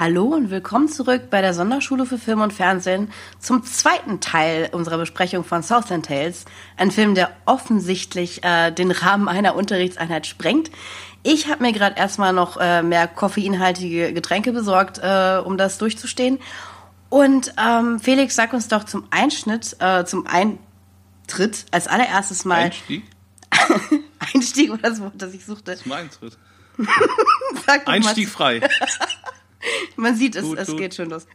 Hallo und willkommen zurück bei der Sonderschule für Film und Fernsehen zum zweiten Teil unserer Besprechung von Southland Tales. Ein Film, der offensichtlich äh, den Rahmen einer Unterrichtseinheit sprengt. Ich habe mir gerade erstmal noch äh, mehr koffeinhaltige Getränke besorgt, äh, um das durchzustehen. Und ähm, Felix, sag uns doch zum Einschnitt, äh, zum Eintritt als allererstes mal. Einstieg? Einstieg war das Wort, das ich suchte. Zum Eintritt. Einstieg mal. frei. Man sieht es, Tut, es tut. geht schon los.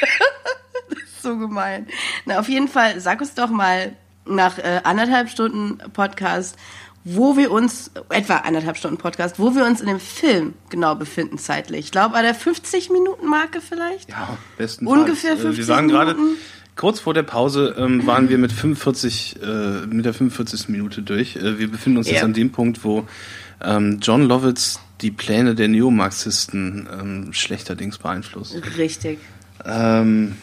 das ist so gemein. Na, auf jeden Fall, sag uns doch mal nach äh, anderthalb Stunden Podcast, wo wir uns, etwa anderthalb Stunden Podcast, wo wir uns in dem Film genau befinden zeitlich. Ich glaube, bei der 50-Minuten-Marke vielleicht? Ja, bestenfalls. Ungefähr Äh, 50 Wir waren gerade, Minuten. kurz vor der Pause ähm, waren wir mit 45, äh, mit der 45. Minute durch. Äh, wir befinden uns Ja. jetzt an dem Punkt, wo ähm, John Lovitz die Pläne der Neomarxisten ähm, schlechterdings beeinflusst. Richtig. Ähm,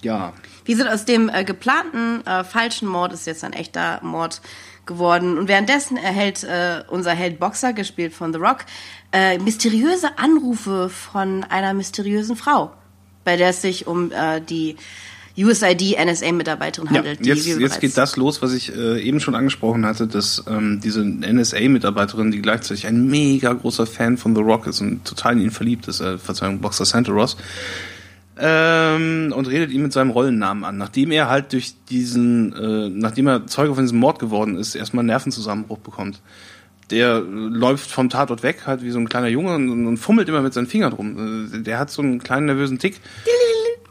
ja, Wie sind aus dem äh, geplanten äh, falschen Mord ist jetzt ein echter Mord geworden. Und währenddessen erhält äh, unser Held Boxer, gespielt von The Rock, äh, mysteriöse Anrufe von einer mysteriösen Frau, bei der es sich um äh, die USID NSA-Mitarbeiterin Ja, handelt. die jetzt, jetzt geht das los, was ich äh, eben schon angesprochen hatte, dass ähm, diese NSA-Mitarbeiterin, die gleichzeitig ein mega großer Fan von The Rock ist und total in ihn verliebt ist, äh, Verzeihung, Boxer Santa Ross, ähm, und redet ihn mit seinem Rollennamen an, nachdem er halt durch diesen, äh, nachdem er Zeuge von diesem Mord geworden ist, erstmal einen Nervenzusammenbruch bekommt. Der äh, läuft vom Tatort weg, halt wie so ein kleiner Junge und, und fummelt immer mit seinen Fingern rum. Äh, Der hat so einen kleinen nervösen Tick.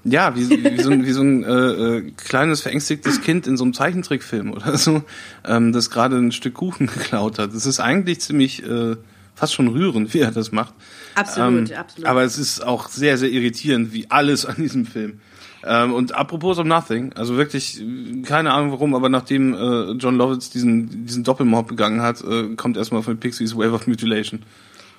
Ja, wie, wie so ein, wie so ein äh, äh, kleines verängstigtes Kind in so einem Zeichentrickfilm oder so, ähm, das gerade ein Stück Kuchen geklaut hat. Das ist eigentlich ziemlich äh, fast schon rührend, wie er das macht. Absolut, ähm, absolut. Aber es ist auch sehr, sehr irritierend, wie alles an diesem Film. Ähm, und apropos of Nothing, also wirklich, keine Ahnung warum, aber nachdem äh, John Lovitz diesen, diesen Doppelmord begangen hat, äh, kommt erstmal von Pixies Wave of Mutilation.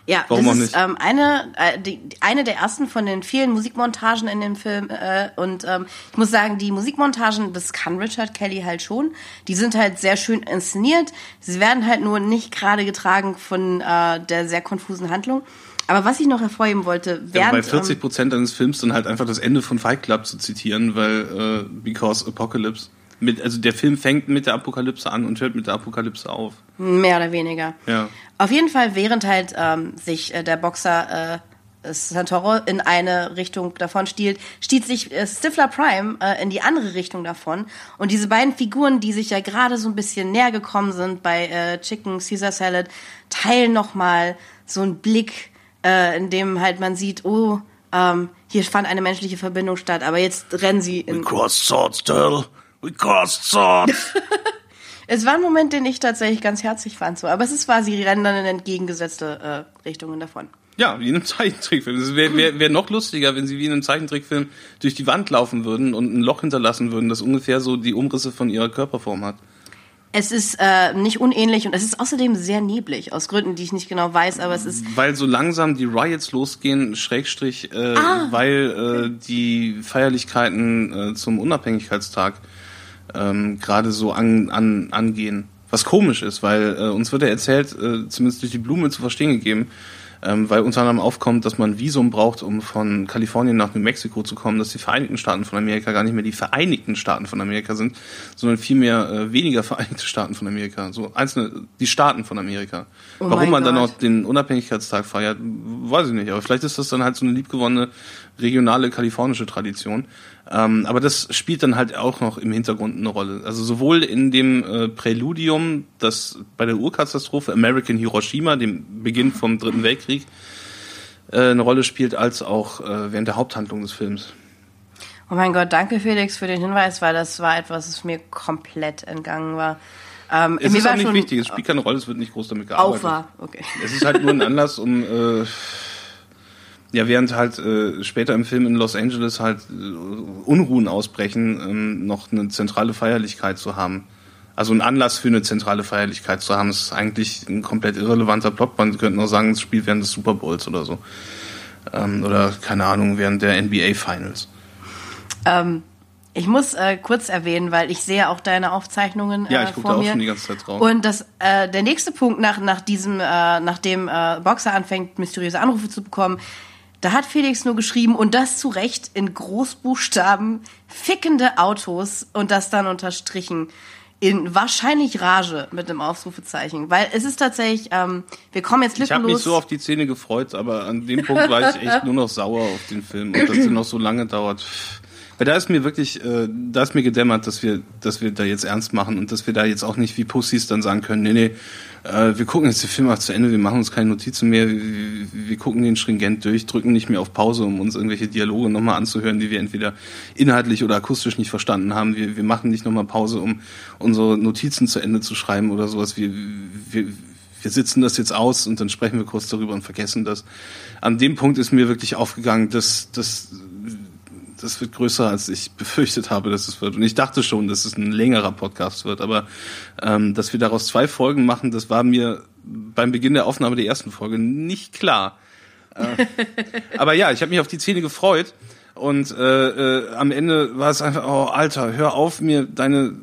Ja, Warum das auch ist ähm, eine, äh, die, eine der ersten von den vielen Musikmontagen in dem Film. Äh, und ähm, ich muss sagen, die Musikmontagen, das kann Richard Kelly halt schon. Die sind halt sehr schön inszeniert. Sie werden halt nur nicht gerade getragen von äh, der sehr konfusen Handlung. Aber was ich noch hervorheben wollte, Ja, während... bei 40 ähm, Prozent eines Films dann halt einfach das Ende von Fight Club zu zitieren, weil äh, Because Apocalypse. Mit, also der Film fängt mit der Apokalypse an und hört mit der Apokalypse auf. Mehr oder weniger. Ja. Auf jeden Fall, während halt ähm, sich äh, der Boxer äh, Santoro in eine Richtung davon stiehlt, stiehlt sich äh, Stifler Prime äh, in die andere Richtung davon. Und diese beiden Figuren, die sich ja gerade so ein bisschen näher gekommen sind bei äh, Chicken Caesar Salad, teilen nochmal so einen Blick, äh, in dem halt man sieht, oh, ähm, hier fand eine menschliche Verbindung statt, aber jetzt rennen sie in. crossed swords, Turtle. We crossed swords. Es war ein Moment, den ich tatsächlich ganz herzlich fand, so. Aber es ist wahr, sie rennen dann in entgegengesetzte äh, Richtungen davon. ja, wie in einem Zeichentrickfilm. Es wäre wär, wär noch lustiger, wenn sie wie in einem Zeichentrickfilm durch die Wand laufen würden und ein Loch hinterlassen würden, das ungefähr so die Umrisse von ihrer Körperform hat. Es ist äh, nicht unähnlich und es ist außerdem sehr neblig, aus Gründen, die ich nicht genau weiß, aber es ist. Weil so langsam die Riots losgehen, Schrägstrich, äh, weil äh, die Feierlichkeiten äh, zum Unabhängigkeitstag ähm, gerade so an, an, angehen. Was komisch ist, weil äh, uns wird ja erzählt, äh, zumindest durch die Blume zu verstehen gegeben, ähm, weil unter anderem aufkommt, dass man Visum braucht, um von Kalifornien nach New Mexico zu kommen, dass die Vereinigten Staaten von Amerika gar nicht mehr die Vereinigten Staaten von Amerika sind, sondern vielmehr äh, weniger Vereinigte Staaten von Amerika, so einzelne, die Staaten von Amerika. Oh Warum man dann Gott. auch den Unabhängigkeitstag feiert, weiß ich nicht, aber vielleicht ist das dann halt so eine liebgewonnene regionale kalifornische Tradition. Ähm, aber das spielt dann halt auch noch im Hintergrund eine Rolle. Also sowohl in dem äh, Präludium, das bei der Urkatastrophe American Hiroshima, dem Beginn vom Dritten Weltkrieg, äh, eine Rolle spielt, als auch äh, während der Haupthandlung des Films. Oh mein Gott, danke Felix für den Hinweis, weil das war etwas, das mir komplett entgangen war. Ähm, Es ist auch nicht wichtig, es spielt keine Rolle, es wird nicht groß damit auch gearbeitet. war. Okay. Es ist halt nur ein Anlass, um äh, ja während halt äh, später im Film in Los Angeles halt äh, Unruhen ausbrechen, ähm, noch eine zentrale Feierlichkeit zu haben. Also ein Anlass für eine zentrale Feierlichkeit zu haben, ist eigentlich ein komplett irrelevanter Plot. Man könnte auch sagen, es spielt während des Super Bowls oder so. Ähm, oder keine Ahnung, während der NBA Finals. Ähm, ich muss äh, kurz erwähnen, weil ich sehe auch deine Aufzeichnungen Ja, äh, ich gucke da auch mir. schon die ganze Zeit drauf. Und das, äh, der nächste Punkt nach, nach diesem, äh, nachdem äh, Boxer anfängt, mysteriöse Anrufe zu bekommen, Da hat Felix nur geschrieben, und das zu Recht in Großbuchstaben, fickende Autos und das dann unterstrichen. In wahrscheinlich Rage mit dem Ausrufezeichen, weil es ist tatsächlich, ähm, wir kommen jetzt Ich habe mich so auf die Szene gefreut, aber an dem Punkt war ich echt nur noch sauer auf den Film. Und dass es noch so lange dauert. Weil da ist mir wirklich, äh, da ist mir gedämmert, dass wir, dass wir da jetzt ernst machen und dass wir da jetzt auch nicht wie Pussys dann sagen können, nee, nee, äh, wir gucken jetzt den Film auch zu Ende, wir machen uns keine Notizen mehr, wir, wir gucken den stringent durch, drücken nicht mehr auf Pause, um uns irgendwelche Dialoge nochmal anzuhören, die wir entweder inhaltlich oder akustisch nicht verstanden haben. Wir, wir machen nicht nochmal Pause, um unsere Notizen zu Ende zu schreiben oder sowas. Wir, wir, wir sitzen das jetzt aus und dann sprechen wir kurz darüber und vergessen das. An dem Punkt ist mir wirklich aufgegangen, dass, dass das wird größer, als ich befürchtet habe, dass es wird. Und ich dachte schon, dass es ein längerer Podcast wird, aber ähm, dass wir daraus zwei Folgen machen, das war mir beim Beginn der Aufnahme der ersten Folge nicht klar. Äh, aber ja, ich habe mich auf die Szene gefreut und äh, äh, am Ende war es einfach, oh Alter, hör auf, mir deine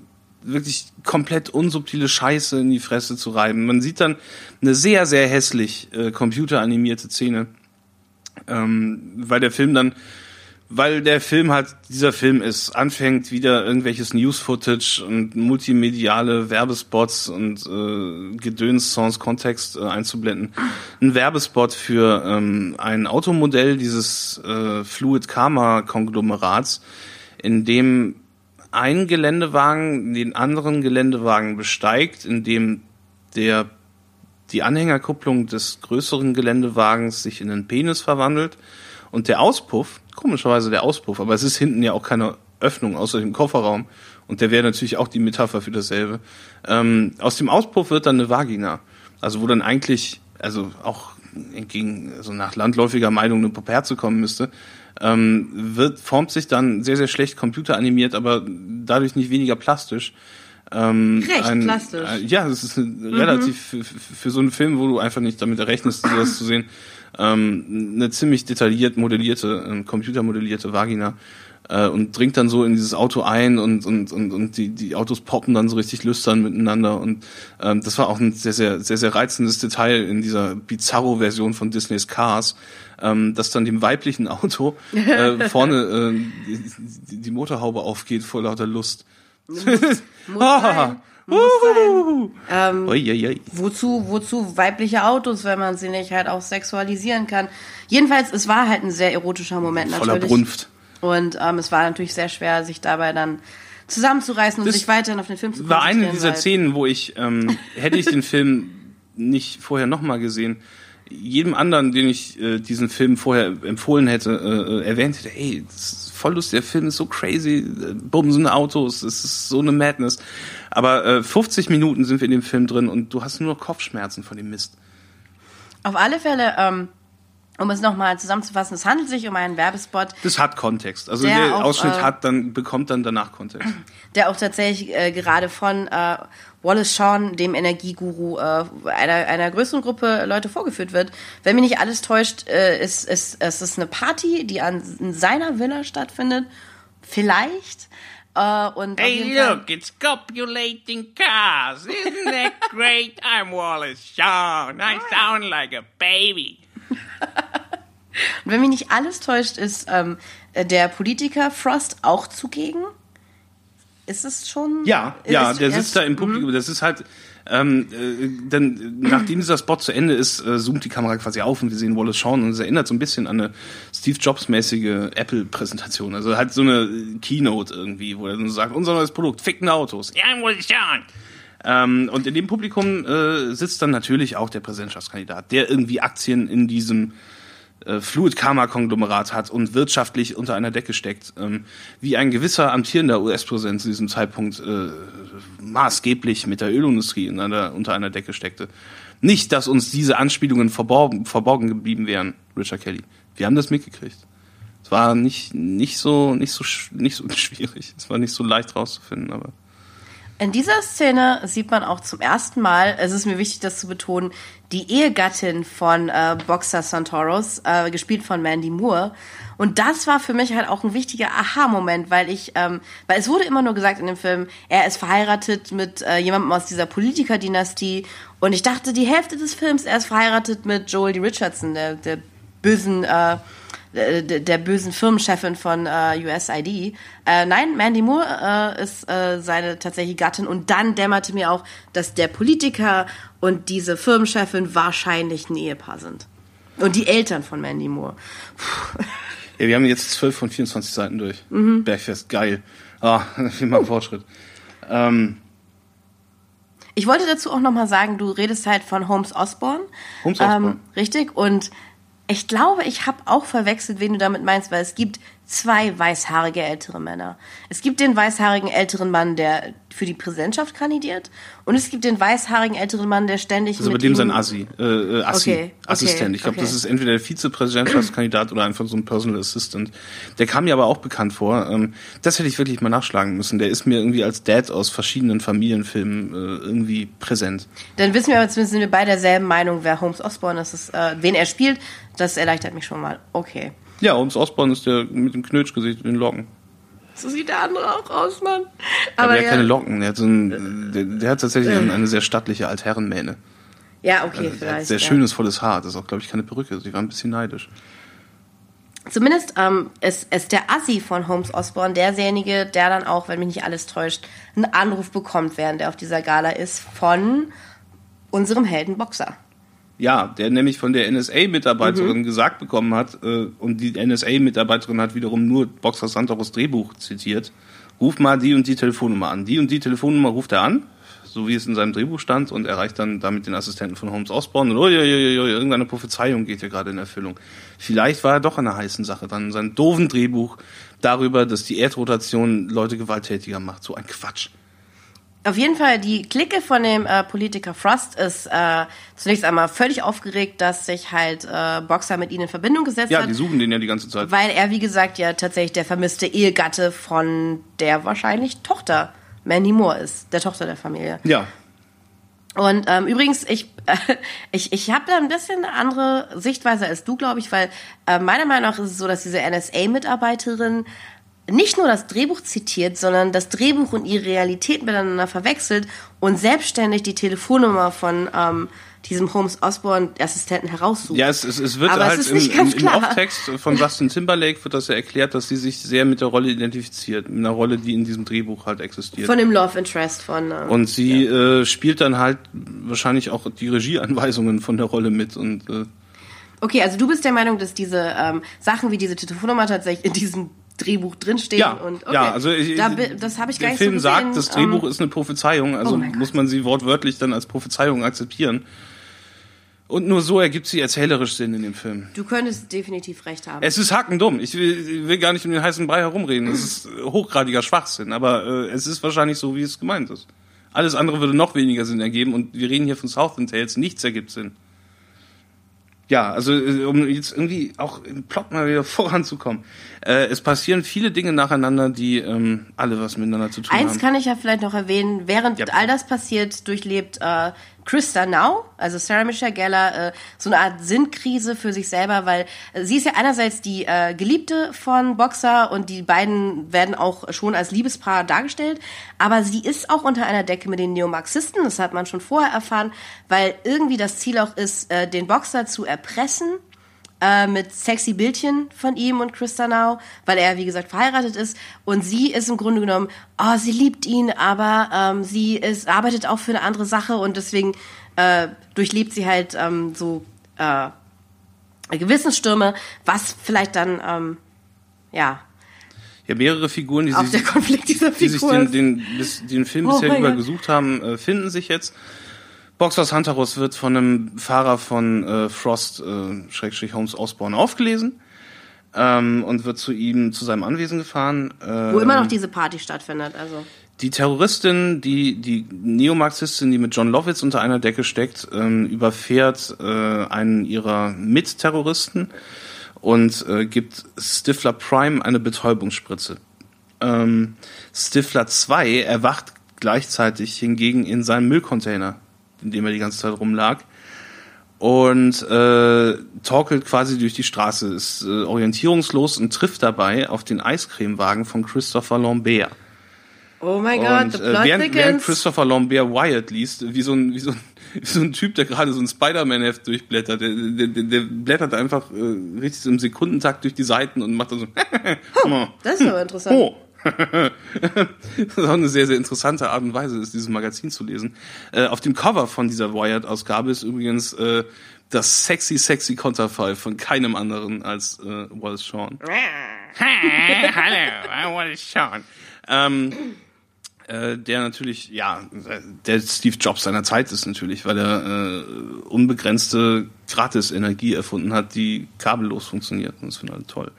wirklich komplett unsubtile Scheiße in die Fresse zu reiben. Man sieht dann eine sehr, sehr hässlich äh, computeranimierte Szene, ähm, weil der Film dann weil der Film halt dieser Film ist, anfängt wieder irgendwelches News-Footage und multimediale Werbespots und äh, Gedöns, Songs, Kontext äh, einzublenden. Ein Werbespot für ähm, ein Automodell dieses äh, Fluid Karma Konglomerats, in dem ein Geländewagen den anderen Geländewagen besteigt, in dem der die Anhängerkupplung des größeren Geländewagens sich in einen Penis verwandelt und der Auspuff, komischerweise der Auspuff, aber es ist hinten ja auch keine Öffnung außer dem Kofferraum und der wäre natürlich auch die Metapher für dasselbe. Ähm, aus dem Auspuff wird dann eine Vagina, also wo dann eigentlich, also auch entgegen, also nach landläufiger Meinung eine Puppe herzukommen müsste, ähm, wird, formt sich dann sehr, sehr schlecht computeranimiert, aber dadurch nicht weniger plastisch. Ähm, Recht ein, plastisch. Äh, ja, das ist ein, relativ für, für, für so einen Film, wo du einfach nicht damit rechnest, sowas zu sehen, ähm, eine ziemlich detailliert modellierte, ähm, computermodellierte Vagina äh, und dringt dann so in dieses Auto ein und und und, und die die Autos poppen dann so richtig lüstern miteinander und ähm, das war auch ein sehr sehr sehr sehr reizendes Detail in dieser Bizarro-Version von Disneys Cars, ähm, dass dann dem weiblichen Auto äh, vorne äh, die, die Motorhaube aufgeht vor lauter Lust. Muss sein. Muss sein. Ähm, Ui, ui, ui. wozu, wozu weibliche Autos, wenn man sie nicht halt auch sexualisieren kann. Jedenfalls, es war halt ein sehr erotischer Moment Voller natürlich. Brunft. Und ähm, es war natürlich sehr schwer, sich dabei dann zusammenzureißen und Das sich weiterhin auf den Film zu war eine konzentrieren, dieser weil- Szenen, wo ich, ähm, hätte ich den Film nicht vorher nochmal gesehen, jedem anderen, den ich äh, diesen Film vorher empfohlen hätte, äh, erwähnt hätte, ey, das ist voll lustig, der Film ist so crazy, äh, bumsen Autos, es ist so eine Madness. Aber äh, 50 Minuten sind wir in dem Film drin und du hast nur noch Kopfschmerzen von dem Mist. Auf alle Fälle, ähm, um es nochmal zusammenzufassen, es handelt sich um einen Werbespot, Das hat Kontext. Also Der der, auch, Ausschnitt äh, hat dann, bekommt dann danach Kontext. der auch tatsächlich äh, gerade von äh, Wallace Shawn, dem Energieguru, äh, einer, einer größeren Gruppe Leute vorgeführt wird. Wenn mich nicht alles täuscht, äh, ist, ist, ist es eine Party, die an in seiner Villa stattfindet. Vielleicht. Äh, und auf jeden Fall- it's copulating cars. Isn't that great? I'm Wallace Shawn. I sound like a baby. Und wenn mich nicht alles täuscht, ist ähm, äh, der Politiker Frost auch zugegen. Ist es schon? Ja, ist ja, der er sitzt da im Publikum. Das ist halt, ähm, äh, dann, nachdem dieser Spot zu Ende ist, äh, zoomt die Kamera quasi auf und wir sehen Wallace Shawn und es erinnert so ein bisschen an eine Steve Jobs-mäßige Apple-Präsentation. Also halt so eine Keynote irgendwie, wo er dann sagt, unser neues Produkt, fickende Autos. Ja, Wallace Shawn. Ähm, und in dem Publikum äh, sitzt dann natürlich auch der Präsidentschaftskandidat, der irgendwie Aktien in diesem äh, Fluid Karma Konglomerat hat und wirtschaftlich unter einer Decke steckt, ähm, wie ein gewisser amtierender US-Präsident zu diesem Zeitpunkt äh, maßgeblich mit der Ölindustrie in einer, unter einer Decke steckte. Nicht, dass uns diese Anspielungen verborgen, verborgen geblieben wären, Richard Kelly. Wir haben das mitgekriegt. Es war nicht, nicht so, nicht so, nicht so schwierig. Es war nicht so leicht rauszufinden, aber. In dieser Szene sieht man auch zum ersten Mal, es ist mir wichtig, das zu betonen, die Ehegattin von äh, Boxer Santoros, äh, gespielt von Mandy Moore. Und das war für mich halt auch ein wichtiger Aha-Moment, weil ich, ähm, weil es wurde immer nur gesagt in dem Film, er ist verheiratet mit äh, jemandem aus dieser Politikerdynastie. Und ich dachte die Hälfte des Films, er ist verheiratet mit Joel D. Richardson, der, der bösen äh, äh, der bösen Firmenchefin von äh, USID. Äh, nein, Mandy Moore äh, ist äh, seine tatsächliche Gattin und dann dämmerte mir auch, dass der Politiker und diese Firmenchefin wahrscheinlich ein Ehepaar sind. Und die Eltern von Mandy Moore. Puh. Ja, wir haben jetzt 12 von 24 Seiten durch. Mhm. Bergfest, geil. Ah, viel mal Fortschritt. Ähm, ich wollte dazu auch nochmal sagen, du redest halt von Holmes Osborne. Holmes Osborne. Ähm, richtig. Und ich glaube, ich habe auch verwechselt, wen du damit meinst, weil es gibt zwei weißhaarige ältere Männer. Es gibt den weißhaarigen älteren Mann, der für die Präsidentschaft kandidiert, und es gibt den weißhaarigen älteren Mann, der ständig. Also mit dem sein Assi, äh, äh, Assi okay, Assistent. Okay, ich glaube, okay. das ist entweder der Vizepräsidentschaftskandidat oder einfach so ein Personal Assistant. Der kam mir aber auch bekannt vor. Ähm, das hätte ich wirklich mal nachschlagen müssen. Der ist mir irgendwie als Dad aus verschiedenen Familienfilmen äh, irgendwie präsent. Dann wissen wir aber zumindest sind wir bei derselben Meinung, wer Holmes Osborne ist, ist äh, wen er spielt. Das erleichtert mich schon mal. Okay. Ja, Holmes Osborn ist der mit dem Knötschgesicht und den Locken. So sieht der andere auch aus, Mann. Aber, der ja. hat keine Locken. Der hat, so ein, der, der hat tatsächlich eine, eine sehr stattliche Altherrenmähne. Ja, okay, also, vielleicht. Sehr ja. schönes, volles Haar. Das ist auch, glaube ich, keine Perücke. Sie war ein bisschen neidisch. Zumindest ähm, ist, ist der Assi von Holmes Osborne derjenige, der dann auch, wenn mich nicht alles täuscht, einen Anruf bekommt, während er auf dieser Gala ist, von unserem Helden Boxer. Ja, der nämlich von der NSA-Mitarbeiterin mhm. gesagt bekommen hat, äh, und die NSA-Mitarbeiterin hat wiederum nur Boxer Santoros Drehbuch zitiert. Ruf mal die und die Telefonnummer an. Die und die Telefonnummer ruft er an, so wie es in seinem Drehbuch stand, und erreicht dann damit den Assistenten von Holmes Osborne. Und oh, ja, ja, ja, irgendeine Prophezeiung geht hier gerade in Erfüllung. Vielleicht war er doch an einer heißen Sache dann. Sein doofen Drehbuch darüber, dass die Erdrotation Leute gewalttätiger macht. So ein Quatsch. Auf jeden Fall, die Clique von dem äh, Politiker Frost ist äh, zunächst einmal völlig aufgeregt, dass sich halt äh, Boxer mit ihnen in Verbindung gesetzt ja, hat. Ja, die suchen den ja die ganze Zeit. Weil er, wie gesagt, ja tatsächlich der vermisste Ehegatte von der wahrscheinlich Tochter Mandy Moore ist, der Tochter der Familie. Ja. Und ähm, übrigens, ich, äh, ich, ich habe da ein bisschen eine andere Sichtweise als du, glaube ich, weil äh, meiner Meinung nach ist es so, dass diese NSA-Mitarbeiterin nicht nur das Drehbuch zitiert, sondern das Drehbuch und ihre Realität miteinander verwechselt und selbstständig die Telefonnummer von ähm, diesem Holmes Osborne Assistenten heraussucht. Ja, es, es, es wird Aber halt es im, im, im Off-Text von Justin Timberlake wird das ja erklärt, dass sie sich sehr mit der Rolle identifiziert, mit einer Rolle, die in diesem Drehbuch halt existiert. Von dem Love Interest von. Äh, und sie ja. äh, spielt dann halt wahrscheinlich auch die Regieanweisungen von der Rolle mit und. Äh, Okay, also du bist der Meinung, dass diese ähm, Sachen wie diese Telefonnummer tatsächlich in diesem Drehbuch drinstehen. Ja, und, okay, ja also ich, da, das habe ich gar der nicht Film so sagt, das Drehbuch um, ist eine Prophezeiung, also oh muss man sie wortwörtlich dann als Prophezeiung akzeptieren. Und nur so ergibt sie erzählerisch Sinn in dem Film. Du könntest definitiv recht haben. Es ist hackendumm. Ich will, ich will gar nicht um den heißen Brei herumreden. Es ist hochgradiger Schwachsinn, aber äh, es ist wahrscheinlich so, wie es gemeint ist. Alles andere würde noch weniger Sinn ergeben und wir reden hier von Southland Tales. Nichts ergibt Sinn. Ja, also äh, um jetzt irgendwie auch im Plot mal wieder voranzukommen. Äh, es passieren viele Dinge nacheinander, die ähm, alle was miteinander zu tun Eins haben. Eins kann ich ja vielleicht noch erwähnen. Während ja. all das passiert, durchlebt äh, Krista Now, also Sarah Michelle Geller, äh, so eine Art Sinnkrise für sich selber, weil äh, sie ist ja einerseits die äh, Geliebte von Boxer und die beiden werden auch schon als Liebespaar dargestellt, aber sie ist auch unter einer Decke mit den Neomarxisten, das hat man schon vorher erfahren, weil irgendwie das Ziel auch ist, äh, den Boxer zu erpressen äh, mit sexy Bildchen von ihm und Krista Now, weil er, wie gesagt, verheiratet ist. Und sie ist im Grunde genommen, oh, sie liebt ihn, aber ähm, sie ist, arbeitet auch für eine andere Sache und deswegen äh, durchlebt sie halt ähm, so äh, Gewissensstürme, was vielleicht dann, ähm, ja, ja, mehrere Figuren, die, sich, die sich den, den, den Film oh bisher über gesucht haben, äh, finden sich jetzt. Boxers Hunterus wird von einem Fahrer von äh, Frost, äh, Schrägstrich Holmes Osborne, aufgelesen ähm, und wird zu ihm, zu seinem Anwesen gefahren. Ähm, Wo immer noch diese Party stattfindet, also. Die Terroristin, die, die Neomarxistin, die mit John Lovitz unter einer Decke steckt, ähm, überfährt äh, einen ihrer Mitterroristen und äh, gibt Stifler Prime eine Betäubungsspritze. Ähm, Stifler 2 erwacht gleichzeitig hingegen in seinem Müllcontainer in dem er die ganze Zeit rumlag. Und äh, torkelt quasi durch die Straße, ist äh, orientierungslos und trifft dabei auf den Eiscremewagen von Christopher Lambert. Oh mein Gott, äh, während, während Christopher Lambert Wyatt liest, wie so ein, wie so ein so ein Typ, der gerade so ein Spider-Man-Heft durchblättert. Der, der, der, der blättert einfach äh, richtig so im Sekundentakt durch die Seiten und macht dann so. oh, das ist aber interessant. Oh. Das ist auch eine sehr, sehr interessante Art und Weise, ist dieses Magazin zu lesen. Äh, auf dem Cover von dieser Wired-Ausgabe ist übrigens äh, das sexy, sexy Konterfei von keinem anderen als äh, Wallace Shawn. Hallo, Wallace Shawn. Ähm, äh, der natürlich, ja, der Steve Jobs seiner Zeit ist natürlich, weil er äh, unbegrenzte Gratis-Energie erfunden hat, die kabellos funktioniert. Und das finde ich halt toll.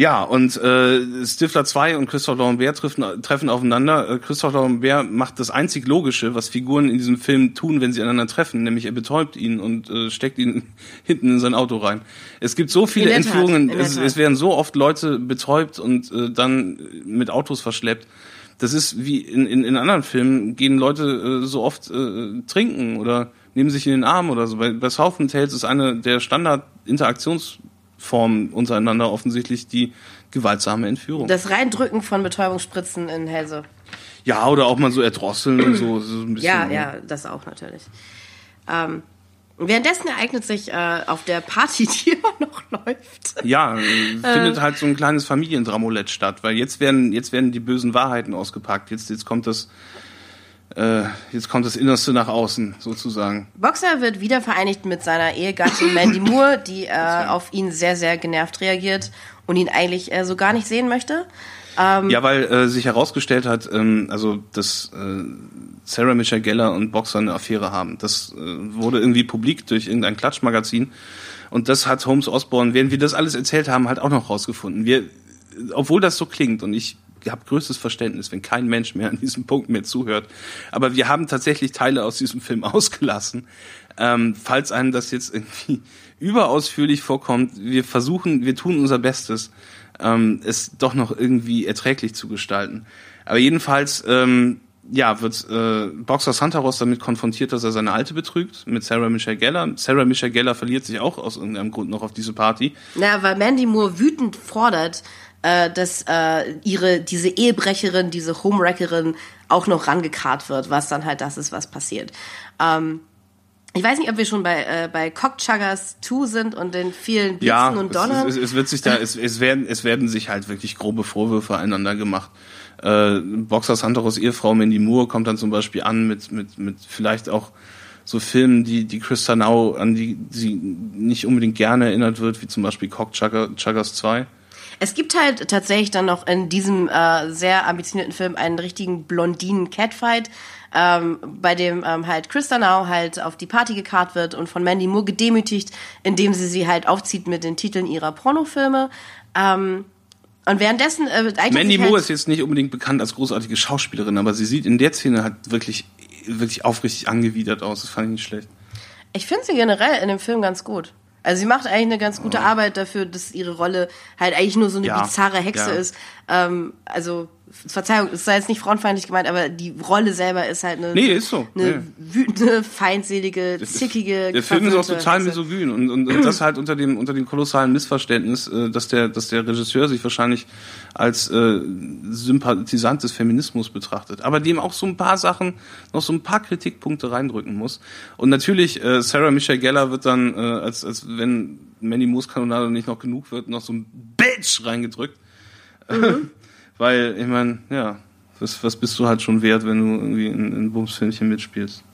Ja, und äh, Stifler 2 und Christoph Lambert treffen, treffen aufeinander. Äh, Christoph Lambert macht das einzig Logische, was Figuren in diesem Film tun, wenn sie einander treffen, nämlich er betäubt ihn und äh, steckt ihn hinten in sein Auto rein. Es gibt so viele Entführungen, es, es, werden so oft Leute betäubt und äh, dann mit Autos verschleppt. Das ist wie in, in, in anderen Filmen, gehen Leute äh, so oft äh, trinken oder nehmen sich in den Arm oder so. Bei, bei Southland Tales ist eine der Standard-Interaktions- Form untereinander offensichtlich die gewaltsame Entführung. Das Reindrücken von Betäubungsspritzen in Helse. Ja, oder auch mal so erdrosseln und so. so ein bisschen, ja, ja, das auch natürlich. Ähm, währenddessen ereignet sich äh, auf der Party, die immer noch läuft. Ja, äh, findet halt so ein kleines Familiendramolett statt, weil jetzt werden, jetzt werden die bösen Wahrheiten ausgepackt. Jetzt, jetzt kommt das äh, jetzt kommt das Innerste nach außen, sozusagen. Boxer wird wieder vereinigt mit seiner Ehegattin Mandy Moore, die äh, auf ihn sehr, sehr genervt reagiert und ihn eigentlich äh, so gar nicht sehen möchte. Ähm, ja, weil äh, sich herausgestellt hat, ähm, also dass äh, Sarah Michelle Geller und Boxer eine Affäre haben. Das äh, wurde irgendwie publik durch irgendein Klatschmagazin. Und das hat Holmes Osborne, während wir das alles erzählt haben, halt auch noch rausgefunden. Wir, obwohl das so klingt und ich habe größtes Verständnis, wenn kein Mensch mehr an diesem Punkt mehr zuhört. Aber wir haben tatsächlich Teile aus diesem Film ausgelassen. Ähm, falls einem das jetzt irgendwie überausführlich vorkommt, wir versuchen, wir tun unser Bestes, ähm, es doch noch irgendwie erträglich zu gestalten. Aber jedenfalls, ähm, ja, wird äh, Boxer Santaros damit konfrontiert, dass er seine Alte betrügt mit Sarah Michelle Geller. Sarah Michelle Geller verliert sich auch aus irgendeinem Grund noch auf diese Party. Na, weil Mandy Moore wütend fordert, äh, dass äh, ihre diese Ehebrecherin, diese Homewreckerin auch noch rangekarrt wird, was dann halt das ist, was passiert. Ähm, ich weiß nicht, ob wir schon bei, äh, bei Cockchuggers 2 sind und den vielen Blitzen ja, und Donnern. Es, es, es wird sich da, es, es, werden, es werden sich halt wirklich grobe Vorwürfe einander gemacht. Äh, Boxer Santoros Ehefrau Mandy Moore kommt dann zum Beispiel an mit, mit, mit vielleicht auch so Filmen, die, die Chris Tanau, an die sie nicht unbedingt gerne erinnert wird, wie zum Beispiel Cockchuggers 2. Es gibt halt tatsächlich dann noch in diesem äh, sehr ambitionierten Film einen richtigen Blondinen-Catfight, ähm, bei dem ähm, halt Chris Danau halt auf die Party gekarrt wird und von Mandy Moore gedemütigt, indem sie sie halt aufzieht mit den Titeln ihrer Pornofilme. Ähm, und währenddessen äh, Mandy Moore halt ist jetzt nicht unbedingt bekannt als großartige Schauspielerin, aber sie sieht in der Szene halt wirklich wirklich aufrichtig angewidert aus. Das fand ich nicht schlecht. Ich finde sie generell in dem Film ganz gut. Also sie macht eigentlich eine ganz gute Arbeit dafür, dass ihre Rolle halt eigentlich nur so eine ja, bizarre Hexe ja. ist. Ähm, also Verzeihung, es sei jetzt nicht frauenfeindlich gemeint, aber die Rolle selber ist halt eine, nee, ist so. eine nee. wütende, feindselige, zickige. Der Film ist auch total misogyn und, und, und das halt unter dem unter dem kolossalen Missverständnis, äh, dass der dass der Regisseur sich wahrscheinlich als äh, Sympathisant des Feminismus betrachtet, aber dem auch so ein paar Sachen, noch so ein paar Kritikpunkte reindrücken muss. Und natürlich äh, Sarah Michelle Geller wird dann äh, als als wenn Manny Moose Kanonade nicht noch genug wird, noch so ein Bitch reingedrückt. Mhm. Weil, ich meine, ja, was, was bist du halt schon wert, wenn du irgendwie in, in Bumsfilmchen mitspielst?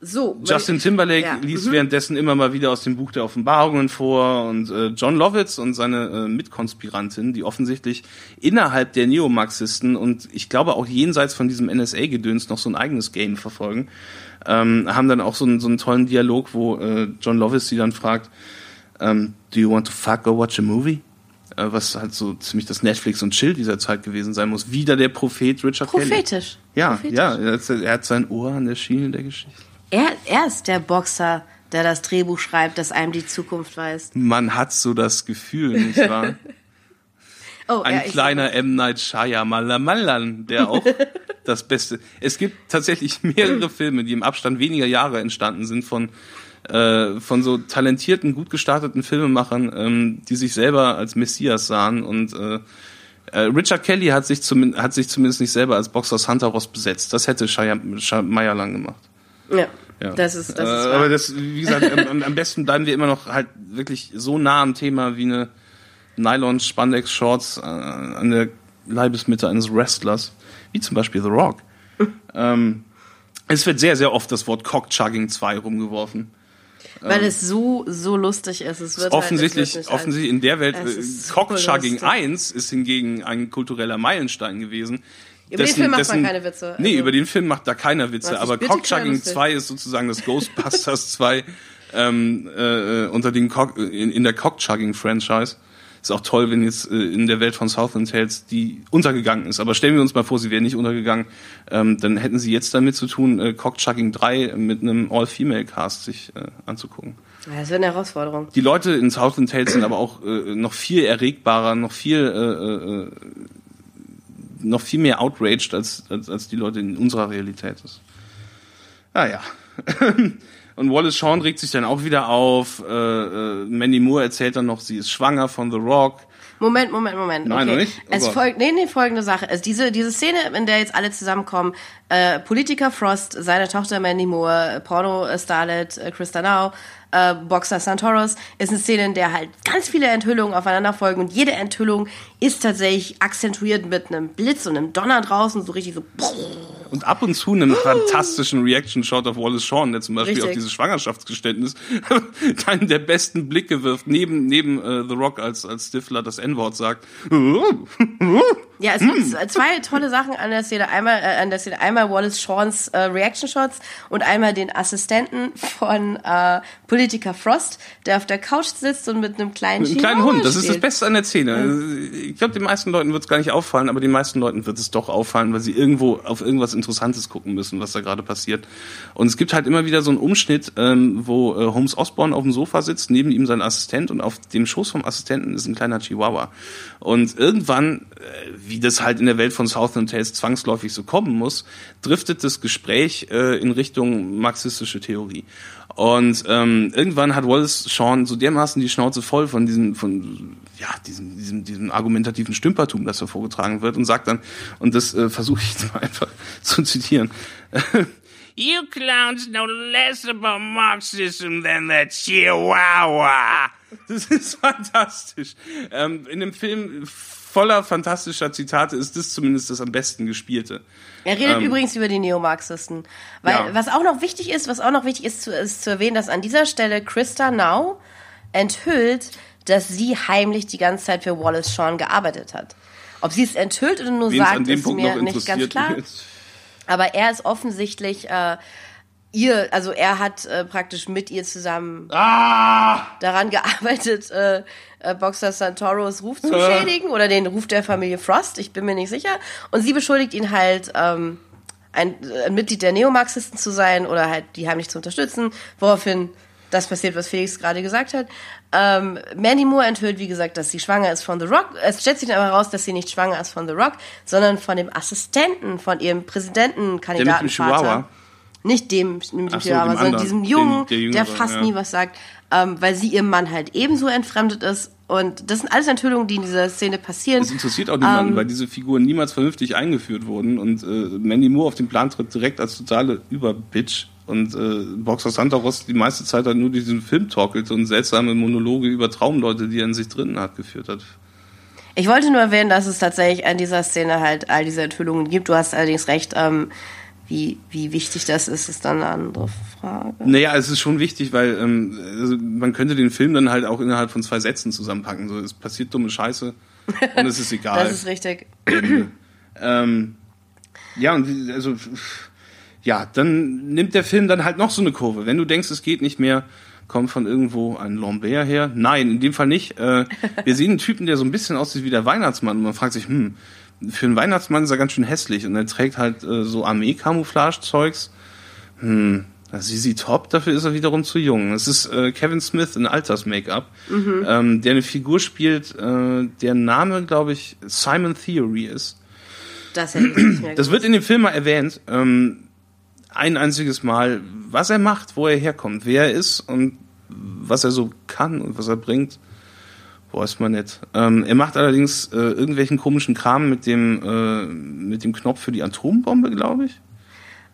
So. Justin Timberlake ja. liest mhm. währenddessen immer mal wieder aus dem Buch der Offenbarungen vor und äh, John Lovitz und seine äh, Mitkonspirantin, die offensichtlich innerhalb der Neomarxisten und ich glaube auch jenseits von diesem NSA-Gedöns noch so ein eigenes Game verfolgen, ähm, haben dann auch so einen, so einen tollen Dialog, wo äh, John Lovitz sie dann fragt, ähm, Do you want to fuck or watch a movie? Äh, was halt so ziemlich das Netflix und Chill dieser Zeit gewesen sein muss. Wieder der Prophet Richard Prophetisch. Kelly. Ja, Prophetisch. ja, er hat sein Ohr an der Schiene der Geschichte. Er, er ist der Boxer, der das Drehbuch schreibt, das einem die Zukunft weist. Man hat so das Gefühl, nicht wahr? oh, Ein ja, kleiner M. Night Shyamalan, der auch das Beste. Es gibt tatsächlich mehrere Filme, die im Abstand weniger Jahre entstanden sind von äh, von so talentierten, gut gestarteten Filmemachern, ähm, die sich selber als Messias sahen und äh, äh, Richard Kelly hat sich, hat sich zumindest nicht selber als Boxer Santa Ross besetzt. Das hätte Shia, Meyerlang gemacht. Ja. Ja. Das ist, das ist äh, Aber das, wie gesagt, am, am, besten bleiben wir immer noch halt wirklich so nah am Thema wie eine Nylon-Spandex-Shorts äh, an der Leibesmitte eines Wrestlers, wie zum Beispiel The Rock. ähm, es wird sehr, sehr oft das Wort Cockchugging 2 rumgeworfen. Weil ähm, es so, so lustig ist. Es wird offensichtlich, halt, es wird offensichtlich in der Welt, äh, Cockchugging 1 ist hingegen ein kultureller Meilenstein gewesen. Über dessen, den Film macht dessen, man keine Witze. Also, nee, über den Film macht da keiner Witze. Aber Cockchugging 2 ist sozusagen das Ghostbusters 2 ähm, äh, unter den Cock, in, in der Cockchugging-Franchise. Ist auch toll, wenn jetzt äh, in der Welt von Southland Tales die untergegangen ist. Aber stellen wir uns mal vor, sie wäre nicht untergegangen. Ähm, dann hätten sie jetzt damit zu tun, äh, Cockchugging 3 mit einem All-Female-Cast sich äh, anzugucken. Ja, das wäre eine Herausforderung. Die Leute in Southland Tales sind aber auch äh, noch viel erregbarer, noch viel äh, äh, noch viel mehr outraged als, als, als die Leute in unserer Realität ist. Ah ja. Und Wallace Shawn regt sich dann auch wieder auf. Äh, äh, Mandy Moore erzählt dann noch, sie ist schwanger von The Rock. Moment, Moment, Moment. Nein, okay. nicht? Oh es folgt, nee, nee, folgende Sache. Also diese, diese Szene, in der jetzt alle zusammenkommen, äh, Politiker Frost, seine Tochter Mandy Moore, Porno-Starlet äh, Krista Now, äh, Boxer Santoros, ist eine Szene, in der halt ganz viele Enthüllungen aufeinander folgen und jede Enthüllung ist tatsächlich akzentuiert mit einem Blitz und einem Donner draußen, so richtig so. Und ab und zu einem fantastischen Reaction-Shot auf Wallace Shawn, der zum Beispiel richtig. auf dieses Schwangerschaftsgeständnis einen der besten Blicke wirft, neben, neben äh, The Rock als, als Stifler das N-Wort sagt. Ja, es gibt hm. zwei tolle Sachen an der Szene. Einmal, äh, an der Szene, einmal Wallace Shawns äh, Reaction Shots und einmal den Assistenten von äh, Politiker Frost, der auf der Couch sitzt und mit einem kleinen Mit einem kleinen Hund. Das ist das Beste an der Szene. Ich glaube, den meisten Leuten wird es gar nicht auffallen, aber den meisten Leuten wird es doch auffallen, weil sie irgendwo auf irgendwas Interessantes gucken müssen, was da gerade passiert. Und es gibt halt immer wieder so einen Umschnitt, ähm, wo äh, Holmes Osborne auf dem Sofa sitzt, neben ihm sein Assistent und auf dem Schoß vom Assistenten ist ein kleiner Chihuahua. Und irgendwann, äh, wie das halt in der Welt von Southland Tales zwangsläufig so kommen muss, driftet das Gespräch äh, in Richtung marxistische Theorie. Und ähm, irgendwann hat Wallace Shawn so dermaßen die Schnauze voll von diesem, von ja, diesem, diesem, diesem argumentativen Stümpertum, das da vorgetragen wird, und sagt dann, und das äh, versuche ich jetzt mal einfach zu zitieren. You clowns know less about Marxism than that Chihuahua. Das ist fantastisch. Ähm, in dem Film voller fantastischer Zitate ist das zumindest das am besten gespielte. Er redet ähm, übrigens über die Neomarxisten. Weil, ja. was auch noch wichtig ist, was auch noch wichtig ist zu, ist zu erwähnen, dass an dieser Stelle Christa Now enthüllt, dass sie heimlich die ganze Zeit für Wallace Shawn gearbeitet hat. Ob sie es enthüllt oder nur Wen's sagt, ist Punkt mir nicht ganz klar. Aber er ist offensichtlich äh, ihr, also er hat äh, praktisch mit ihr zusammen ah! daran gearbeitet, äh, äh, Boxer Santoros Ruf zu äh. schädigen oder den Ruf der Familie Frost, ich bin mir nicht sicher. Und sie beschuldigt ihn halt, ähm, ein, ein Mitglied der Neomarxisten zu sein oder halt die heimlich zu unterstützen, woraufhin das passiert, was Felix gerade gesagt hat. Ähm, Mandy Moore enthüllt, wie gesagt, dass sie schwanger ist von The Rock. Es stellt sich dann aber raus, dass sie nicht schwanger ist von The Rock, sondern von dem Assistenten, von ihrem Präsidentenkandidatenvater. Nicht dem mit dem so, Chihuahua, sondern diesem Jungen, der, Jüngere, der, fast ja. nie was sagt, ähm, weil sie ihrem Mann halt ebenso entfremdet ist. Und das sind alles Enthüllungen, die in dieser Szene passieren. Das interessiert auch niemanden, ähm, weil diese Figuren niemals vernünftig eingeführt wurden und äh, Mandy Moore auf den Plan tritt direkt als totale Überbitch und äh, Boxer Santaros die meiste Zeit halt nur diesen Film torkelte und seltsame Monologe über Traumleute, die er in sich drinnen hat, geführt hat. Ich wollte nur erwähnen, dass es tatsächlich an dieser Szene halt all diese Enthüllungen gibt. Du hast allerdings recht, ähm, wie, wie wichtig das ist, ist dann eine andere Frage. Naja, es ist schon wichtig, weil ähm, also man könnte den Film dann halt auch innerhalb von zwei Sätzen zusammenpacken. So, es passiert dumme Scheiße und es ist egal. das ist richtig. ähm, ja, und also ja, dann nimmt der Film dann halt noch so eine Kurve. Wenn du denkst, es geht nicht mehr, kommt von irgendwo ein Lambert her. Nein, in dem Fall nicht. Äh, wir sehen einen Typen, der so ein bisschen aussieht wie der Weihnachtsmann und man fragt sich, hm, für einen Weihnachtsmann ist er ganz schön hässlich und er trägt halt äh, so Armee-Camouflage-Zeugs. Hm, also Easy Top, dafür ist er wiederum zu jung. Es ist äh, Kevin Smith in Alters-Make-up, mhm. ähm, der eine Figur spielt, äh, der Name, glaube ich, Simon Theory ist. Das, hätte ich nicht mehr das wird in dem Film mal erwähnt. Ähm, ein einziges Mal, was er macht, wo er herkommt, wer er ist und was er so kann und was er bringt. Weiß man nicht. Ähm, er macht allerdings äh, irgendwelchen komischen Kram mit dem, äh, mit dem Knopf für die Atombombe, glaube ich.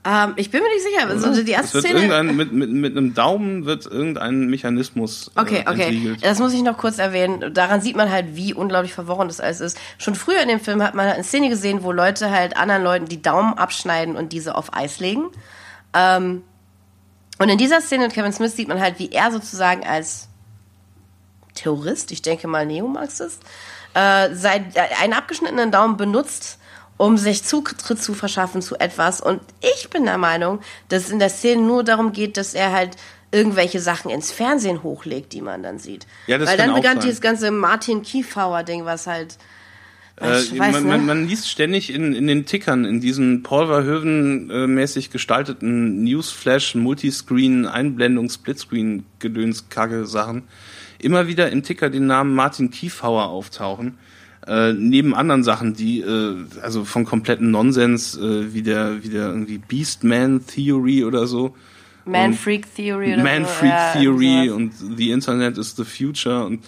Ähm, ich bin mir nicht sicher. Also die erste Szene. irgendein, mit, mit, mit einem Daumen wird irgendein Mechanismus äh, Okay, okay. entriegelt. Das muss ich noch kurz erwähnen. Daran sieht man halt, wie unglaublich verworren das alles ist. Schon früher in dem Film hat man eine Szene gesehen, wo Leute halt anderen Leuten die Daumen abschneiden und diese auf Eis legen. Ähm, und in dieser Szene mit Kevin Smith sieht man halt, wie er sozusagen als Terrorist, ich denke mal Neomarxist, äh, sein, äh, einen abgeschnittenen Daumen benutzt, um sich Zutritt zu verschaffen zu etwas. Und ich bin der Meinung, dass es in der Szene nur darum geht, dass er halt irgendwelche Sachen ins Fernsehen hochlegt, die man dann sieht. Ja, das Weil dann begann sein. dieses ganze Martin Kiefauer-Ding, was halt. Äh, ich weiß, man, ne? man, man liest ständig in, in den Tickern, in diesen Paul Verhoeven-mäßig gestalteten Newsflash, Multiscreen, Einblendung, Splitscreen, Gedöns, Kacke Sachen, immer wieder im Ticker den Namen Martin Kiefauer auftauchen. Äh, neben anderen Sachen, die äh, also von kompletten Nonsens, äh, wie der wie der irgendwie Beastman Theory oder so. Man Freak Theory oder Man so. Freak ja, Theory sowas. und The Internet is the Future und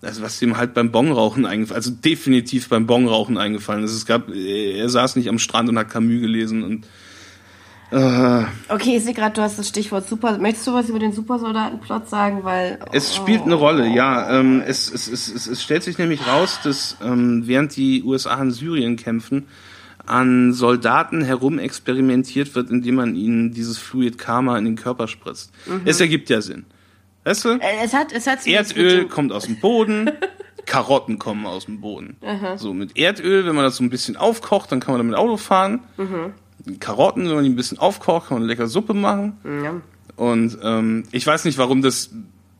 also was dem halt beim Bongrauchen eingefallen, also definitiv beim Bongrauchen eingefallen ist. Es gab, er saß nicht am Strand und hat Camus gelesen und Okay, ich sehe gerade, du hast das Stichwort Super. Möchtest du was über den Supersoldatenplot sagen? Weil. es spielt eine Rolle, ja. Ähm, es, es, es, es, es stellt sich nämlich raus, dass ähm, während die USA in Syrien kämpfen, an Soldaten herumexperimentiert wird, indem man ihnen dieses Fluid Karma in den Körper spritzt. Es ergibt ja Sinn. Weißt du? Äh, Es hat, es hat Erdöl kommt aus dem Boden, Karotten kommen aus dem Boden. So mit Erdöl, wenn man das so ein bisschen aufkocht, dann kann man damit Auto fahren. Karotten, wenn man die ein bisschen aufkocht, kann man lecker Suppe machen. Ja. Und ähm, ich weiß nicht, warum das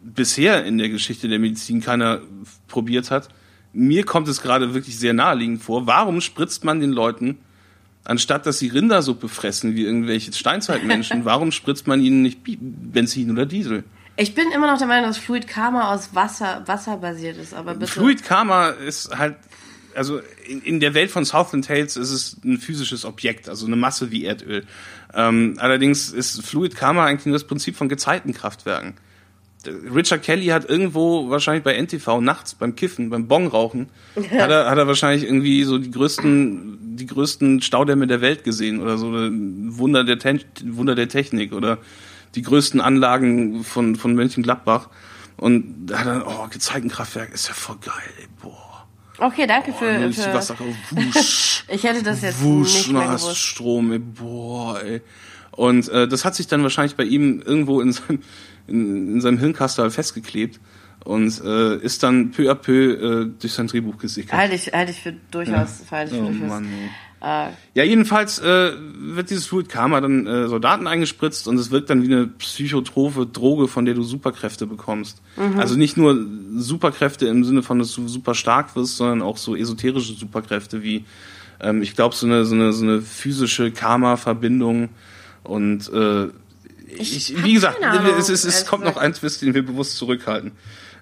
bisher in der Geschichte der Medizin keiner probiert hat. Mir kommt es gerade wirklich sehr naheliegend vor. Warum spritzt man den Leuten, anstatt dass sie Rindersuppe fressen wie irgendwelche Steinzeitmenschen, warum spritzt man ihnen nicht Benzin oder Diesel? Ich bin immer noch der Meinung, dass Fluid Karma aus Wasser, Wasser basiert ist, aber bitte. Fluid Karma ist halt, also in, in der Welt von Southland Tales ist es ein physisches Objekt, also eine Masse wie Erdöl. Ähm, allerdings ist Fluid Karma eigentlich nur das Prinzip von Gezeitenkraftwerken. Richard Kelly hat irgendwo wahrscheinlich bei NTV nachts beim Kiffen, beim Bongrauchen, hat, er, hat er wahrscheinlich irgendwie so die größten, die größten Staudämme der Welt gesehen oder so Wunder der, Ten Wunder der Technik oder die größten Anlagen von, von Mönchengladbach. Und da hat er, oh, Gezeitenkraftwerk ist ja voll geil, ey, boah. Okay, danke Oh, für. für Wasser wusch, ich hätte das jetzt wusch, nicht mehr gewusst. Strom, ey, boah, ey. Und äh, das hat sich dann wahrscheinlich bei ihm irgendwo in seinem, in, in seinem Hirnkastel festgeklebt und äh, ist dann peu à peu äh, durch sein Drehbuch gesickert. Halte ich, halte ich für durchaus, halte ich für Oh durchaus. Mann, ey. Äh, Ja, jedenfalls äh, wird dieses Fluid Karma dann äh, Soldaten eingespritzt und es wirkt dann wie eine psychotrope Droge, von der du Superkräfte bekommst. Also nicht nur Superkräfte im Sinne von, dass du super stark wirst, sondern auch so esoterische Superkräfte wie, ähm, ich glaube, so eine, so, eine, so eine physische Karma-Verbindung und äh, ich, hab wie gesagt, es, es ehrlich kommt noch ein Twist, den wir bewusst zurückhalten,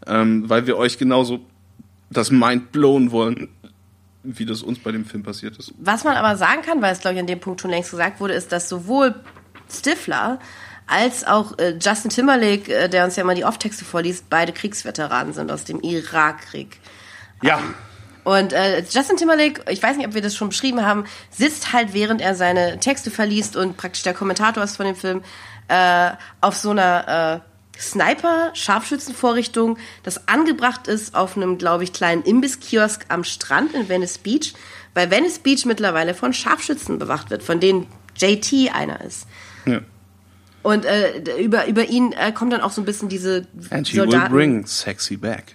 ähm, weil wir euch genauso das Mind blown wollen, wie das uns bei dem Film passiert ist. Was man aber sagen kann, weil es glaube ich an dem Punkt schon längst gesagt wurde, ist, dass sowohl Stifler als auch äh, Justin Timberlake, äh, der uns ja immer die Off-Texte vorliest, beide Kriegsveteranen sind aus dem Irakkrieg. Ja, Und äh, Justin Timberlake, ich weiß nicht, ob wir das schon beschrieben haben, sitzt halt, während er seine Texte verliest und praktisch der Kommentator ist von dem Film, äh, auf so einer äh, Sniper-Scharfschützenvorrichtung, das angebracht ist auf einem, glaube ich, kleinen Imbisskiosk am Strand in Venice Beach, weil Venice Beach mittlerweile von Scharfschützen bewacht wird, von denen JT einer ist. ja. Und äh, über, über ihn äh, kommt dann auch so ein bisschen diese And he will Soldaten. bring sexy back.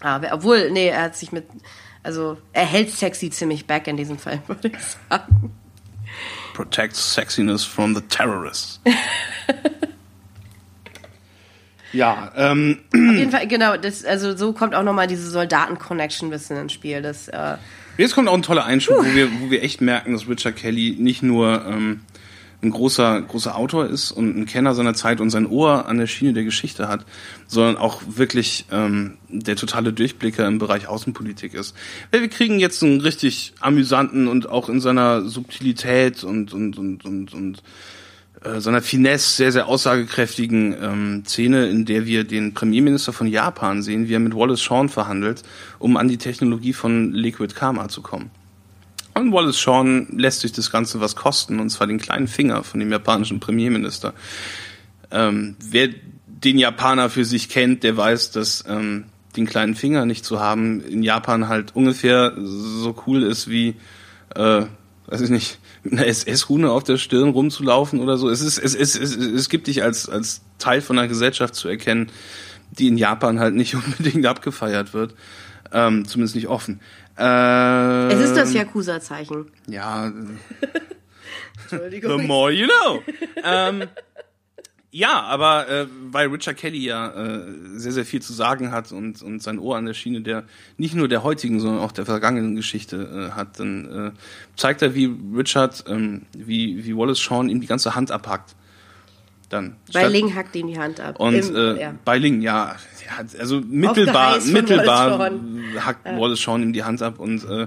Ah, wer- obwohl, nee, er hat sich mit, also er hält sexy ziemlich back in diesem Fall, würde ich sagen. Protect sexiness from the terrorists. ja, ähm, Auf jeden Fall, genau, das, also so kommt auch nochmal diese Soldaten-Connection ein bisschen ins Spiel. Das, äh, jetzt kommt auch ein toller Einschub, wo wir, wo wir echt merken, dass Richard Kelly nicht nur ähm, ein großer, großer Autor ist und ein Kenner seiner Zeit und sein Ohr an der Schiene der Geschichte hat, sondern auch wirklich ähm, der totale Durchblicker im Bereich Außenpolitik ist. Weil wir kriegen jetzt einen richtig amüsanten und auch in seiner Subtilität und, und, und, und, und äh, seiner Finesse sehr, sehr aussagekräftigen ähm, Szene, in der wir den Premierminister von Japan sehen, wie er mit Wallace Shawn verhandelt, um an die Technologie von Liquid Karma zu kommen. Und Wallace Shawn lässt sich das Ganze was kosten, und zwar den kleinen Finger von dem japanischen Premierminister. Ähm, wer den Japaner für sich kennt, der weiß, dass ähm, den kleinen Finger nicht zu haben in Japan halt ungefähr so cool ist wie, äh, weiß ich nicht, einer SS-Rune auf der Stirn rumzulaufen oder so. Es ist, es, es, es, es gibt dich als, als Teil von einer Gesellschaft zu erkennen, die in Japan halt nicht unbedingt abgefeiert wird. Ähm, zumindest nicht offen. Ähm, Es ist das Yakuza-Zeichen. Ja, Entschuldigung. the more you know. ähm, ja, aber äh, weil Richard Kelly ja äh, sehr, sehr viel zu sagen hat und, und sein Ohr an der Schiene der nicht nur der heutigen, sondern auch der vergangenen Geschichte äh, hat, dann äh, zeigt er, wie Richard, ähm, wie, wie Wallace Shawn ihm die ganze Hand abhackt. Dann. Bei Ling hackt ihm die Hand ab. und Im- äh, ja. bei Ling, ja, ja, also mittelbar, mittelbar Wallace hackt Wallace Shawn ihm die Hand ab und äh,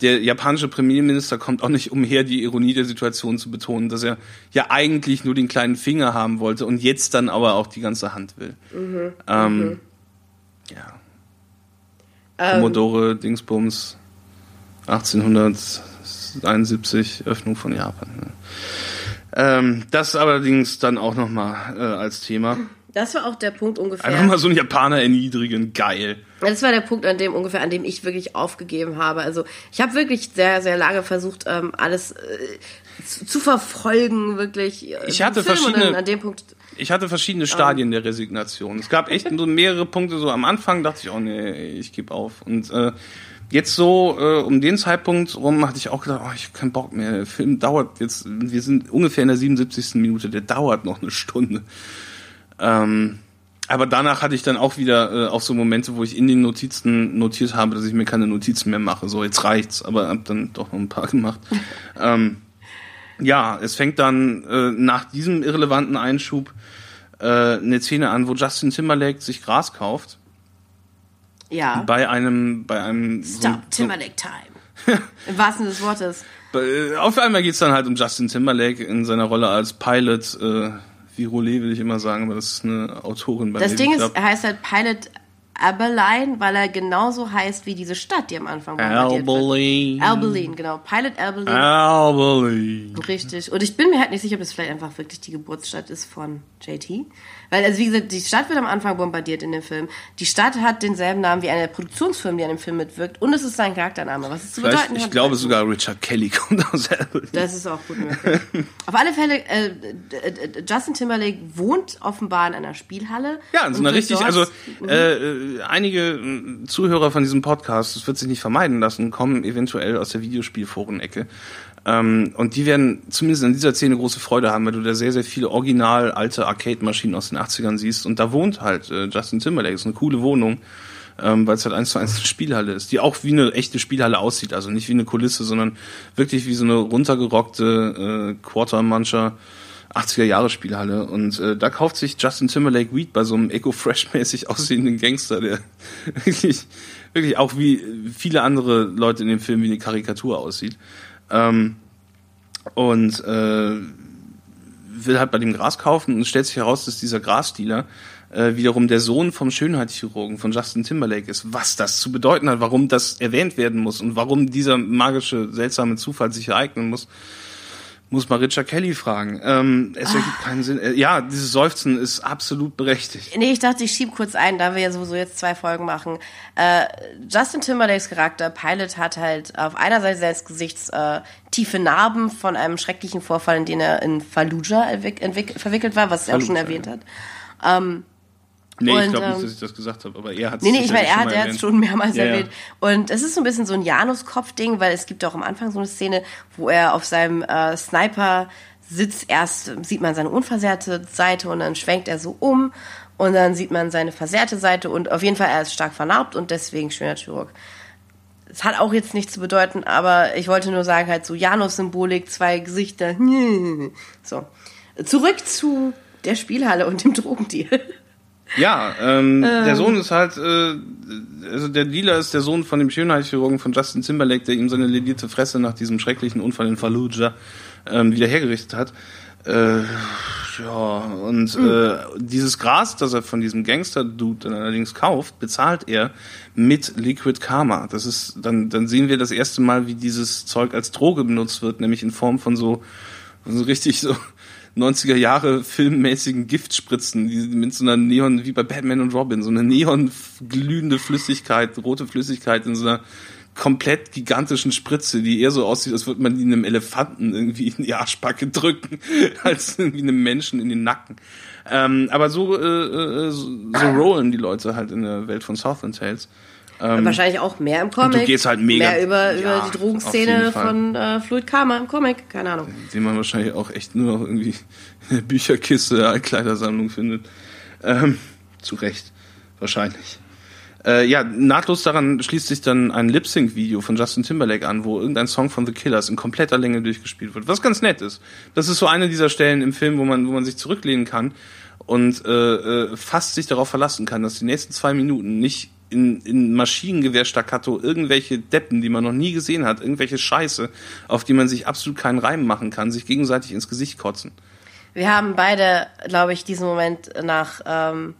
der japanische Premierminister kommt auch nicht umher, die Ironie der Situation zu betonen, dass er ja eigentlich nur den kleinen Finger haben wollte und jetzt dann aber auch die ganze Hand will. Mhm, ähm, Ja. Ähm. Commodore Dingsbums 1871 Öffnung von Japan. Ne? Ähm, das allerdings dann auch nochmal äh, als Thema. Das war auch der Punkt ungefähr. Einfach mal so einen Japaner erniedrigen, geil. Das war der Punkt, an dem ungefähr, an dem ich wirklich aufgegeben habe. Also ich habe wirklich sehr, sehr lange versucht, ähm, alles äh, zu, zu verfolgen, wirklich. äh, Ich hatte Film verschiedene- an dem Punkt. Ich hatte verschiedene Stadien der Resignation. Es gab echt so mehrere Punkte. So am Anfang dachte ich, oh nee, ich gebe auf. Und äh, jetzt so äh, um den Zeitpunkt rum hatte ich auch gedacht, oh, ich habe keinen Bock mehr. Der Film dauert jetzt, wir sind ungefähr in der 77. Minute, der dauert noch eine Stunde. Ähm, aber danach hatte ich dann auch wieder äh, auch so Momente, wo ich in den Notizen notiert habe, dass ich mir keine Notizen mehr mache. So, jetzt reicht's. Aber hab dann doch noch ein paar gemacht. ähm, ja, es fängt dann äh, nach diesem irrelevanten Einschub äh, eine Szene an, wo Justin Timberlake sich Gras kauft Ja. bei einem bei einem so, Stop Timberlake Time. Im wahrsten des Wortes. so, äh, auf einmal geht's dann halt um Justin Timberlake in seiner Rolle als Pilot äh, Virole will ich immer sagen, aber das ist eine Autorin bei Das Ding ist, heißt halt Pilot Abilene, weil er genauso heißt wie diese Stadt, die am Anfang bombardiert wird. Albeline. Abilene, genau. Pilot Abilene. Albeline. Richtig. Und ich bin mir halt nicht sicher, ob es vielleicht einfach wirklich die Geburtsstadt ist von JT. Weil, also wie gesagt, die Stadt wird am Anfang bombardiert in dem Film. Die Stadt hat denselben Namen wie eine der Produktionsfirmen, die an dem Film mitwirkt. Und es ist sein Charaktername, was es zu Vielleicht, bedeuten ich glaube sogar Richard Kelly kommt aus Albeline. Das ist auch gut möglich. auf alle Fälle, äh, Justin Timberlake wohnt offenbar in einer Spielhalle. Ja, in so einer wird richtig, also äh, äh, einige hm, Zuhörer von diesem Podcast, das wird sich nicht vermeiden lassen, kommen eventuell aus der Videospielforenecke. Ähm, und die werden zumindest in dieser Szene große Freude haben, weil du da sehr, sehr viele original alte Arcade-Maschinen aus den 80ern siehst. Und da wohnt halt äh, Justin Timberlake. Das ist eine coole Wohnung, ähm, weil es halt eins zu eins eine Spielhalle ist, die auch wie eine echte Spielhalle aussieht. Also nicht wie eine Kulisse, sondern wirklich wie so eine runtergerockte äh, Quartermancher. mancher 80er-Jahre-Spielhalle. Und äh, da kauft sich Justin Timberlake Weed bei so einem Eco-Fresh-mäßig aussehenden Gangster, der wirklich, wirklich auch wie viele andere Leute in dem Film wie eine Karikatur aussieht. Ähm, und äh, will halt bei dem Gras kaufen und stellt sich heraus, dass dieser Grasdealer äh, wiederum der Sohn vom Schönheitschirurgen von Justin Timberlake ist. Was das zu bedeuten hat, warum das erwähnt werden muss und warum dieser magische, seltsame Zufall sich ereignen muss, muss mal Richard Kelly fragen. Ähm, es ergibt keinen Sinn. Äh, ja, dieses Seufzen ist absolut berechtigt. Nee, ich dachte, ich schieb kurz ein, da wir ja sowieso jetzt zwei Folgen machen. Äh, Justin Timberlakes Charakter, Pilot, hat halt auf einer Seite seines Gesichts äh, tiefe Narben von einem schrecklichen Vorfall, in den er in Fallujah verwickelt war, was er auch schon erwähnt ja. hat. Ähm, Nee, ich Und, glaube ähm, nicht, dass ich das gesagt habe, aber er hat Nee, nee, ich meine, er hat erwähnt. schon mehrmals Ja, ja. erwähnt. Und es ist so ein bisschen so ein Januskopf-Ding, weil es gibt auch am Anfang so eine Szene, wo er auf seinem äh, Sniper sitzt. Erst sieht man seine unversehrte Seite und dann schwenkt er so um und dann sieht man seine versehrte Seite und auf jeden Fall, er ist stark vernarbt und deswegen schöner Chirurg. Es hat auch jetzt nichts zu bedeuten, aber ich wollte nur sagen, halt so Janus-Symbolik, zwei Gesichter. So. Zurück zu der Spielhalle und dem Drogendeal. Ja, ähm, der Sohn ist halt, äh, also der Dealer ist der Sohn von dem Schönheitschirurgen von Justin Timberlake, der ihm seine ledierte Fresse nach diesem schrecklichen Unfall in Fallujah ähm, wieder hergerichtet hat. Äh, ja, und mhm. äh, dieses Gras, das er von diesem Gangster-Dude dann allerdings kauft, bezahlt er mit Liquid Karma. Das ist, dann, dann sehen wir das erste Mal, wie dieses Zeug als Droge benutzt wird, nämlich in Form von so, so richtig so 90er Jahre filmmäßigen Giftspritzen, die mit so einer Neon, wie bei Batman und Robin, so eine neon glühende Flüssigkeit, rote Flüssigkeit in so einer komplett gigantischen Spritze, die eher so aussieht, als würde man die einem Elefanten irgendwie in die Arschbacke drücken, als irgendwie einem Menschen in den Nacken. Ähm, aber so, äh, äh so, so rollen die Leute halt in der Welt von Southland Tales. Ähm, Wahrscheinlich auch mehr im Comic. Du gehst halt mega. Mehr über, ja, über die Drogenszene von äh, Fluid Karma im Comic, keine Ahnung. Den man wahrscheinlich auch echt nur noch irgendwie in der Bücherkiste, Altkleidersammlung findet. Ähm, zu Recht. Wahrscheinlich. Äh, ja, nahtlos daran schließt sich dann ein Lip-Sync-Video von Justin Timberlake an, wo irgendein Song von The Killers in kompletter Länge durchgespielt wird, was ganz nett ist. Das ist so eine dieser Stellen im Film, wo man, wo man sich zurücklehnen kann und äh, äh, fast sich darauf verlassen kann, dass die nächsten zwei Minuten nicht in, in Maschinengewehr-Staccato irgendwelche Deppen, die man noch nie gesehen hat, irgendwelche Scheiße, auf die man sich absolut keinen Reim machen kann, sich gegenseitig ins Gesicht kotzen. Wir haben beide, glaube ich, diesen Moment nach ähm,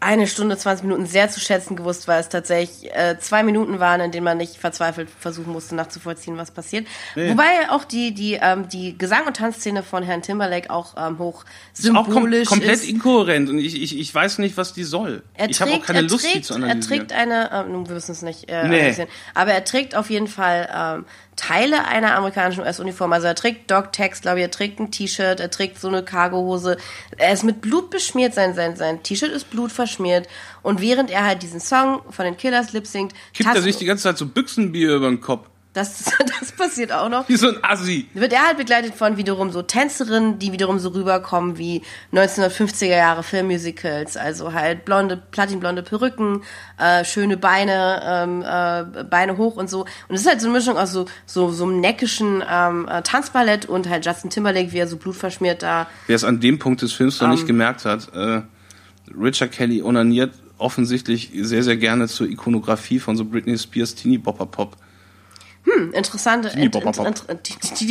eine Stunde, 20 Minuten sehr zu schätzen gewusst, weil es tatsächlich äh, zwei Minuten waren, in denen man nicht verzweifelt versuchen musste, nachzuvollziehen, was passiert. Nee. Wobei auch die, die, ähm, die Gesang- und Tanzszene von Herrn Timberlake auch ähm, hoch symbolisch ist. Auch kom komplett ist. inkohärent und ich, ich, ich weiß nicht, was die soll. Er ich habe auch keine Lust, trägt, die zu analysieren. Er trägt eine, äh, nun, wir wissen es nicht, äh, nee. aber er trägt auf jeden Fall ähm, Teile einer amerikanischen US-Uniform. Also er trägt Dog-Tags, glaube ich, er trägt ein T-Shirt, er trägt so eine Cargohose. Er ist mit Blut beschmiert, sein, sein, sein T-Shirt ist blutverschmiert. Und während er halt diesen Song von den Killers lip singt, kippt er sich die ganze Zeit so Büchsenbier über den Kopf. Das, das passiert auch noch. Wie so ein Assi. Wird er halt begleitet von wiederum so Tänzerinnen, die wiederum so rüberkommen wie 1950er Jahre Filmmusicals. Also halt blonde, platinblonde Perücken, äh, schöne Beine, ähm, äh, Beine hoch und so. Und es ist halt so eine Mischung aus so, so, so einem neckischen ähm, äh, Tanzballett und halt Justin Timberlake, wie er so blutverschmiert da. Wer es an dem Punkt des Films noch ähm, nicht gemerkt hat, äh, Richard Kelly onaniert offensichtlich sehr, sehr gerne zur Ikonografie von so Britney Spears Teenie Bopper Pop. Hm, interessante. Didi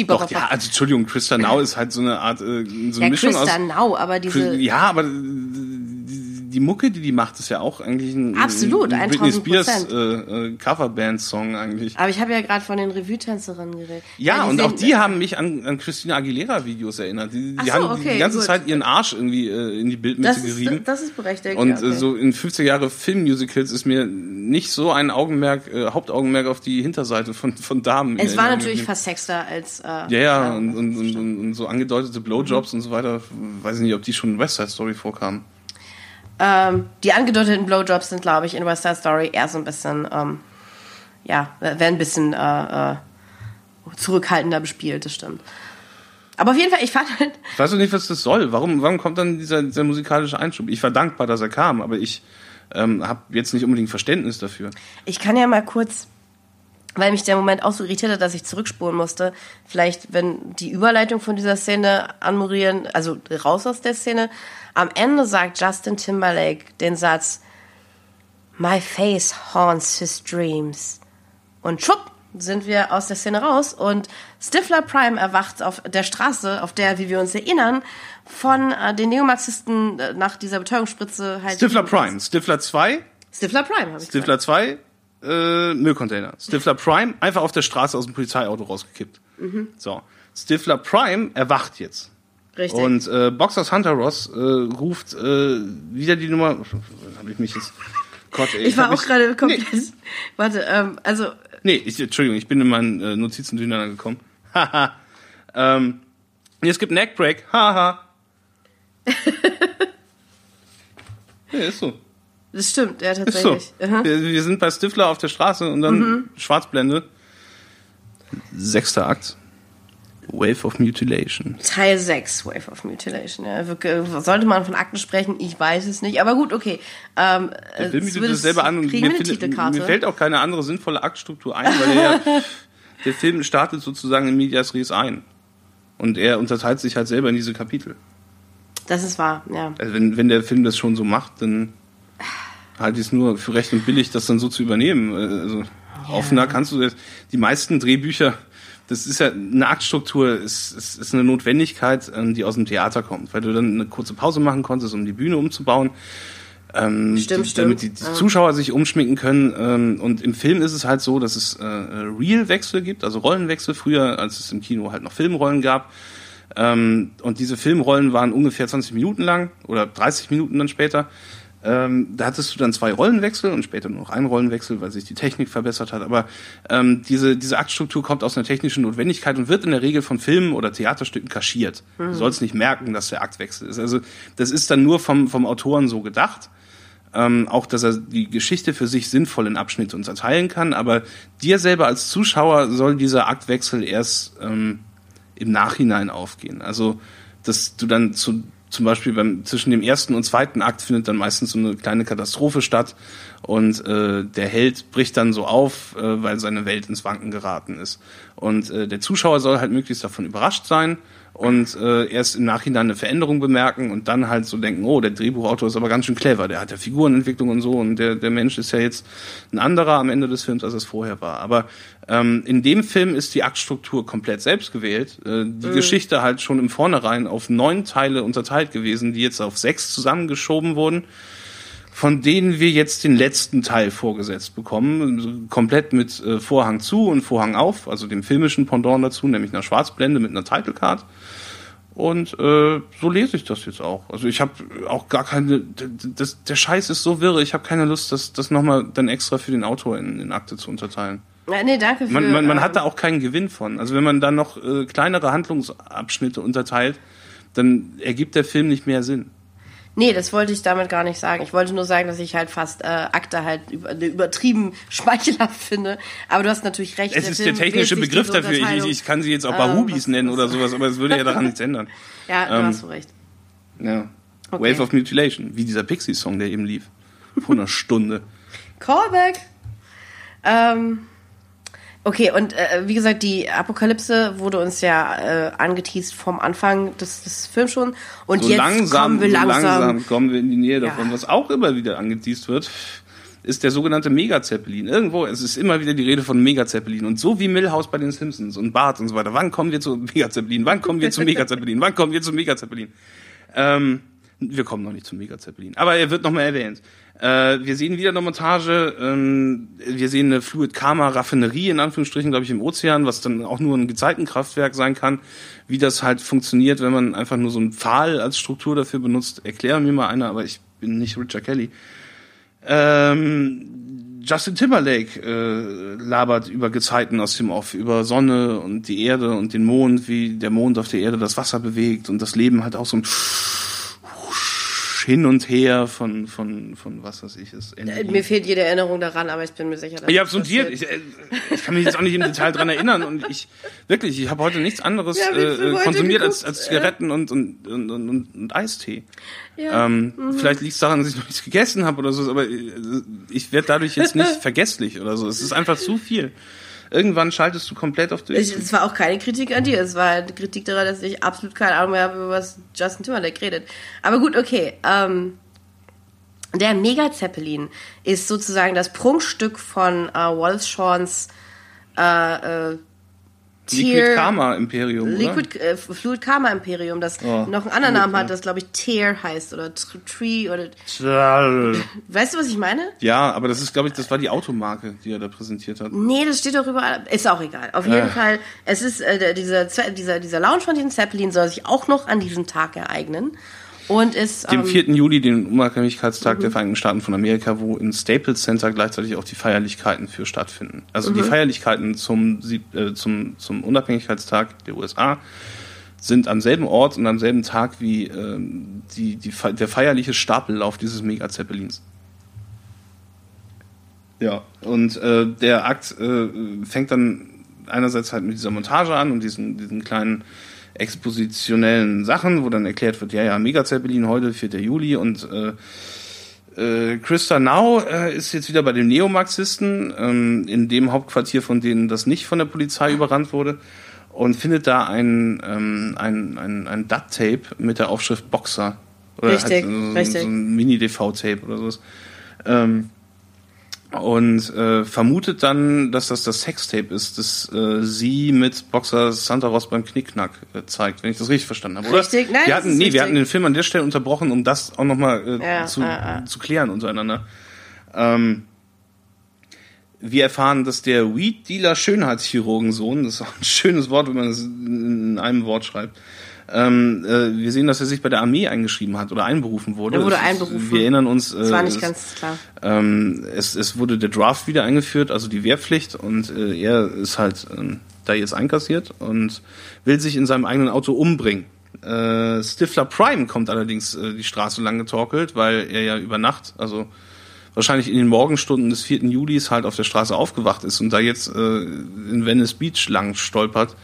Bop, Doch, ja, also Entschuldigung, Krista Now ist halt so eine Art, äh, so eine ja, Mischung Krista aus. Now, aber diese. Ja, aber die Mucke, die die macht, ist ja auch eigentlich ein, Absolut, ein Britney Spears äh, äh, Coverband-Song eigentlich. Aber ich habe ja gerade von den Revue-Tänzerinnen geredet. Ja, ja und auch die haben mich an, an Christina Aguilera-Videos erinnert. Die, die so, haben okay, die ganze gut. Zeit ihren Arsch irgendwie äh, in die Bildmitte das gerieben. Ist, das ist berechtigt. Und ja, okay. äh, so in 50 Jahre Filmmusicals ist mir nicht so ein Augenmerk, äh, Hauptaugenmerk auf die Hinterseite von, von Damen. Es war natürlich fast sexter als. Äh, ja, ja, und, und, und, und, so angedeutete Blowjobs mhm. und so weiter. Weiß ich nicht, ob die schon in West Side Story vorkamen. Ähm, die angedeuteten Blowjobs sind, glaube ich, in West Side Story eher so ein bisschen, ähm, ja, werden ein bisschen äh, äh, zurückhaltender bespielt, das stimmt. Aber auf jeden Fall, ich fand halt. Ich weiß auch nicht, was das soll. Warum, warum kommt dann dieser, dieser musikalische Einschub? Ich war dankbar, dass er kam, aber ich ähm, habe jetzt nicht unbedingt Verständnis dafür. Ich kann ja mal kurz, weil mich der Moment auch so irritiert hat, dass ich zurückspulen musste. Vielleicht, wenn die Überleitung von dieser Szene anmoderieren, also raus aus der Szene, am Ende sagt Justin Timberlake den Satz, My face haunts his dreams. Und schupp, sind wir aus der Szene raus und Stifler Prime erwacht auf der Straße, auf der, wie wir uns erinnern, von äh, den Neomarxisten äh, nach dieser Betäubungsspritze halt. Stifler Prime, Stifler 2. Stifler Prime, habe ich Stifler gesagt. 2, äh, Müllcontainer. Stifler Prime einfach auf der Straße aus dem Polizeiauto rausgekippt. Mhm. So. Stifler Prime erwacht jetzt. Richtig. Und äh, Boxers Hunter Ross äh, ruft äh, wieder die Nummer. Habe ich mich jetzt. Gott, ey, ich, war auch gerade komplett. Nee. Warte, ähm, also. Nee, ich, Entschuldigung, ich bin in meinen äh, Notizen durcheinander gekommen. Haha. ähm, es gibt Neckbreak. Haha. ja, ist so. Das stimmt, ja, tatsächlich. Ist so. Uh wir, wir, sind bei Stifler auf der Straße und dann mhm. Schwarzblende. Sechster Akt. Wave of Mutilation. Teil 6, Wave of Mutilation. Ja, sollte man von Akten sprechen? Ich weiß es nicht. Aber gut, okay. Ähm, der Film bietet das selber an und mir, find, mir, fällt auch keine andere sinnvolle Aktstruktur ein, weil der, der Film startet sozusagen in Medias Res ein. Und er unterteilt sich halt selber in diese Kapitel. Das ist wahr, ja. Also wenn, wenn der Film das schon so macht, dann halte ich es nur für recht und billig, das dann so zu übernehmen. Also ja. offener kannst du das. Die meisten Drehbücher das ist ja eine Aktstruktur, ist, ist, ist eine Notwendigkeit, ähm, die aus dem Theater kommt, weil du dann eine kurze Pause machen konntest, um die Bühne umzubauen. Ähm, Stimmt, die, stimmt. damit die, die Zuschauer sich umschminken können. Ähm, und im Film ist es halt so, dass es äh, Real-Wechsel gibt, also Rollenwechsel, früher, als es im Kino halt noch Filmrollen gab. Ähm, und diese Filmrollen waren ungefähr 20 Minuten lang oder 30 Minuten dann später. Ähm, da hattest du dann zwei Rollenwechsel und später nur noch einen Rollenwechsel, weil sich die Technik verbessert hat. Aber ähm, diese, diese Aktstruktur kommt aus einer technischen Notwendigkeit und wird in der Regel von Filmen oder Theaterstücken kaschiert. Du sollst nicht merken, dass der Aktwechsel ist. Also das ist dann nur vom, vom Autoren so gedacht. Ähm, auch, dass er die Geschichte für sich sinnvoll in Abschnitte unterteilen kann. Aber dir selber als Zuschauer soll dieser Aktwechsel erst ähm, im Nachhinein aufgehen. Also, dass du dann zu, zum Beispiel beim, zwischen dem ersten und zweiten Akt findet dann meistens so eine kleine Katastrophe statt und äh, der Held bricht dann so auf, äh, weil seine Welt ins Wanken geraten ist. Und äh, der Zuschauer soll halt möglichst davon überrascht sein und äh, erst im Nachhinein eine Veränderung bemerken und dann halt so denken, oh, der Drehbuchautor ist aber ganz schön clever, der hat ja Figurenentwicklung und so und der, der Mensch ist ja jetzt ein anderer am Ende des Films, als es vorher war. Aber ähm, in dem Film ist die Aktstruktur komplett selbst gewählt. Äh, die Geschichte halt schon im Vornherein auf neun Teile unterteilt gewesen, die jetzt auf sechs zusammengeschoben wurden von denen wir jetzt den letzten Teil vorgesetzt bekommen, komplett mit äh, Vorhang zu und Vorhang auf, also dem filmischen Pendant dazu, nämlich einer Schwarzblende mit einer Title Card. Und äh, so lese ich das jetzt auch. Also ich habe auch gar keine, das, der Scheiß ist so wirre, ich habe keine Lust, das, das nochmal dann extra für den Autor in, in Akte zu unterteilen. Nee, danke für. Man, man, man ähm, hat da auch keinen Gewinn von. Also wenn man dann noch äh, kleinere Handlungsabschnitte unterteilt, dann ergibt der Film nicht mehr Sinn. Nee, das wollte ich damit gar nicht sagen. Ich wollte nur sagen, dass ich halt fast äh, Akte halt über, übertrieben schmeichelhaft finde. Aber du hast natürlich recht. Es ist der technische Begriff dafür. Ich, ich, kann sie jetzt auch Ah, Bahubis was- nennen oder sowas, aber es würde ja daran nichts ändern. Ja, du Ähm, hast recht. Ja. Okay. Wave of Mutilation, wie dieser Pixies-Song, der eben lief. Vor einer Stunde. Callback. Ähm, okay, und äh, wie gesagt, die Apokalypse wurde uns ja äh, angeteased vom Anfang des, des Films schon. Und So jetzt langsam, kommen wir so langsam. langsam kommen wir in die Nähe davon. Ja. Was auch immer wieder angeteased wird, ist der sogenannte Mega-Zeppelin. Irgendwo, es ist immer wieder die Rede von Mega-Zeppelin. Und so wie Millhouse bei den Simpsons und Bart und so weiter. Wann kommen wir zu Mega-Zeppelin? Wann kommen wir zu Mega-Zeppelin? Wann kommen wir zu Mega-Zeppelin? Ähm, wir kommen noch nicht zum Mega-Zeppelin. Aber er wird nochmal erwähnt. Äh, wir sehen wieder eine Montage. Ähm, wir sehen eine Fluid Karma Raffinerie in Anführungsstrichen, glaube ich, im Ozean, was dann auch nur ein Gezeitenkraftwerk sein kann. Wie das halt funktioniert, wenn man einfach nur so einen Pfahl als Struktur dafür benutzt, erklär mir mal einer, aber ich bin nicht Richard Kelly. Ähm, Justin Timberlake äh, labert über Gezeiten aus dem Off, über Sonne und die Erde und den Mond, wie der Mond auf der Erde das Wasser bewegt und das Leben halt auch so ein hin und her von, von, von was weiß ich ist. Äh, Mir fehlt jede Erinnerung daran, aber ich bin mir sicher, dass Ich habe sondiert. Ich, äh, ich kann mich jetzt auch nicht im Detail dran erinnern und ich wirklich, ich habe heute nichts anderes Ja, äh, konsumiert als, geguckt? als Zigaretten und, und, und, und, und, und Eistee. Ja. Ähm, Vielleicht liegt es daran, dass ich noch nichts gegessen habe oder so, aber äh, ich werde dadurch jetzt nicht vergesslich oder so. Es ist einfach zu viel. Irgendwann schaltest du komplett auf durch. Ich, es war auch keine Kritik an dir, es war eine Kritik daran, dass ich absolut keine Ahnung mehr habe, über was Justin Timberlake redet. Aber gut, okay. Ähm, der Mega Zeppelin ist sozusagen das Prunkstück von äh, Wallace Shawns äh, äh, Liquid Tier- Karma Imperium, oder? Liquid äh, Fluid Karma Imperium, das Oh, noch einen anderen Namen ja. hat, das glaube ich Tear heißt oder Tr- Tree oder Ja, weißt du, was ich meine? aber das ist, glaube ich, das war die Automarke, die er da präsentiert hat. Nee, das steht doch überall. Ist auch egal. Auf jeden Ja. Fall, es ist äh, dieser, dieser, dieser Lounge von diesem Zeppelin soll sich auch noch an diesem Tag ereignen. Und ist. Dem ähm, 4. Juli, den Unabhängigkeitstag der Vereinigten Staaten von Amerika, wo im Staples Center gleichzeitig auch die Feierlichkeiten für stattfinden. Also die Feierlichkeiten zum, äh, zum, zum Unabhängigkeitstag der USA sind am selben Ort und am selben Tag wie ähm, die, die, der feierliche Stapellauf dieses Mega-Zeppelins. Ja, und äh, der Akt äh, fängt dann einerseits halt mit dieser Montage an und diesen, diesen kleinen expositionellen Sachen, wo dann erklärt wird, ja, ja, Mega-Zeppelin heute, 4. Juli und äh, äh, Christa Now äh, ist jetzt wieder bei den Neomarxisten, ähm, in dem Hauptquartier, von denen das nicht von der Polizei überrannt wurde, und findet da ein, ähm, ein, ein, ein DAT-Tape mit der Aufschrift Boxer. Oder Richtig, halt so, richtig. so ein Mini-DV-Tape oder sowas. Ähm, und äh, vermutet dann, dass das das Sextape ist, das äh, sie mit Boxer Santa Ross beim Knickknack äh, zeigt, wenn ich das richtig verstanden habe, oder? Richtig, nein, wir hatten, nee, richtig. wir hatten den Film an der Stelle unterbrochen, um das auch nochmal äh, Ja, zu, ja, ja. zu klären untereinander. Ähm, wir erfahren, dass der Weed-Dealer Schönheitschirurgensohn, das ist auch ein schönes Wort, wenn man es in einem Wort schreibt, ähm, äh, wir sehen, dass er sich bei der Armee eingeschrieben hat oder einberufen wurde. Er wurde Es- einberufen. Wir erinnern uns. Äh, Das war nicht es- ganz klar. ähm, es, es wurde der Draft wieder eingeführt, also die Wehrpflicht, und äh, er ist halt ähm, da jetzt einkassiert und will sich in seinem eigenen Auto umbringen. Äh, Stifler Prime kommt allerdings äh, die Straße lang getorkelt, weil er ja über Nacht, also wahrscheinlich in den Morgenstunden des 4. Julis halt auf der Straße aufgewacht ist und da jetzt äh, in Venice Beach lang stolpert,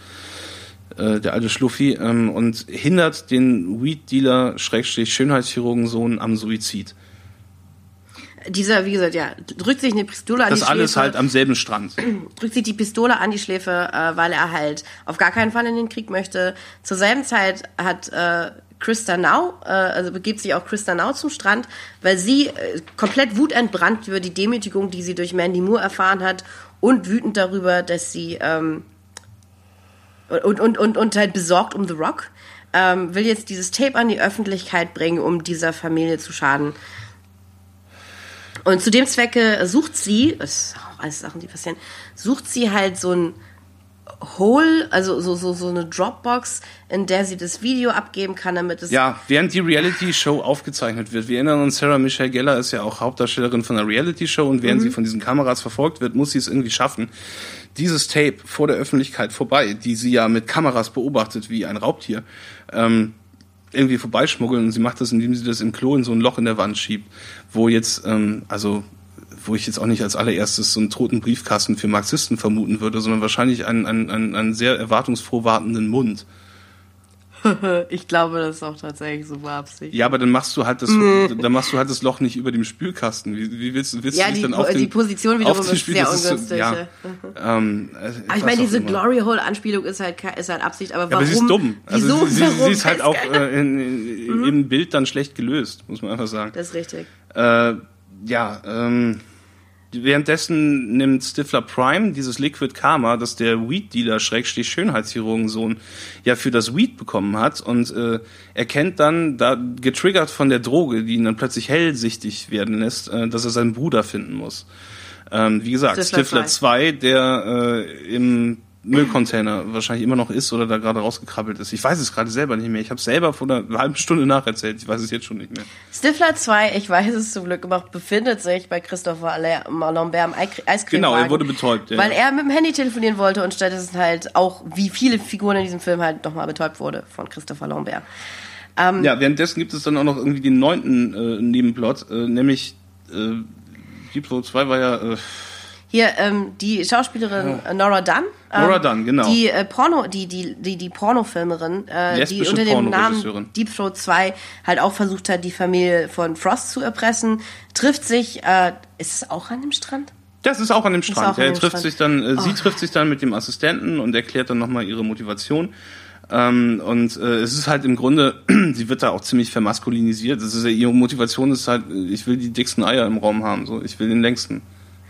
äh, der alte Schluffi, ähm, und hindert den Weed-Dealer, Schrägstrich Schönheitschirurgensohn am Suizid. Dieser, wie gesagt, ja, drückt sich eine Pistole an Das die alles Schläfe. halt am selben Strand. drückt sich die Pistole an die Schläfe, äh, weil er halt auf gar keinen Fall in den Krieg möchte. Zur selben Zeit hat äh, Christa Now, äh, also begibt sich auch Christa Now zum Strand, weil sie äh, komplett wutentbrannt über die Demütigung, die sie durch Mandy Moore erfahren hat und wütend darüber, dass sie ähm, und, und, und, und halt besorgt um The Rock, ähm, will jetzt dieses Tape an die Öffentlichkeit bringen, um dieser Familie zu schaden. Und zu dem Zwecke sucht sie, das ist auch alles Sachen, die passieren, sucht sie halt so ein Hole, also so, so, so eine Dropbox, in der sie das Video abgeben kann, damit es Ja, während die Reality-Show aufgezeichnet wird. Wir erinnern uns, Sarah Michelle Gellar ist ja auch Hauptdarstellerin von einer Reality-Show und während sie von diesen Kameras verfolgt wird, muss sie es irgendwie schaffen, dieses Tape vor der Öffentlichkeit vorbei, die sie ja mit Kameras beobachtet wie ein Raubtier, ähm, irgendwie vorbeischmuggeln und sie macht das, indem sie das im Klo in so ein Loch in der Wand schiebt, wo jetzt, ähm, also wo ich jetzt auch nicht als allererstes so einen toten Briefkasten für Marxisten vermuten würde, sondern wahrscheinlich einen, einen, einen, einen sehr erwartungsfroh wartenden Mund. Ich glaube, das ist auch tatsächlich so beabsichtigt. Ja, aber dann machst du halt das, dann machst du halt das Loch nicht über dem Spülkasten. Wie, wie willst, willst Ja, du dich die, dann auf den, die Position wiederum auf den ist sehr das so- ungünstig. ja, ja. ähm, äh, Aber ich meine, diese immer. Glory Hole Anspielung ist halt, ist halt Absicht, aber warum? Ja, aber sie ist dumm. Also Wieso? sie, sie, sie ist halt auch äh, in, in, im Bild dann schlecht gelöst, muss man einfach sagen. Das ist richtig. Äh, ja, ähm, währenddessen nimmt Stifler Prime dieses Liquid Karma, das der Weed-Dealer Schrägstrich Schönheitschirurgensohn ja für das Weed bekommen hat und äh, erkennt dann, da getriggert von der Droge, die ihn dann plötzlich hellsichtig werden lässt, äh, dass er seinen Bruder finden muss. Ähm, wie gesagt, Stifler Stifler 2, der äh, im Müllcontainer wahrscheinlich immer noch ist oder da gerade rausgekrabbelt ist. Ich weiß es gerade selber nicht mehr. Ich habe selber vor einer halben Stunde nacherzählt. Ich weiß es jetzt schon nicht mehr. Stifler 2, ich weiß es zum Glück gemacht, befindet sich bei Christopher Lambert im Ei- Eiscremewagen. Genau, er wurde betäubt. Ja. Weil er mit dem Handy telefonieren wollte und stattdessen halt auch, wie viele Figuren in diesem Film halt nochmal betäubt wurde von Christopher Lambert. Ja, währenddessen gibt es dann auch noch irgendwie den neunten äh, Nebenplot, äh, nämlich äh, Deep Throat 2 war ja äh, Hier, ähm, die Schauspielerin äh, Nora Dunn. Ähm, Nora Dunn, genau. Die äh, Porno, die, die, die, die Pornofilmerin, äh, die unter dem. Namen Deep Throat 2 halt auch versucht hat, die Familie von Frost zu erpressen, trifft sich, äh, ist es auch an dem Strand? das ist auch an dem Strand. Ja, er trifft Strand. Oh. sich dann, äh, sie trifft sich dann mit dem Assistenten und erklärt dann nochmal ihre Motivation. Ähm, und äh, es ist halt im Grunde, sie wird da auch ziemlich vermaskulinisiert. Das ist ja, ihre Motivation ist halt, ich will die dicksten Eier im Raum haben, so ich will den längsten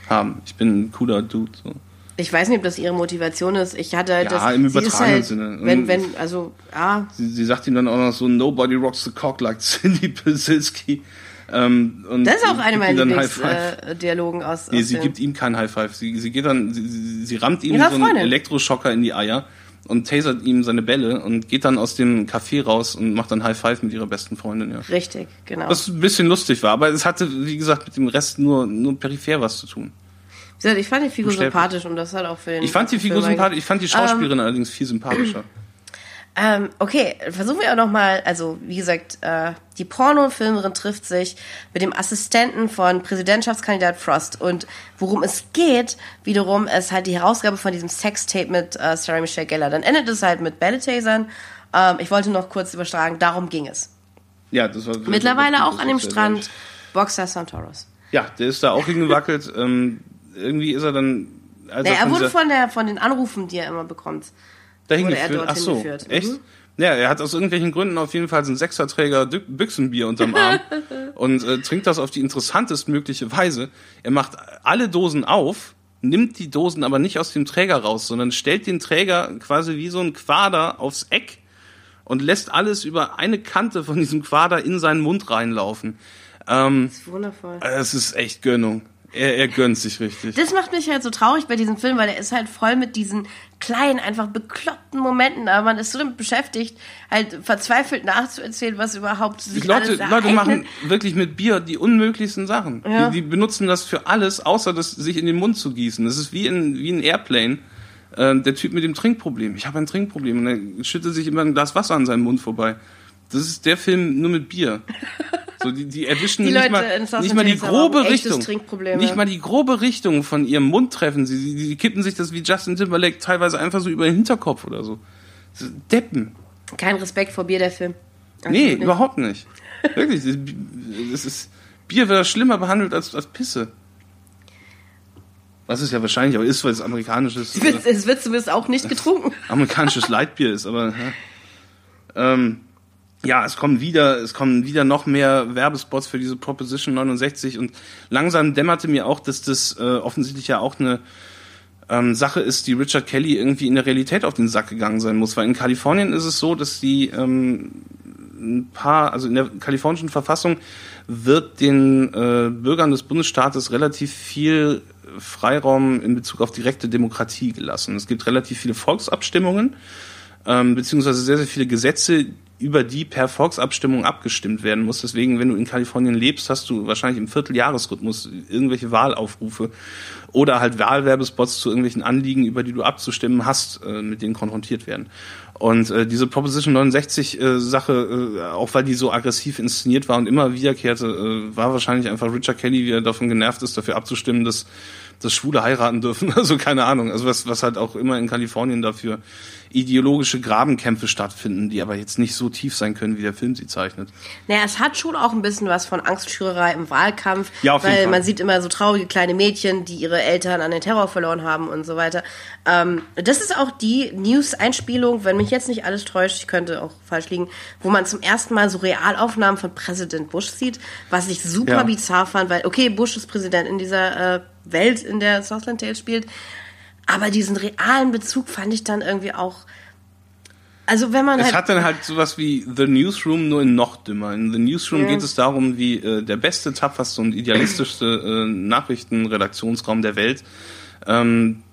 haben. Ich bin ein cooler Dude. So. Ich weiß nicht, ob das ihre Motivation ist. Ich hatte halt Ja, das. im übertragenen halt, Sinne. Wenn, wenn, also, ja, Sie, sie sagt ihm dann auch noch so, nobody rocks the cock like Cindy Pilsilski. Ähm, das ist auch eine meiner dann High Five. Lieblingsdialogen aus, Nee, aus sie gibt ihm keinen High Five. Sie, sie geht dann, sie, sie, rammt ihm so einen Freundin. Elektroschocker in die Eier und tasert ihm seine Bälle und geht dann aus dem Café raus und macht dann High Five mit ihrer besten Freundin, ja. Richtig, genau. Was ein bisschen lustig war, aber es hatte, wie gesagt, mit dem Rest nur, nur peripher was zu tun. Wie gesagt, ich fand die Figur sympathisch und das hat auch für den Ich fand die Figur sympathisch, ich fand die Schauspielerin allerdings viel sympathischer. Ähm, okay, versuchen wir auch nochmal, also wie gesagt, äh, die Pornofilmerin trifft sich mit dem Assistenten von Präsidentschaftskandidat Frost und worum es geht, wiederum ist halt die Herausgabe von diesem Sextape mit äh, Sarah Michelle Gellar. Dann endet es halt mit Belletasern. Ähm, ich wollte noch kurz übertragen, darum ging es. Ja, das war Mittlerweile das auch an dem Strand. Boxer Santoros. Ja, der ist da auch hingewackelt. ähm, irgendwie ist er dann. Als Nee, er wurde dieser- von, der, von den Anrufen, die er immer bekommt. Dahin wurde er geführt. Ach so, geführt. echt? Mhm. Ja, er hat aus irgendwelchen Gründen auf jeden Fall so einen Sechserträger Büchsenbier unterm Arm und äh, trinkt das auf die interessantest mögliche Weise. Er macht alle Dosen auf, nimmt die Dosen aber nicht aus dem Träger raus, sondern stellt den Träger quasi wie so ein Quader aufs Eck und lässt alles über eine Kante von diesem Quader in seinen Mund reinlaufen. Ähm, Das ist wundervoll. es ist echt Gönnung. Er, er gönnt sich richtig. Das macht mich halt so traurig bei diesem Film, weil er ist halt voll mit diesen kleinen, einfach bekloppten Momenten, aber man ist so damit beschäftigt, halt verzweifelt nachzuerzählen, was überhaupt sich Die Leute, Leute machen wirklich mit Bier die unmöglichsten Sachen. Ja. Die, die benutzen das für alles, außer das sich in den Mund zu gießen. Das ist wie in wie ein Airplane. Äh, der Typ mit dem Trinkproblem. Ich habe ein Trinkproblem und er schüttet sich immer ein Glas Wasser an seinem Mund vorbei. Das ist der Film nur mit Bier. So, die, die erwischen Die nicht, Leute mal, nicht mal die grobe Richtung. Nicht mal die grobe Richtung von ihrem Mund treffen. Sie, sie, sie kippen sich das wie Justin Timberlake teilweise einfach so über den Hinterkopf oder so. Deppen. Kein Respekt vor Bier, der Film. Nee, Absolut nicht. überhaupt nicht. Wirklich, das, ist, Bier wird schlimmer behandelt als, als Pisse. Was es ja wahrscheinlich auch ist, weil es amerikanisches, Es wird, es wird zumindest auch nicht getrunken. amerikanisches Leitbier ist, aber ja. Ähm, ja, es kommen wieder, es kommen wieder noch mehr Werbespots für diese Proposition 69 und langsam dämmerte mir auch, dass das äh, offensichtlich ja auch eine ähm, Sache ist, die Richard Kelly irgendwie in der Realität auf den Sack gegangen sein muss, weil in Kalifornien ist es so, dass die ähm, ein paar, also in der kalifornischen Verfassung wird den äh, Bürgern des Bundesstaates relativ viel Freiraum in Bezug auf direkte Demokratie gelassen. Es gibt relativ viele Volksabstimmungen, ähm, beziehungsweise sehr, sehr viele Gesetze, über die per Volksabstimmung abgestimmt werden muss. Deswegen, wenn du in Kalifornien lebst, hast du wahrscheinlich im Vierteljahresrhythmus irgendwelche Wahlaufrufe oder halt Wahlwerbespots zu irgendwelchen Anliegen, über die du abzustimmen hast, äh, mit denen konfrontiert werden. Und äh, diese Proposition 69 äh, Sache, äh, auch weil die so aggressiv inszeniert war und immer wiederkehrte, äh, war wahrscheinlich einfach Richard Kelly, wie er davon genervt ist, dafür abzustimmen, dass dass Schwule heiraten dürfen. Also keine Ahnung. Also was, was halt auch immer in Kalifornien dafür ideologische Grabenkämpfe stattfinden, die aber jetzt nicht so tief sein können, wie der Film sie zeichnet. Naja, es hat schon auch ein bisschen was von Angstschürerei im Wahlkampf, Ja, auf jeden weil man sieht immer so traurige kleine Mädchen, die ihre Eltern an den Terror verloren haben und so weiter. Ähm, das ist auch die News-Einspielung, wenn mich jetzt nicht alles täuscht, ich könnte auch falsch liegen, wo man zum ersten Mal so Realaufnahmen von Präsident Bush sieht, was ich super Ja. bizarr fand, weil, okay, Bush ist Präsident in dieser äh, Welt, in der Southland Tales spielt, aber diesen realen Bezug fand ich dann irgendwie auch also wenn man Es halt hat dann halt sowas wie The Newsroom, nur in noch dümmer. In The Newsroom Ja. geht es darum, wie äh, der beste, tapferste und idealistischste äh, Nachrichtenredaktionsraum der Welt ähm,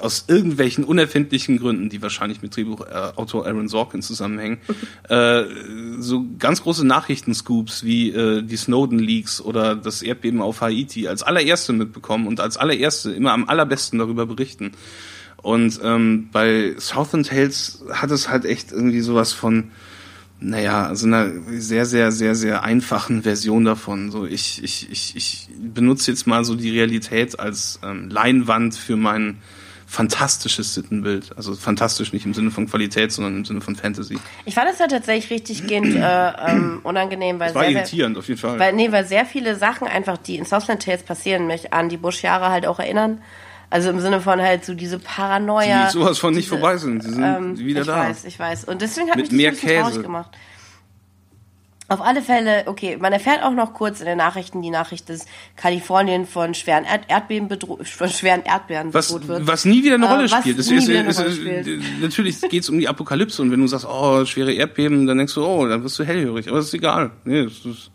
aus irgendwelchen unerfindlichen Gründen, die wahrscheinlich mit Drehbuchautor Aaron Sorkin zusammenhängen, äh, so ganz große Nachrichtenscoops wie äh, die Snowden-Leaks oder das Erdbeben auf Haiti als allererste mitbekommen und als allererste immer am allerbesten darüber berichten. Und ähm, bei Southern Tales hat es halt echt irgendwie sowas von, naja, also einer sehr, sehr, sehr, sehr einfachen Version davon. So, ich, ich, ich, ich benutze jetzt mal so die Realität als ähm, Leinwand für mein fantastisches Sittenbild. Also fantastisch nicht im Sinne von Qualität, sondern im Sinne von Fantasy. Ich fand es halt tatsächlich richtig gehend äh, ähm, unangenehm, weil Das war sehr, irritierend, auf jeden Fall. weil nee, weil sehr viele Sachen einfach, die in Southland Tales passieren, mich an die Bush-Jahre halt auch erinnern. Also im Sinne von halt so diese Paranoia. die sowas von nicht diese, vorbei sind. Die sind ähm, wieder ich da. weiß, ich weiß. Und deswegen hat Mit mich das mehr ein bisschen traurig Käse. gemacht. Auf alle Fälle, okay, man erfährt auch noch kurz in den Nachrichten die Nachricht, dass Kalifornien von schweren Erd Erdbeben bedroht, von schweren Erdbeeren Was, bedroht wird. was nie wieder eine Äh, Rolle was spielt. Es wieder eine es Rolle spielt. natürlich geht es um die Apokalypse und wenn du sagst, oh, schwere Erdbeben, dann denkst du, oh, dann wirst du hellhörig. Aber das ist egal. Nee, das, das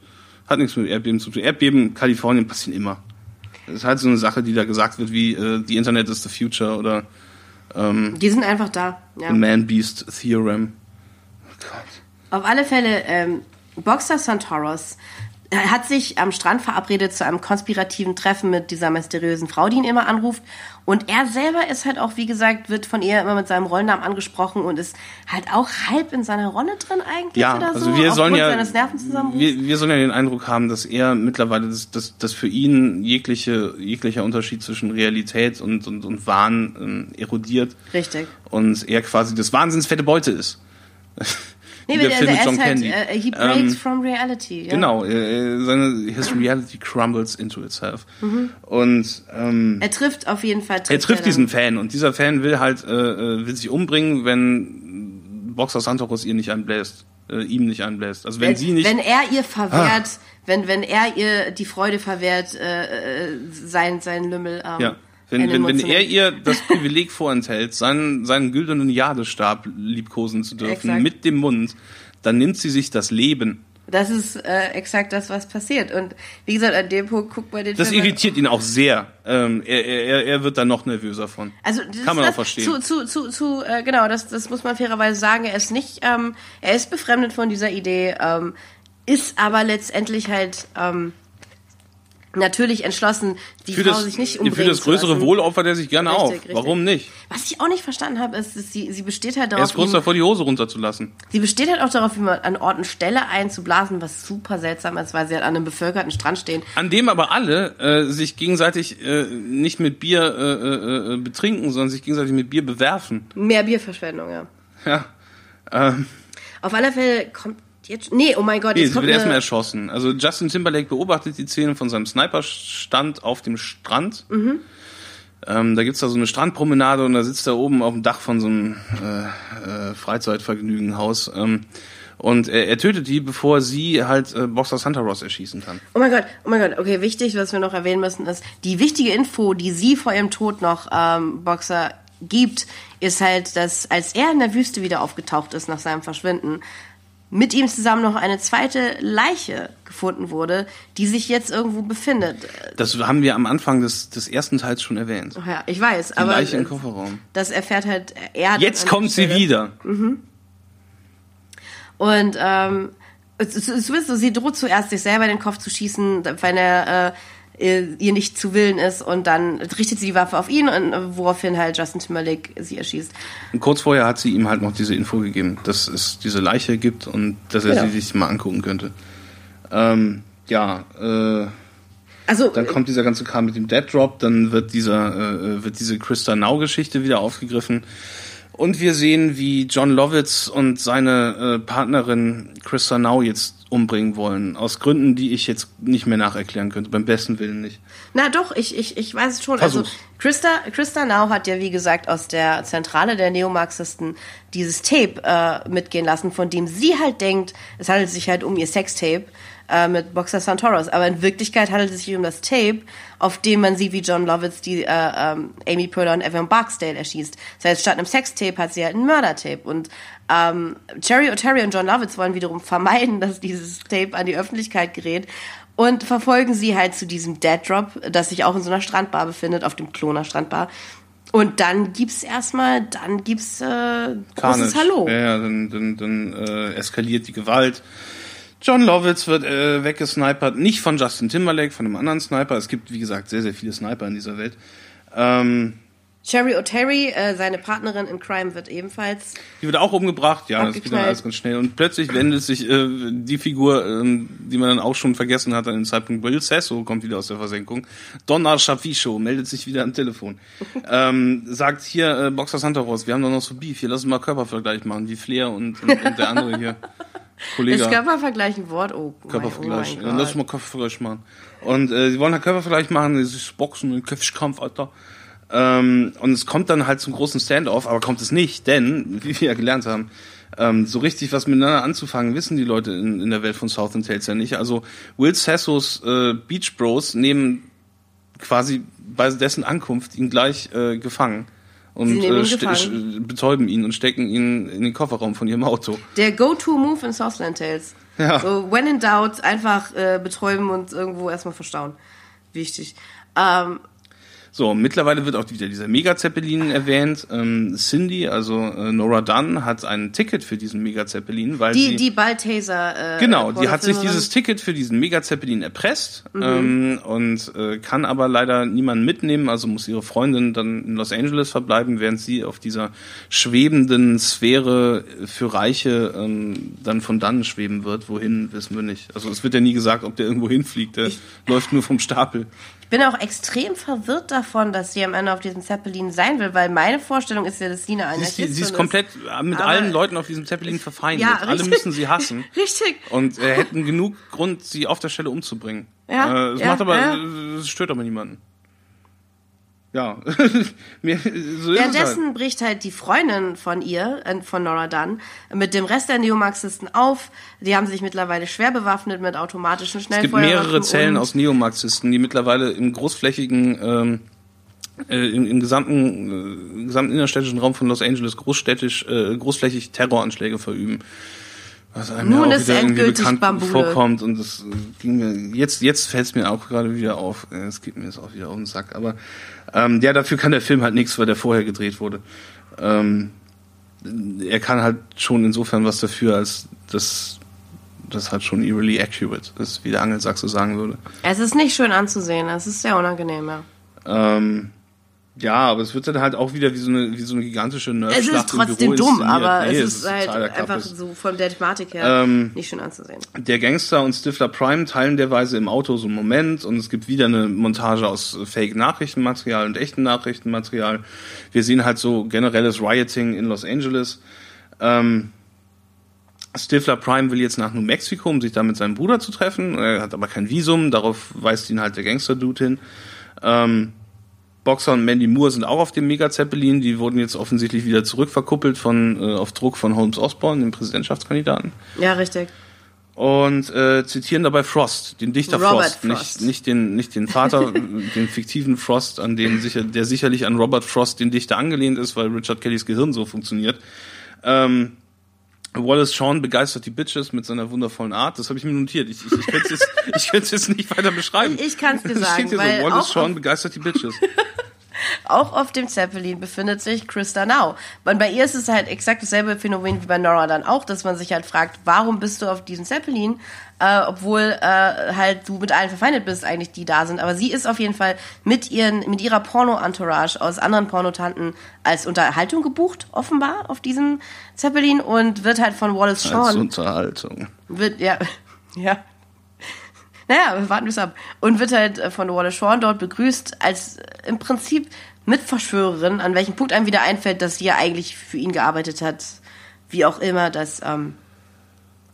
hat nichts mit Erdbeben zu tun. Erdbeben, Kalifornien passieren immer. Das ist halt so eine Sache, die da gesagt wird, wie äh, the Internet is the future oder Die sind einfach da. Ja. the Man-Beast Theorem. Oh Gott. Auf alle Fälle, ähm, Boxer Santoros äh, hat sich am Strand verabredet zu einem konspirativen Treffen mit dieser mysteriösen Frau, die ihn immer anruft. Und er selber ist halt auch, wie gesagt, wird von ihr immer mit seinem Rollnamen angesprochen und ist halt auch halb in seiner Rolle drin eigentlich Ja, oder also so. wir sollen ja, wir, wir sollen ja den Eindruck haben, dass er mittlerweile, dass, dass, dass für ihn jegliche, jeglicher Unterschied zwischen Realität und, und, und Wahn ähm, erodiert Richtig. und er quasi das Wahnsinns fette Beute ist. Nee, Wie der aber Film er mit John halt, Candy. äh, he breaks Ähm, from reality. Ja. Genau, äh, seine, his reality crumbles into itself. Und ähm, Er trifft auf jeden Fall. er trifft dann- diesen Fan und dieser Fan will halt äh, äh, will sich umbringen, wenn Boxer Santoros ihr nicht einbläst, äh, ihm nicht einbläst. Also wenn, wenn, sie nicht, wenn er ihr verwehrt, wenn, wenn er ihr die Freude verwehrt, äh, äh, sein, sein Lümmel. Ähm, ja, wenn, wenn, wenn er ihr das Privileg vorenthält, seinen, seinen güldenen Jadestab liebkosen zu dürfen Exakt. mit dem Mund, dann nimmt sie sich das Leben. Das ist äh, exakt das, was passiert. Und wie gesagt, an dem Punkt guckt man den Das Film. irritiert ihn auch sehr. Ähm, er, er, er wird dann noch nervöser von. Also das, Kann man das, auch verstehen. Zu, zu, zu, zu äh, genau, das, das muss man fairerweise sagen. Er ist nicht, ähm, er ist befremdet von dieser Idee, ähm, ist aber letztendlich halt ähm, natürlich entschlossen, die für Frau das, sich nicht für umbringen das größere. Wohl opfert er sich gerne Richtig, auf. richtig. Warum nicht? Was ich auch nicht verstanden habe, ist, dass sie, sie besteht halt Er darauf, ist kurz ihm, davor, die Hose runterzulassen. sie besteht halt auch darauf, ihm an Ort und Stelle einzublasen, was super seltsam ist, weil sie halt an einem bevölkerten Strand stehen. An dem aber alle äh, sich gegenseitig äh, nicht mit Bier äh, äh, betrinken, sondern sich gegenseitig mit Bier bewerfen. Mehr Bierverschwendung, ja. Ja. Ähm, Auf alle Fälle kommt jetzt, nee, oh mein Gott, nee, jetzt sie wird erstmal erschossen. Also Justin Timberlake beobachtet die Szene von seinem Sniperstand auf dem Strand. Mhm. Ähm, da gibt's da so eine Strandpromenade und da sitzt er oben auf dem Dach von so einem äh, äh, Freizeitvergnügenhaus. Ähm, und er, er tötet die, bevor sie halt äh, Boxer Santa Ross erschießen kann. Oh mein Gott, oh mein Gott, okay, wichtig, was wir noch erwähnen müssen, ist, die wichtige Info, die sie vor ihrem Tod noch ähm, Boxer gibt, ist halt, dass als er in der Wüste wieder aufgetaucht ist nach seinem Verschwinden, mit ihm zusammen noch eine zweite Leiche gefunden wurde, die sich jetzt irgendwo befindet. Das haben wir am Anfang des, des ersten Teils schon erwähnt. Ach ja, ich weiß, Die aber Leiche im äh, Kofferraum. das erfährt halt er. Jetzt kommt sie wieder. Und ähm, es, es, so, sie droht zuerst sich selber in den Kopf zu schießen, wenn er äh, ihr nicht zu Willen ist und dann richtet sie die Waffe auf ihn und äh, woraufhin halt Justin Timberlake sie erschießt. Und kurz vorher hat sie ihm halt noch diese Info gegeben, dass es diese Leiche gibt und dass er Ja. sie sich mal angucken könnte. Ähm, ja, äh, Also dann kommt dieser ganze Kram mit dem Dead Drop, dann wird dieser, äh, wird diese Krista Now-Geschichte wieder aufgegriffen. Und wir sehen, wie John Lovitz und seine äh, Partnerin Krista Now jetzt umbringen wollen. Aus Gründen, die ich jetzt nicht mehr nacherklären könnte. Beim besten Willen nicht. Na doch, ich, ich, ich weiß es schon. Versuch's. Also Christa, Christa Now hat ja, wie gesagt, aus der Zentrale der Neomarxisten dieses Tape äh, mitgehen lassen, von dem sie halt denkt, es handelt sich halt um ihr Sextape äh, mit Boxer Santoros. Aber in Wirklichkeit handelt es sich um das Tape, auf dem man sieht, wie John Lovitz die äh, ähm, Amy Poehler und Evan Barksdale erschießt. Das heißt, statt einem Sextape hat sie halt ein Mördertape. Und ähm, Cherry O'Terry und John Lovitz wollen wiederum vermeiden, dass dieses Tape an die Öffentlichkeit gerät und verfolgen sie halt zu diesem Dead Drop, das sich auch in so einer Strandbar befindet, auf dem Kloner Strandbar. Und dann gibt's erstmal, dann gibt's äh, großes Hallo. Ja, ja, dann, dann, dann äh, eskaliert die Gewalt. John Lovitz wird äh, weggesnipert, nicht von Justin Timberlake, von einem anderen Sniper. Es gibt, wie gesagt, sehr, sehr viele Sniper in dieser Welt. Ähm, Cherry O'Terry, äh, seine Partnerin in Crime, wird ebenfalls. die wird auch umgebracht, ja, das geht dann alles ganz schnell. Und plötzlich wendet sich äh, die Figur, ähm, die man dann auch schon vergessen hat an dem Zeitpunkt, Will Sasso kommt wieder aus der Versenkung. Donnar Shaficho meldet sich wieder am Telefon. ähm, sagt hier, äh, Boxer Santoros, wir haben doch noch so Beef, hier lass uns mal Körpervergleich machen, wie Flair und, und, und der andere hier. Kollege. Ist Körpervergleich ein Wort? Oh, Körpervergleich. Oh mein lass mal Körpervergleich machen. Und äh, sie wollen halt Körpervergleich machen, dieses Boxen und Köpfkampf, Alter. Ähm, und es kommt dann halt zum großen Standoff, aber kommt es nicht, denn, wie wir ja gelernt haben, ähm, so richtig was miteinander anzufangen, wissen die Leute in, in der Welt von Southern Tales ja nicht. Also Will Sassos äh, Beach Bros nehmen quasi bei dessen Ankunft ihn gleich äh, gefangen. Und äh, betäuben ihn und stecken ihn in den Kofferraum von ihrem Auto. Der Go-To-Move in Southland Tales. Ja. So, when in doubt, einfach äh, betäuben und irgendwo erstmal verstauen. Wichtig. Ähm, So, mittlerweile wird auch wieder dieser Mega-Zeppelin erwähnt. Ähm, Cindy, also äh, Nora Dunn, hat ein Ticket für diesen Mega-Zeppelin, weil die, sie... die Balltaser. Äh, Genau, die hat sich dieses Ticket für diesen Mega-Zeppelin erpresst Mhm. ähm, und äh, kann aber leider niemanden mitnehmen, also muss ihre Freundin dann in Los Angeles verbleiben, während sie auf dieser schwebenden Sphäre für Reiche ähm, dann von dann schweben wird. Wohin, wissen wir nicht. Also es wird ja nie gesagt, ob der irgendwo hinfliegt, der läuft nur vom Stapel. Ich bin auch extrem verwirrt davon, dass sie am Ende auf diesem Zeppelin sein will, weil meine Vorstellung ist ja, dass sie eine Sie ist, Anarchistin sie ist komplett äh, mit allen Leuten auf diesem Zeppelin verfeindet. Ja, Alle müssen sie hassen. Richtig. Und äh, hätten genug Grund, sie auf der Stelle umzubringen. Ja, äh, es ja, macht aber, ja. äh, es stört aber niemanden. Ja, mir, so ist es halt. Währenddessen bricht halt die Freundin von ihr, äh, von Nora Dunn, mit dem Rest der Neomarxisten auf. Die haben sich mittlerweile schwer bewaffnet mit automatischen Es gibt Schnellfeuerwaffen. mehrere Zellen aus Neomarxisten, die mittlerweile im großflächigen, ähm, äh, im, im gesamten, äh, gesamten innerstädtischen Raum von Los Angeles großstädtisch, äh, großflächig Terroranschläge verüben. Was einem Nun ja auch ist wieder irgendwie endgültig bekannt Bambule. vorkommt und das ging mir, jetzt, jetzt fällt es mir auch gerade wieder auf. Äh, Es geht mir jetzt auch wieder auf den Sack. Aber ähm, ja, dafür kann der Film halt nichts, weil der vorher gedreht wurde. Ähm, er kann halt schon insofern was dafür, als das das halt schon eerily accurate ist, wie der Angelsachse sagen würde. Es ist nicht schön anzusehen, es ist sehr unangenehm, ja. Ähm, ja, aber es wird dann halt auch wieder wie so eine, wie so eine gigantische Es Nerfschlacht ist trotzdem dumm, aber Nee, es ist halt totaler einfach so von der Thematik her Ähm, nicht schön anzusehen. Der Gangster und Stifler Prime teilen derweise im Auto so einen Moment und es gibt wieder eine Montage aus Fake-Nachrichtenmaterial und echten Nachrichtenmaterial. Wir sehen halt so generelles Rioting in Los Angeles. Ähm, Stifler Prime will jetzt nach New Mexico, um sich da mit seinem Bruder zu treffen. Er hat aber kein Visum, darauf weist ihn halt der Gangster-Dude hin. Ähm, Boxer und Mandy Moore sind auch auf dem Mega-Zeppelin. Die wurden jetzt offensichtlich wieder zurückverkuppelt von, äh, auf Druck von Holmes Osborne, dem Präsidentschaftskandidaten Ja, richtig. und äh, zitieren dabei Frost, den Dichter Robert Frost, Frost. nicht nicht den nicht den Vater, den fiktiven Frost, an den sicher der sicherlich an Robert Frost den Dichter angelehnt ist, weil Richard Kellys Gehirn so funktioniert. Ähm, Wallace Shawn begeistert die Bitches mit seiner wundervollen Art. Das habe ich mir notiert. Ich, ich, ich könnte es jetzt, ich jetzt nicht weiter beschreiben. Ich kann's dir Es sagen, steht hier weil so, Wallace Shawn begeistert die Bitches. Auch auf dem Zeppelin befindet sich Krista Now. Und bei ihr ist es halt exakt dasselbe Phänomen wie bei Nora dann auch, dass man sich halt fragt, warum bist du auf diesem Zeppelin, äh, obwohl äh, halt du mit allen verfeindet bist, eigentlich die da sind. Aber sie ist auf jeden Fall mit ihren, mit ihrer Porno-Entourage aus anderen Pornotanten als Unterhaltung gebucht, offenbar, auf diesem Zeppelin und wird halt von Wallace Als Shawn Unterhaltung. wird, ja, ja. Naja, wir warten es ab. Und wird halt äh, von Wallace Shawn dort begrüßt als äh, im Prinzip Mitverschwörerin, an welchem Punkt einem wieder einfällt, dass sie ja eigentlich für ihn gearbeitet hat. Wie auch immer das ähm,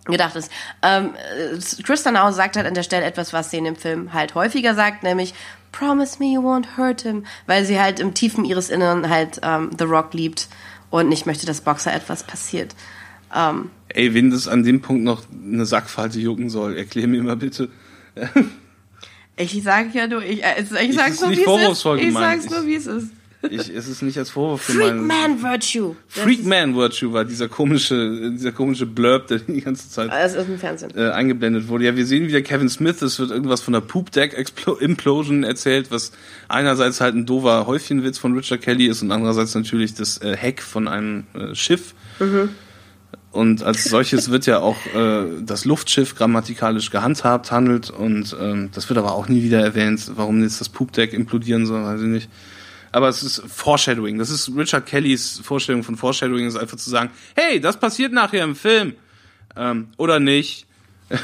gedacht ist. Ähm, äh, Krista Now sagt halt an der Stelle etwas, was sie in dem Film halt häufiger sagt, nämlich Promise me you won't hurt him, weil sie halt im Tiefen ihres Inneren halt ähm, The Rock liebt und nicht möchte, dass Boxer etwas passiert. Ähm, Ey, wenn das an dem Punkt noch eine Sackfalte jucken soll, erklär mir mal bitte. Ich sage ja nur, ich, äh, ich ist sag's nur, nicht wie es ist. Ich gemeint. sag's nur, wie es ist. Ich, es ist nicht als Vorwurf Freak gemeint. Man Virtue. Das Freak ist- Man Virtue war dieser komische, dieser komische Blurb, der die ganze Zeit Das ist im Fernsehen. äh, eingeblendet wurde. Ja, wir sehen wieder Kevin Smith, es wird irgendwas von der Poop Deck Implosion erzählt, was einerseits halt ein doofer Häufchenwitz von Richard Kelly ist und andererseits natürlich das äh, Heck von einem äh, Schiff. Und als solches wird ja auch äh, das Luftschiff grammatikalisch gehandhabt, handelt und ähm, das wird aber auch nie wieder erwähnt, warum jetzt das Poop Deck implodieren soll, weiß ich nicht. Aber es ist Foreshadowing. Das ist Richard Kellys Vorstellung von Foreshadowing, ist einfach zu sagen, hey, das passiert nachher im Film. Ähm, oder nicht.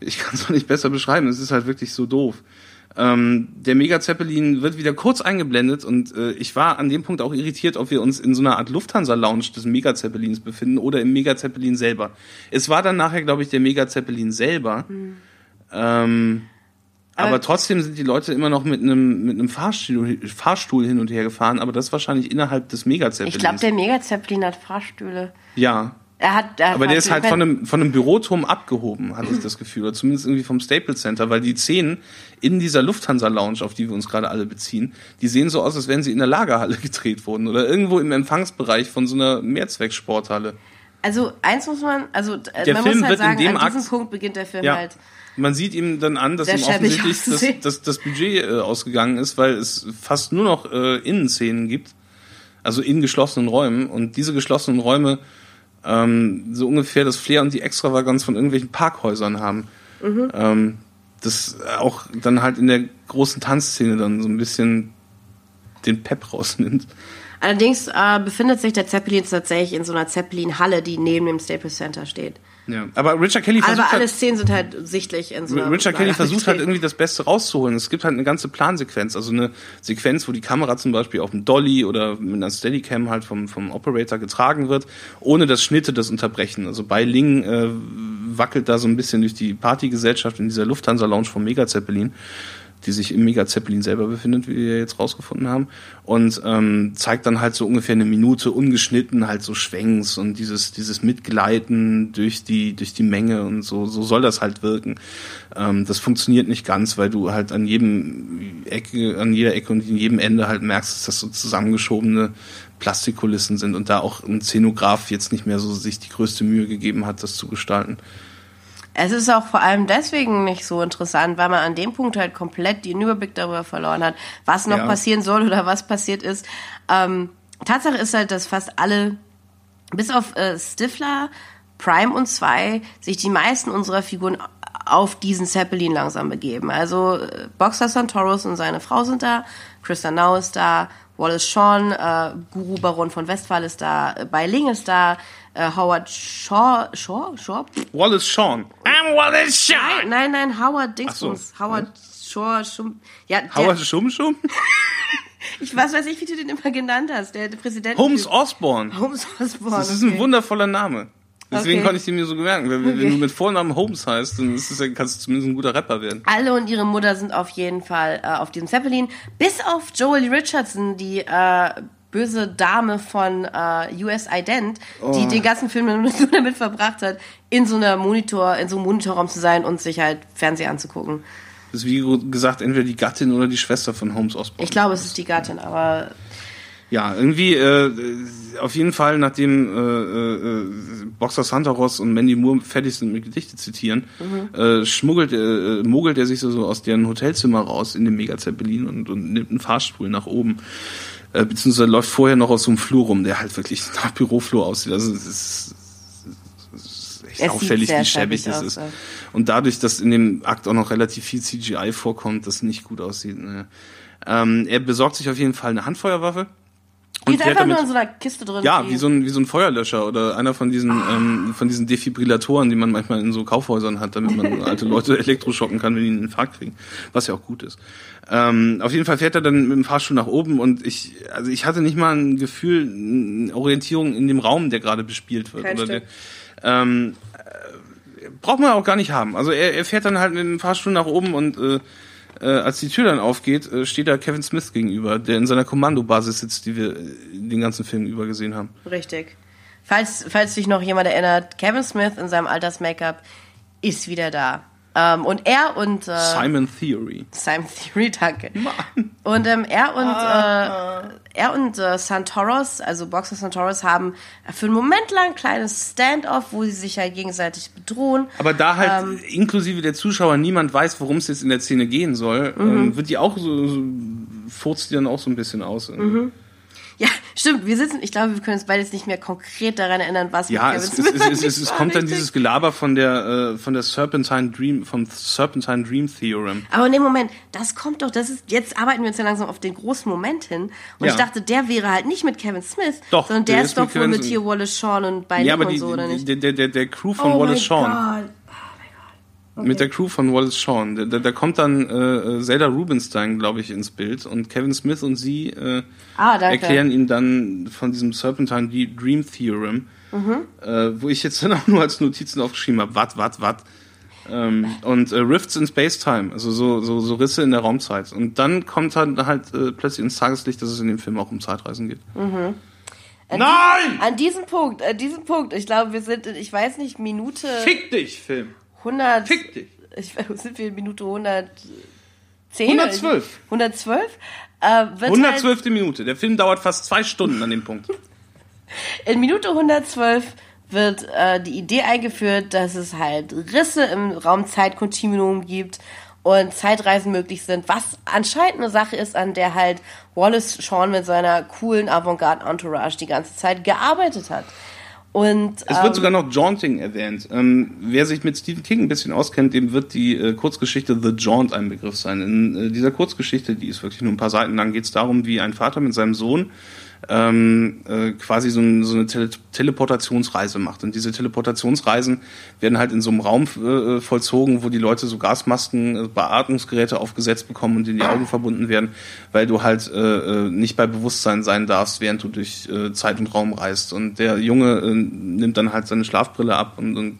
ich kann es doch nicht besser beschreiben. Es ist halt wirklich so doof. Ähm, der Mega Zeppelin wird wieder kurz eingeblendet und äh, ich war an dem Punkt auch irritiert, ob wir uns in so einer Art Lufthansa-Lounge des Mega Zeppelins befinden oder im Mega Zeppelin selber. Es war dann nachher, glaube ich, der Mega Zeppelin selber. Ähm, aber, Aber- trotzdem sind die Leute immer noch mit einem mit einem Fahrstuhl, Fahrstuhl hin und her gefahren, aber das wahrscheinlich innerhalb des Mega Zeppelins. Ich glaube, der Mega-Zeppelin hat Fahrstühle. ja, Er hat, er hat aber der ist halt von einem, von einem Büroturm abgehoben, hatte ich das Gefühl. Oder zumindest irgendwie vom Staples Center, weil die Szenen in dieser Lufthansa-Lounge, auf die wir uns gerade alle beziehen, die sehen so aus, als wären sie in der Lagerhalle gedreht worden oder irgendwo im Empfangsbereich von so einer Mehrzwecksporthalle. Also, eins muss man, also, äh, Der man Film muss halt wird in sagen, dem an diesem Akt- Punkt beginnt der Film Ja. halt. Man sieht ihm dann an, dass ihm offensichtlich das, das, das Budget äh, ausgegangen ist, weil es fast nur noch äh, Innenszenen gibt, also in geschlossenen Räumen. Und diese geschlossenen Räume ähm, so ungefähr das Flair und die Extravaganz von irgendwelchen Parkhäusern haben. Mhm. Ähm, das auch dann halt in der großen Tanzszene dann so ein bisschen den Pep rausnimmt. Allerdings äh, befindet sich der Zeppelin tatsächlich in so einer Zeppelin-Halle, die neben dem Staples Center steht. Ja. Aber Richard Kelly versucht Aber alle halt, Szenen sind halt sichtlich in so einer Richard Kelly versucht halt irgendwie das Beste rauszuholen. Es gibt halt eine ganze Plansequenz, also eine Sequenz, wo die Kamera zum Beispiel auf dem Dolly oder mit einer Steadicam halt vom, vom Operator getragen wird, ohne dass Schnitte das unterbrechen. Also bei Ling äh, wackelt da so ein bisschen durch die Partygesellschaft in dieser Lufthansa-Lounge vom Mega Zeppelin. Die sich im Mega Zeppelin selber befindet, wie wir jetzt rausgefunden haben. Und ähm, zeigt dann halt so ungefähr eine Minute ungeschnitten, halt so Schwenks und dieses, dieses Mitgleiten durch die, durch die Menge und so, so soll das halt wirken. Ähm, das funktioniert nicht ganz, weil du halt an jedem Ecke, an jeder Ecke und in jedem Ende halt merkst, dass das so zusammengeschobene Plastikkulissen sind und da auch ein Szenograf jetzt nicht mehr so sich die größte Mühe gegeben hat, das zu gestalten. Es ist auch vor allem deswegen nicht so interessant, weil man an dem Punkt halt komplett den Überblick darüber verloren hat, was noch ja. passieren soll oder was passiert ist. Ähm, Tatsache ist halt, dass fast alle, bis auf äh, Stifler, Prime und 2, sich die meisten unserer Figuren auf diesen Zeppelin langsam begeben. Also äh, Boxer Santoros und seine Frau sind da, Krista Now ist da, Wallace Shawn, äh, Guru Baron von Westphal ist da, äh, Bai Ling ist da, äh, Howard Shaw, Shaw, Shaw? Wallace Shawn. I'm Wallace Shawn. Nein, nein, nein Howard Dingsbums. So. Howard Shaw, Schum, ja. Howard Schum Schum? ich weiß, weiß nicht, wie du den immer genannt hast, der, der Präsident. Holmes Osborne. Holmes Osborne. Das ist okay. ein wundervoller Name. Deswegen okay. konnte ich den mir so merken. Wenn, okay. wenn, du mit Vornamen Holmes heißt, dann ist es, kannst du zumindest ein guter Rapper werden. Alle und ihre Mutter sind auf jeden Fall äh, auf diesem Zeppelin. Bis auf Joel Richardson, die äh, böse Dame von äh, US Ident, oh. die den ganzen Film nur damit verbracht hat, in so einer Monitor, in so einem Monitorraum zu sein und sich halt Fernsehen anzugucken. Das ist wie gesagt entweder die Gattin oder die Schwester von Holmes Osborne. Ich glaube, es ist die Gattin, aber ja, irgendwie äh, auf jeden Fall, nachdem äh, äh, Boxer Santaros und Mandy Moore fertig sind mit Gedichte zitieren, mhm. äh, schmuggelt, äh, mogelt er sich so, so aus deren Hotelzimmer raus in den Mega Zeppelin und, und nimmt einen Fahrstuhl nach oben. Äh, beziehungsweise läuft vorher noch aus so einem Flur rum, der halt wirklich nach Büroflur aussieht. Also es ist, es ist echt es auffällig, wie schäbig es ist. Und dadurch, dass in dem Akt auch noch relativ viel CGI vorkommt, das nicht gut aussieht. Ne. Ähm, er besorgt sich auf jeden Fall eine Handfeuerwaffe die ist einfach nur in so einer Kiste drin. Ja, wie so, ein, wie so ein Feuerlöscher oder einer von diesen, ah. ähm, von diesen Defibrillatoren, die man manchmal in so Kaufhäusern hat, damit man alte Leute elektroschocken kann, wenn die einen Infarkt kriegen. Was ja auch gut ist. Ähm, auf jeden Fall fährt er dann mit dem Fahrstuhl nach oben und ich, also ich hatte nicht mal ein Gefühl, eine Orientierung in dem Raum, der gerade bespielt wird. Kein oder der, ähm, äh, braucht man auch gar nicht haben. Also er, er fährt dann halt mit dem Fahrstuhl nach oben und äh, äh, als die Tür dann aufgeht, äh, steht da Kevin Smith gegenüber, der in seiner Kommandobasis sitzt, die wir den ganzen Film über gesehen haben. Richtig. Falls, falls sich noch jemand erinnert, Kevin Smith in seinem Alters-Make-up ist wieder da. Ähm, und er und äh, Simon Theory. Simon Theory, danke. Mann. Und ähm, er und ah. äh, er und äh, Santoros, also Boxer Santoros, haben für einen Moment lang ein kleines Standoff, wo sie sich halt gegenseitig bedrohen. Aber da halt ähm, inklusive der Zuschauer niemand weiß, worum es jetzt in der Szene gehen soll, mhm. ähm, wird die auch so, so furzt die dann auch so ein bisschen aus. Mhm. Ja, stimmt. Wir sitzen, ich glaube, wir können uns beides nicht mehr konkret daran erinnern, was ja, mit Kevin es, es, es, es, kommt dann dieses Gelaber von der äh, von der Serpentine Dream vom Serpentine Dream Theorem. Aber in dem Moment, das kommt doch, das ist jetzt arbeiten wir uns ja langsam auf den großen Moment hin und ja. ich dachte, der wäre halt nicht mit Kevin Smith, doch, sondern der, der ist, doch wohl mit hier Wallace Shawn und bei ja, aber die, so oder nicht? Der, der, der, der Crew von oh Wallace Shawn. God. Okay. Mit der Crew von Wallace Shawn. Da, da, da kommt dann äh, Zelda Rubinstein, glaube ich, ins Bild und Kevin Smith und sie äh, ah, erklären ihm dann von diesem Serpentine Dream Theorem, mhm. äh, wo ich jetzt dann auch nur als Notizen aufgeschrieben habe, wat, wat, wat. Ähm, und äh, Rifts in Space-Time, also so, so, so Risse in der Raumzeit. Und dann kommt halt, halt äh, plötzlich ins Tageslicht, dass es in dem Film auch um Zeitreisen geht. Mhm. An Nein! Diesem, an diesem Punkt, an diesem Punkt, ich glaube, wir sind, in, ich weiß nicht, Minute. Fick dich, Film! 100. Fick dich. Ich, sind wir in Minute 110? 112. 112? Äh, 112. Halt, Minute. Der Film dauert fast zwei Stunden an dem Punkt. In Minute 112 wird äh, die Idee eingeführt, dass es halt Risse im Raumzeitkontinuum gibt und Zeitreisen möglich sind, was anscheinend eine Sache ist, an der halt Wallace Shawn mit seiner coolen Avantgarde-Entourage die ganze Zeit gearbeitet hat. Und, es wird ähm, sogar noch Jaunting erwähnt. Ähm, wer sich mit Stephen King ein bisschen auskennt, dem wird die äh, Kurzgeschichte The Jaunt ein Begriff sein. In äh, dieser Kurzgeschichte, die ist wirklich nur ein paar Seiten lang, geht es darum, wie ein Vater mit seinem Sohn ähm, äh, quasi so, ein, so eine Tele Teleportationsreise macht. Und diese Teleportationsreisen werden halt in so einem Raum äh, vollzogen, wo die Leute so Gasmasken, äh, Beatmungsgeräte aufgesetzt bekommen und in die Augen verbunden werden, weil du halt äh, äh, nicht bei Bewusstsein sein darfst, während du durch äh, Zeit und Raum reist. Und der Junge äh, nimmt dann halt seine Schlafbrille ab und, und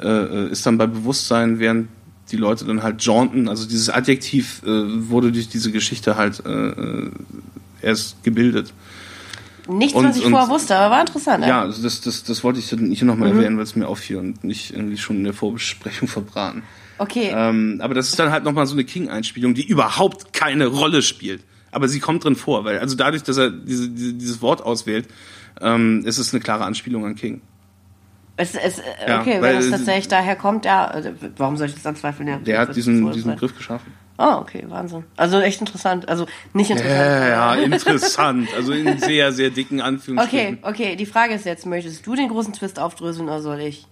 äh, ist dann bei Bewusstsein, während die Leute dann halt jaunten. Also dieses Adjektiv äh, wurde durch diese Geschichte halt äh, äh erst gebildet. Nichts, und, was ich vorher wusste, aber war interessant. Ja, also das, das, das wollte ich hier nochmal mhm. erwähnen, weil es mir auffiel und nicht irgendwie schon in der Vorbesprechung verbraten. Okay. Ähm, aber das ist dann halt nochmal so eine King-Einspielung, die überhaupt keine Rolle spielt. Aber sie kommt drin vor, weil also dadurch, dass er diese, diese, dieses Wort auswählt, ähm, ist es eine klare Anspielung an King. Es, es, okay, ja, wenn es tatsächlich daher kommt, ja, also, warum soll ich das anzweifeln? Ja, der hat diesen, diesen Begriff geschaffen. Oh, okay, Wahnsinn. Also echt interessant. Also nicht interessant. Ja, ja interessant. Also in sehr, sehr dicken Anführungsstrichen. Okay, okay. Die Frage ist jetzt, möchtest du den großen Twist aufdröseln oder soll ich?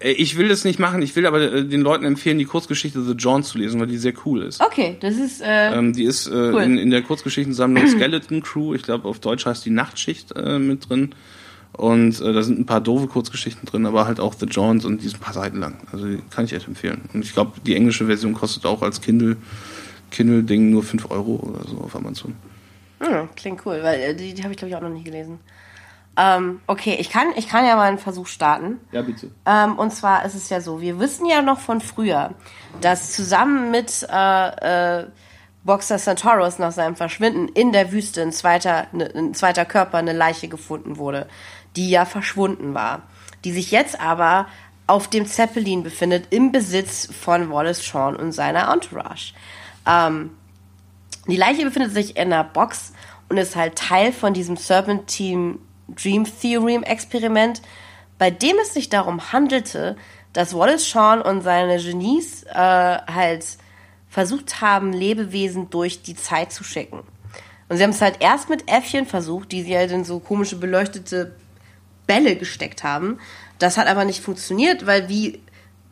Äh, ich will das nicht machen. Ich will aber äh, den Leuten empfehlen, die Kurzgeschichte The John zu lesen, weil die sehr cool ist. Okay, das ist. Äh, ähm, die ist äh, cool. in, in der Kurzgeschichtensammlung Skeleton Crew. Ich glaube, auf Deutsch heißt die Nachtschicht äh, mit drin. Und äh, da sind ein paar doofe Kurzgeschichten drin, aber halt auch The Johns und die sind ein paar Seiten lang. Also die kann ich echt empfehlen. Und ich glaube, die englische Version kostet auch als Kindle Kindle-Ding nur 5 Euro oder so auf Amazon. Hm, klingt cool, weil äh, die, die habe ich glaube ich auch noch nicht gelesen. Ähm, okay, ich kann, ich kann ja mal einen Versuch starten. Ja, bitte. Ähm, und zwar ist es ja so, wir wissen ja noch von früher, dass zusammen mit äh, äh, Boxer Centaurus nach seinem Verschwinden in der Wüste ein zweiter, ne, ein zweiter Körper, eine Leiche gefunden wurde, die ja verschwunden war, die sich jetzt aber auf dem Zeppelin befindet im Besitz von Wallace Shawn und seiner Entourage. Ähm, die Leiche befindet sich in einer Box und ist halt Teil von diesem Serpentine Dream Theorem Experiment, bei dem es sich darum handelte, dass Wallace Shawn und seine Genies äh, halt versucht haben, Lebewesen durch die Zeit zu schicken. Und sie haben es halt erst mit Äffchen versucht, die sie halt in so komische beleuchtete Bälle gesteckt haben. Das hat aber nicht funktioniert, weil wie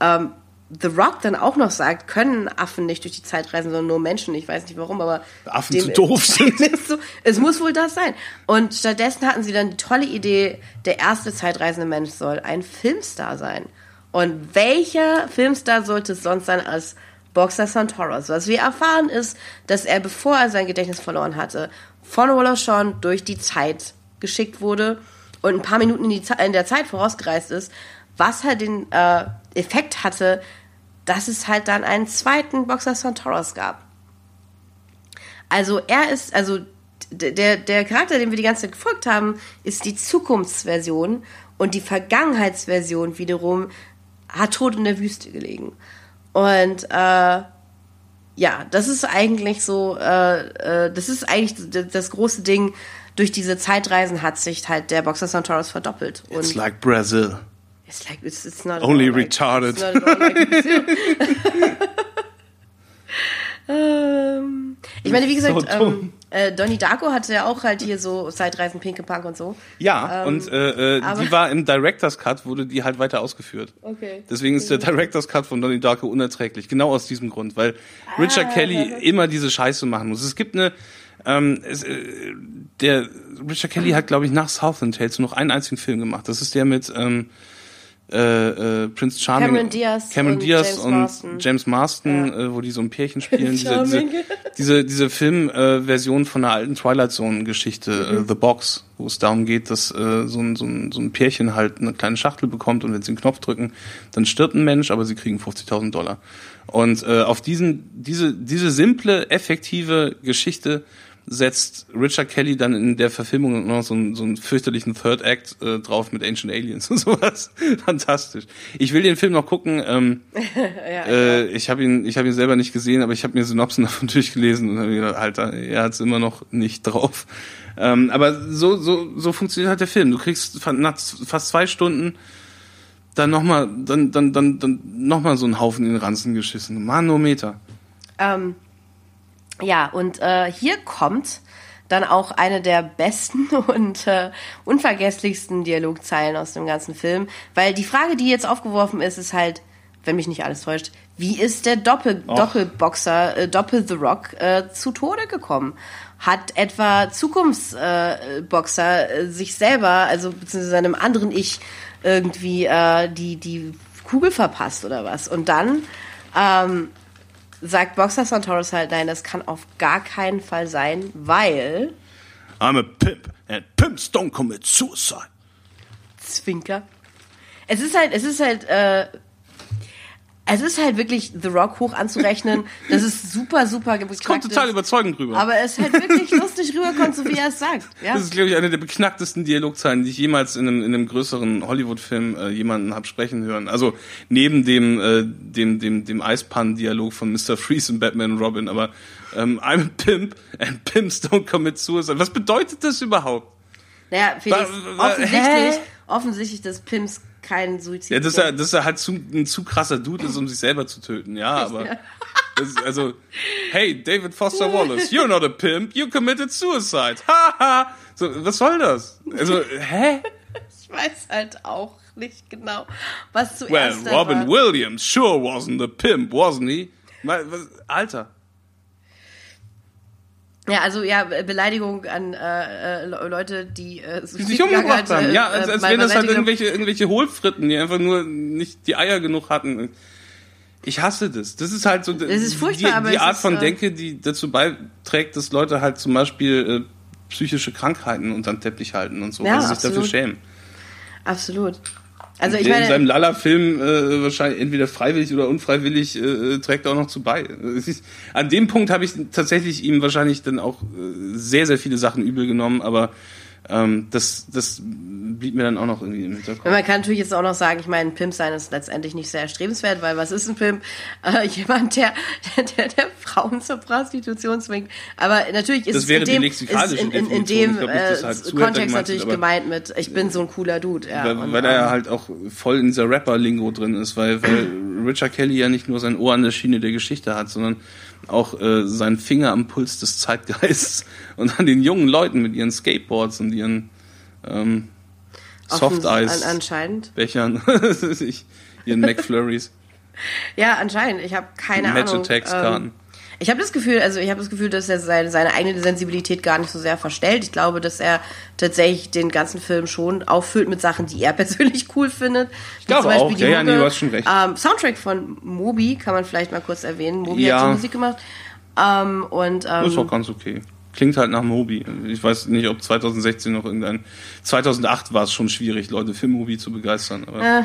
ähm, The Rock dann auch noch sagt, können Affen nicht durch die Zeit reisen, sondern nur Menschen. Ich weiß nicht warum, aber Affen zu doof sind. So, es muss wohl das sein. Und stattdessen hatten sie dann die tolle Idee, der erste zeitreisende Mensch soll ein Filmstar sein. Und welcher Filmstar sollte es sonst sein als Boxer Santoros? Was wir erfahren ist, dass er, bevor er sein Gedächtnis verloren hatte, von Wallace Shawn durch die Zeit geschickt wurde und ein paar Minuten in, in der Zeit vorausgereist ist, was halt den äh, Effekt hatte, dass es halt dann einen zweiten Boxer Santoros gab. Also er ist, also der, der Charakter, den wir die ganze Zeit gefolgt haben, ist die Zukunftsversion und die Vergangenheitsversion wiederum hat tot in der Wüste gelegen. Und äh, ja, das ist eigentlich so, äh, äh, das ist eigentlich das große Ding. Durch diese Zeitreisen hat sich halt der Boxer Santoros verdoppelt. It's like Brazil. It's like it's, it's not only retarded. ähm, ich meine, wie gesagt, so ähm, äh, Donnie Darko hatte ja auch halt hier so Zeitreisen, Pinke Punk und so. Ja, ähm, und äh, äh, die war im Director's Cut, wurde die halt weiter ausgeführt. Okay. Deswegen ist der Director's Cut von Donnie Darko unerträglich. Genau aus diesem Grund, weil ah, Richard Kelly immer diese Scheiße machen muss. Es gibt eine ähm, es, äh, der Richard Kelly hat, glaube ich, nach Southland Tales nur noch einen einzigen Film gemacht. Das ist der mit ähm, äh, äh, Prince Charming, Cameron Diaz, Cameron Diaz und, James, und Marston. James Marston, ja. äh, wo die so ein Pärchen spielen. diese, diese, diese, diese Filmversion äh, von einer alten Twilight Zone Geschichte, äh, mhm. äh, The Box, wo es darum geht, dass äh, so, ein, so, ein, so ein Pärchen halt eine kleine Schachtel bekommt und wenn sie einen Knopf drücken, dann stirbt ein Mensch, aber sie kriegen 50.000 Dollar. Und äh, auf diesen, diese, diese simple, effektive Geschichte setzt Richard Kelly dann in der Verfilmung noch so einen, so einen fürchterlichen Third Act äh, drauf mit Ancient Aliens und sowas. Fantastisch. Ich will den Film noch gucken. Ähm, ja, äh, ich habe ihn, ich habe ihn selber nicht gesehen, aber ich habe mir Synopsen davon durchgelesen und habe gedacht, Alter, er hat's immer noch nicht drauf. Ähm, aber so, so, so funktioniert halt der Film. Du kriegst nach fast zwei Stunden dann nochmal, dann, dann, dann, dann noch mal so einen Haufen in den Ranzen geschissen. Manometer. Ähm, ja, und äh, hier kommt dann auch eine der besten und äh, unvergesslichsten Dialogzeilen aus dem ganzen Film, weil die Frage, die jetzt aufgeworfen ist, ist halt, wenn mich nicht alles täuscht, wie ist der Doppel Och. Doppelboxer äh, Doppel The Rock äh, zu Tode gekommen? Hat etwa Zukunftsboxer äh, äh, sich selber, also beziehungsweise seinem anderen Ich irgendwie äh, die die Kugel verpasst oder was? Und dann ähm, sagt Boxer Santoros halt, nein, das kann auf gar keinen Fall sein, weil. I'm a pimp and pimps don't commit suicide. Zwinker. Es ist halt, es ist halt, äh, Es ist halt wirklich The Rock hoch anzurechnen. Das ist super, super Es kommt total überzeugend rüber. Aber es halt wirklich lustig rüberkommt, so wie er es sagt. Ja? Das ist, glaube ich, eine der beknacktesten Dialogzeilen, die ich jemals in einem, in einem größeren Hollywood-Film äh, jemanden hab sprechen hören. Also neben dem, äh, dem, dem, dem Eispannen-Dialog von Mr. Freeze und Batman und Robin. Aber ähm, I'm a pimp and pimps don't commit suicide. Was bedeutet das überhaupt? Naja, Felix, offensichtlich, hä? offensichtlich, dass Pimps kein Suizid Ja, dass er, dass er halt zu, ein zu krasser Dude ist, um sich selber zu töten. Ja, aber das ist, also, hey, David Foster Wallace, you're not a pimp, you committed suicide. Haha. so, was soll das? Also, hä? Ich weiß halt auch nicht genau, was zuerst Well, Robin war. Williams sure wasn't a pimp, wasn't he? Alter. Ja, also ja, Beleidigung an äh, äh, Le- Leute, die äh, Die sich umgebracht haben. Ja, als, als wären das halt irgendwelche, irgendwelche Hohlfritten, die einfach nur nicht die Eier genug hatten. Ich hasse das. Das ist halt so Das ist furchtbar, die, die Art ist, von äh, Denke, die dazu beiträgt, dass Leute halt zum Beispiel äh, psychische Krankheiten unterm Teppich halten und so, Ja, weil sie sich dafür absolut. schämen. Absolut. Also ich Der in seinem meine, Lala-Film äh, wahrscheinlich entweder freiwillig oder unfreiwillig äh, trägt er auch noch zu bei. Ist, an dem Punkt habe ich tatsächlich ihm wahrscheinlich dann auch äh, sehr, sehr viele Sachen übel genommen, aber ähm, das, das blieb mir dann auch noch irgendwie im Hinterkopf. man kann natürlich jetzt auch noch sagen, ich meine, Pimp sein ist letztendlich nicht sehr erstrebenswert, weil was ist ein Pimp? Äh, jemand, der, der, der Frauen zur Prostitution zwingt. Aber natürlich ist Das es wäre in die dem, ist in, in, in dem glaub dass äh, halt Kontext natürlich aber- gemeint mit, ich bin so ein cooler Dude. Ja, weil, und, weil er ja ähm, halt auch voll in dieser Rapper-Lingo drin ist, weil, weil Richard Kelly ja nicht nur sein Ohr an der Schiene der Geschichte hat, sondern auch äh, seinen Finger am Puls des Zeitgeists und an den jungen Leuten mit ihren Skateboards und ihren ähm, offen- Soft-Eis. an, anscheinend. Bechern, ich, ihren McFlurries, Ja, anscheinend. Ich habe keine Match Ahnung. Attacks Karten. Ähm, ich habe das Gefühl, also ich habe das Gefühl, dass er seine, seine eigene Sensibilität gar nicht so sehr verstellt. Ich glaube, dass er tatsächlich den ganzen Film schon auffüllt mit Sachen, die er persönlich cool findet. Ich glaube auch. Ja, ja, nee, du hast schon recht. Ähm, Soundtrack von Moby kann man vielleicht mal kurz erwähnen. Moby Ja. hat die Musik gemacht. Ähm, und Das ist auch ähm, ganz okay. Klingt halt nach Moby. Ich weiß nicht, ob 2016 noch irgendein. 2008 war es schon schwierig, Leute für Moby zu begeistern. Aber äh,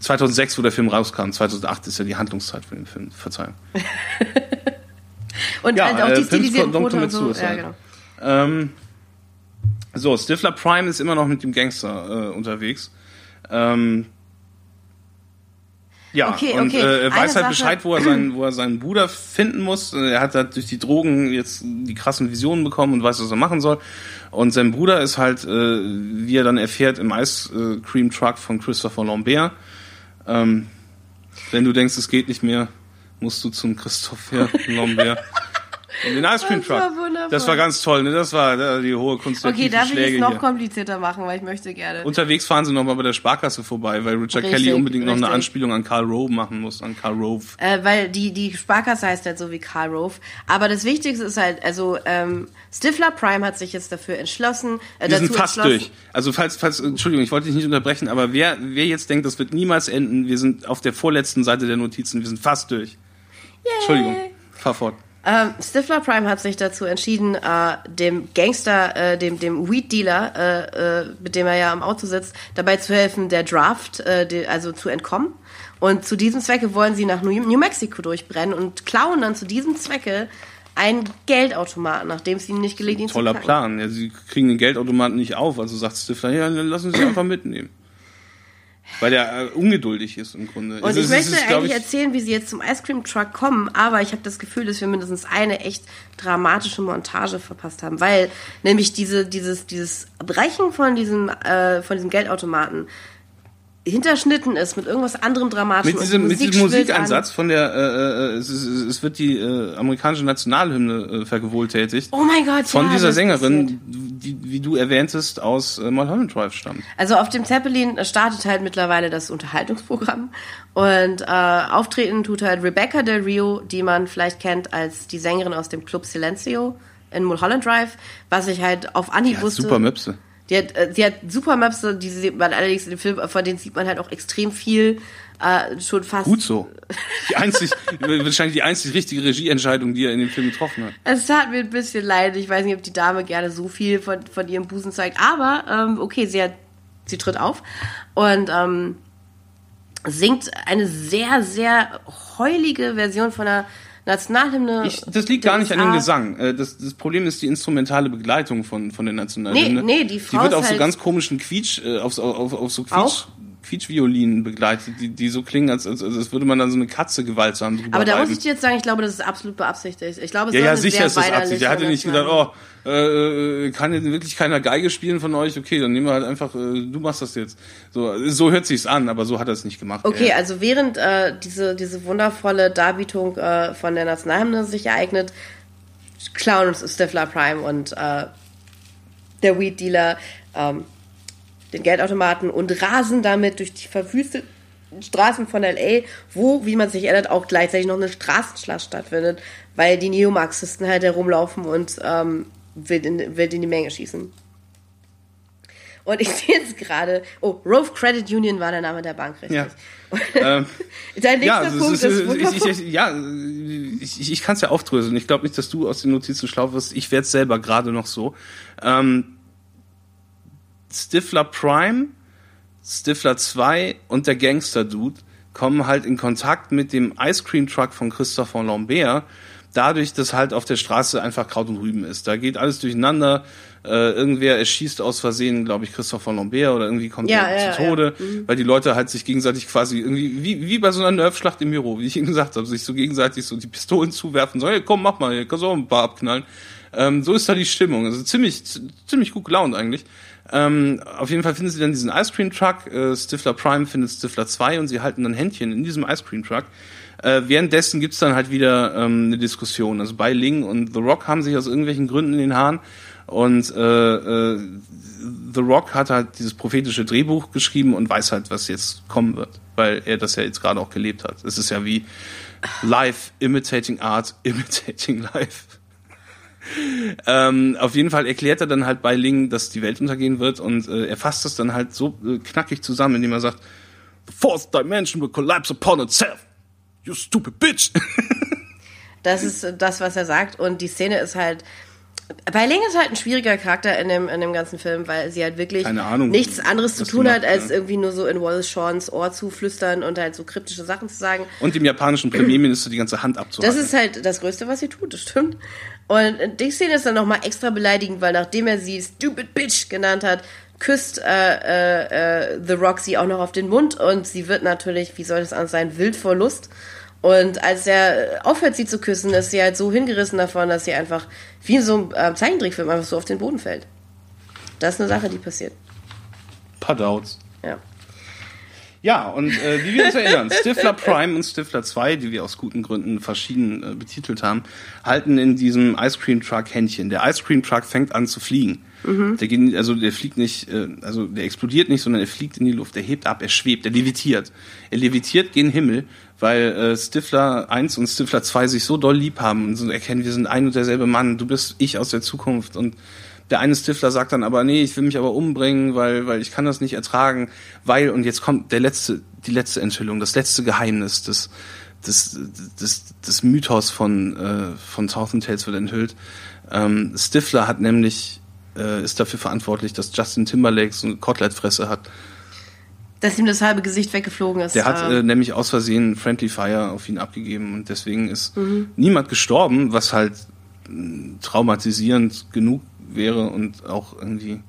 2006, wo der Film rauskam, 2008 ist ja die Handlungszeit für den Film. Verzeihung. und Ja, halt auch äh, die Pimps stilisierten Brote und so. Ja, genau. Ähm, so, Stifler Prime ist immer noch mit dem Gangster äh, unterwegs. Ähm, ja, Okay, und okay. äh, er Eine weiß halt Sache- Bescheid, wo er, seinen, wo er seinen Bruder finden muss. Er hat halt durch die Drogen jetzt die krassen Visionen bekommen und weiß, was er machen soll. Und sein Bruder ist halt, äh, wie er dann erfährt, im Ice äh, Cream Truck von Christopher Lambert. Ähm, wenn du denkst, es geht nicht mehr, musst du zum Christopher Lambert. Und den Ice Cream Das war Truck. Das war ganz toll, ne? Das war äh, die hohe Kunst der Okay, darf ich Schläge es noch hier. komplizierter machen, weil ich möchte gerne. Unterwegs fahren sie nochmal bei der Sparkasse vorbei, weil Richard Richtig, Kelly unbedingt noch eine richtig. Anspielung an Karl Rove machen muss, an Karl Rove. Äh, weil die, die Sparkasse heißt halt so wie Karl Rove. Aber das Wichtigste ist halt, also ähm, Stifler Prime hat sich jetzt dafür entschlossen. Äh, Wir sind fast durch. Also falls, falls, Entschuldigung, ich wollte dich nicht unterbrechen, aber wer, wer jetzt denkt, das wird niemals enden, wir sind auf der vorletzten Seite der Notizen, wir sind fast durch. Entschuldigung, fahr fort. Ähm, Stifler Prime hat sich dazu entschieden, äh, dem Gangster, äh, dem, dem Weed Dealer, äh, äh, mit dem er ja am Auto sitzt, dabei zu helfen, der Draft, äh, die, also zu entkommen. Und zu diesem Zwecke wollen sie nach New, New Mexico durchbrennen und klauen dann zu diesem Zwecke einen Geldautomaten, nachdem es ihnen nicht gelingt, ihn Toller zu knacken. Plan. Ja, sie kriegen den Geldautomaten nicht auf, also sagt Stifler, ja, dann lassen Sie einfach mitnehmen. Weil der äh, ungeduldig ist im Grunde. Und Es ich ist- möchte ist, eigentlich ich, erzählen, wie sie jetzt zum Ice Cream Truck kommen, aber ich habe das Gefühl, dass wir mindestens eine echt dramatische Montage verpasst haben, weil nämlich diese, dieses, dieses Brechen von diesem, äh, von diesem Geldautomaten hinterschnitten ist mit irgendwas anderem dramatischem. mit diesem, die mit diesem. Musikansatz von der, äh, äh, es, ist, es wird die äh, amerikanische Nationalhymne äh, vergewohltätigt. Oh mein Gott, Von ja, dieser Sängerin, die, wie du erwähntest, aus äh, Mulholland Drive stammt. Also auf dem Zeppelin startet halt mittlerweile das Unterhaltungsprogramm und äh, auftreten tut halt Rebecca Del Rio, die man vielleicht kennt als die Sängerin aus dem Club Silencio in Mulholland Drive, was ich halt auf Anhieb Ja, wusste. super Möpse. Die hat, äh, sie hat super Möpse, die sieht man allerdings in dem Film, von denen sieht man halt auch extrem viel, äh, schon fast. Gut so. Die einzig, wahrscheinlich die einzig richtige Regieentscheidung, die er in dem Film getroffen hat. Es tat mir ein bisschen leid. Ich weiß nicht, ob die Dame gerne so viel von, von ihrem Busen zeigt. Aber, ähm, okay, sie hat, sie tritt auf. Und, ähm, singt eine sehr, sehr heulige Version von einer Nationalhymne. Ich, das liegt gar nicht an dem Gesang. Äh, das, das Problem ist die instrumentale Begleitung von, von der Nationalhymne. Nee, nee, die Frau Die wird auf halt so ganz komischen Quietsch, äh, auf, auf, auf so Quietsch, Quietschviolinen begleitet, die, die so klingen, als, als, als würde man dann so eine Katze gewaltsam drüber Aber da muss ich dir jetzt sagen, ich glaube, das ist absolut beabsichtigt. Ich glaube, es Ja, ja, sicher ist das Absicht. weinerliche Er hatte nicht gedacht, oh, äh, kann jetzt wirklich keiner Geige spielen von euch? Okay, dann nehmen wir halt einfach, äh, du machst das jetzt. So, so hört sich's an, aber so hat er es nicht gemacht. Okay, Er- also während äh, diese, diese wundervolle Darbietung äh, von der Nationalhymne sich ereignet, klauen uns Stifler Prime und äh, der Weed Dealer ähm, den Geldautomaten und rasen damit durch die verwüsteten Straßen von LA, wo, wie man sich erinnert, auch gleichzeitig noch eine Straßenschlacht stattfindet, weil die Neomarxisten halt herumlaufen und ähm, wild, in, wild in die Menge schießen. Und ich sehe jetzt gerade, oh, Rove Credit Union war der Name der Bank, richtig? Ja. Ähm, Dein nächster ja, also Punkt ist, ist, ich, ich, ja, ich, ich, ich kann es ja aufdröseln. Ich glaube nicht, dass du aus den Notizen schlau wirst. Ich werde selber gerade noch so. Ähm, Stifler Prime, Stifler 2 und der Gangster Dude kommen halt in Kontakt mit dem Ice Cream Truck von Christopher Lambert, dadurch, dass halt auf der Straße einfach Kraut und Rüben ist. Da geht alles durcheinander. Äh, irgendwer erschießt aus Versehen, glaube ich, Christopher Lambert oder irgendwie kommt Ja, er ja, zu ja. Tode, weil die Leute halt sich gegenseitig quasi irgendwie, wie, wie bei so einer Nerfschlacht im Büro, wie ich Ihnen gesagt habe, sich so gegenseitig so die Pistolen zuwerfen, so, hey, komm, mach mal, hier kannst du auch ein paar abknallen. Ähm, so ist da die Stimmung. Also ziemlich, ziemlich gut gelaunt eigentlich. Ähm, auf jeden Fall finden sie dann diesen Ice Cream Truck. Äh, Stifler Prime findet Stifler 2 und sie halten dann Händchen in diesem Ice Cream Truck. Äh, währenddessen gibt's dann halt wieder ähm, eine Diskussion. Also bei Ling und The Rock haben sich aus irgendwelchen Gründen in den Haaren. Und äh, äh, The Rock hat halt dieses prophetische Drehbuch geschrieben und weiß halt, was jetzt kommen wird, weil er das ja jetzt gerade auch gelebt hat. Es ist ja wie Life imitating Art, imitating Life. Ähm, auf jeden Fall erklärt er dann halt bei Ling, dass die Welt untergehen wird und äh, er fasst das dann halt so äh, knackig zusammen, indem er sagt, The fourth dimension will collapse upon itself. You stupid bitch. Das ist das, was er sagt. Und die Szene ist halt. Bei Ling ist halt ein schwieriger Charakter in dem, in dem ganzen Film, weil sie halt wirklich Ahnung, nichts anderes zu tun hat, macht, als ja. irgendwie nur so in Wallace Shawns Ohr zu flüstern und halt so kryptische Sachen zu sagen. Und dem japanischen Premierminister die ganze Hand abzuhalten. Das ist halt das Größte, was sie tut, das stimmt. Und die Szene ist dann nochmal extra beleidigend, weil nachdem er sie Stupid Bitch genannt hat, küsst äh, äh, äh, The Rock sie auch noch auf den Mund und sie wird natürlich, wie soll das anders sein, wild vor Lust. Und als er aufhört, sie zu küssen, ist sie halt so hingerissen davon, dass sie einfach wie in so einem äh, Zeichentrickfilm einfach so auf den Boden fällt. Das ist eine Sache, die passiert. Padouts. Ja. Ja, und äh, wie wir uns erinnern, Stifler Prime und Stifler 2, die wir aus guten Gründen verschieden äh, betitelt haben, halten in diesem Ice Cream Truck Händchen. Der Ice Cream Truck fängt an zu fliegen. Der geht, also der fliegt nicht, äh, also der explodiert nicht, sondern er fliegt in die Luft, er hebt ab, er schwebt, er levitiert. Er levitiert gen Himmel, weil äh, Stifler 1 und Stifler 2 sich so doll lieb haben und so erkennen, wir sind ein und derselbe Mann, du bist ich aus der Zukunft und der eine Stifler sagt dann aber, nee, ich will mich aber umbringen, weil, weil ich kann das nicht ertragen, weil, und jetzt kommt der letzte, die letzte Enthüllung, das letzte Geheimnis des, des, des, des Mythos von, äh, von Southern Tales wird enthüllt. Ähm, Stifler hat nämlich, äh, ist dafür verantwortlich, dass Justin Timberlake so eine Kotelettfresse hat. Dass ihm das halbe Gesicht weggeflogen ist. Der hat äh, äh, nämlich aus Versehen Friendly Fire auf ihn abgegeben und deswegen ist niemand gestorben, was halt mh, traumatisierend genug wäre und auch irgendwie.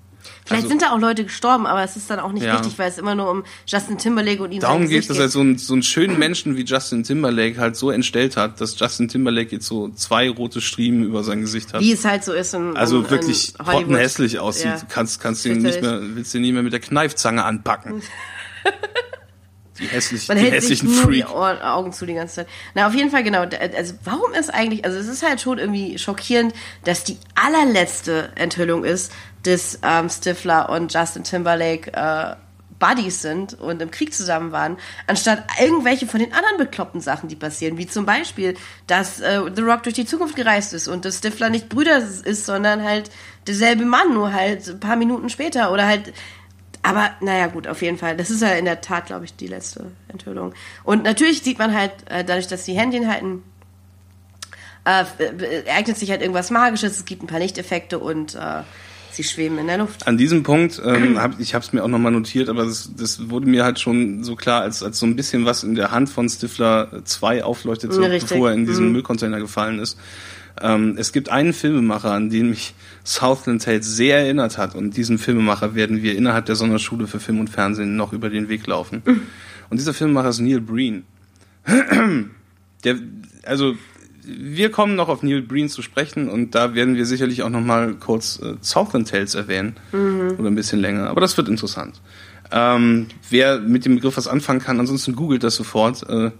Vielleicht also, sind da auch Leute gestorben, aber es ist dann auch nicht Ja. wichtig, weil es immer nur um Justin Timberlake und ihn darum geht, Gesicht dass er so einen, so einen schönen Menschen wie Justin Timberlake halt so entstellt hat, dass Justin Timberlake jetzt so zwei rote Striemen über sein Gesicht hat. Wie es halt so ist in, also in, wirklich pottenhässlich aussieht. Ja. Du kannst, kannst den nicht mehr, willst den nicht mehr mit der Kneifzange anpacken. Die, hässlich, Man die hält sich hässlichen nur die Freak. Ohren, Augen zu die ganze Zeit. Na, auf jeden Fall, genau. Da- Also, warum ist eigentlich, also, es ist halt schon irgendwie schockierend, dass die allerletzte Enthüllung ist, dass ähm, Stifler und Justin Timberlake äh, Buddies sind und im Krieg zusammen waren, anstatt irgendwelche von den anderen bekloppten Sachen, die passieren, wie zum Beispiel, dass äh, The Rock durch die Zukunft gereist ist und dass Stifler nicht Brüder ist, sondern halt derselbe Mann, nur halt ein paar Minuten später oder halt aber naja, gut, auf jeden Fall. Das ist ja in der Tat, glaube ich, die letzte Enthüllung. Und natürlich sieht man halt, äh, dadurch, dass die Händchen halten, äh, äh, ereignet sich halt irgendwas Magisches, es gibt ein paar Lichteffekte und äh, Sie schweben in der Luft. An diesem Punkt, ähm, hab, ich habe es mir auch nochmal notiert, aber das, das wurde mir halt schon so klar, als, als so ein bisschen was in der Hand von Stifler 2 aufleuchtete, Ja, richtig. bevor er in diesen Mhm. Müllcontainer gefallen ist. Ähm, es gibt einen Filmemacher, an den mich Southland Tales sehr erinnert hat. Und diesen Filmemacher werden wir innerhalb der Sonderschule für Film und Fernsehen noch über den Weg laufen. Und dieser Filmemacher ist Neil Breen. Der, also, wir kommen noch auf Neil Breen zu sprechen und da werden wir sicherlich auch noch mal kurz äh, Southland Tales erwähnen. Oder ein bisschen länger. Aber das wird interessant. Ähm, wer mit dem Begriff was anfangen kann, ansonsten googelt das sofort. Äh,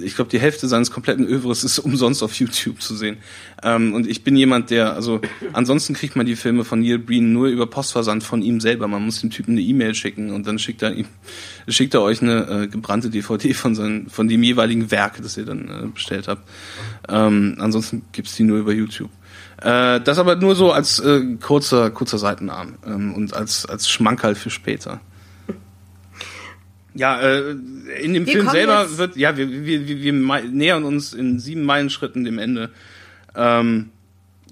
ich glaube, die Hälfte seines kompletten Övres ist umsonst auf YouTube zu sehen. Ähm, und ich bin jemand, der, also ansonsten kriegt man die Filme von Neil Breen nur über Postversand von ihm selber. Man muss dem Typen eine E-Mail schicken und dann schickt er ihm, schickt er euch eine äh, gebrannte DVD von seinen, von dem jeweiligen Werk, das ihr dann äh, bestellt habt. Ähm, ansonsten gibt's die nur über YouTube. Äh, das aber nur so als äh, kurzer, kurzer Seitenarm ähm, und als, als Schmankerl für später. Ja, äh, in dem Wir Film selber jetzt- wird, ja, wir, wir, wir, wir nähern uns in sieben Meilenschritten dem Ende. Ähm,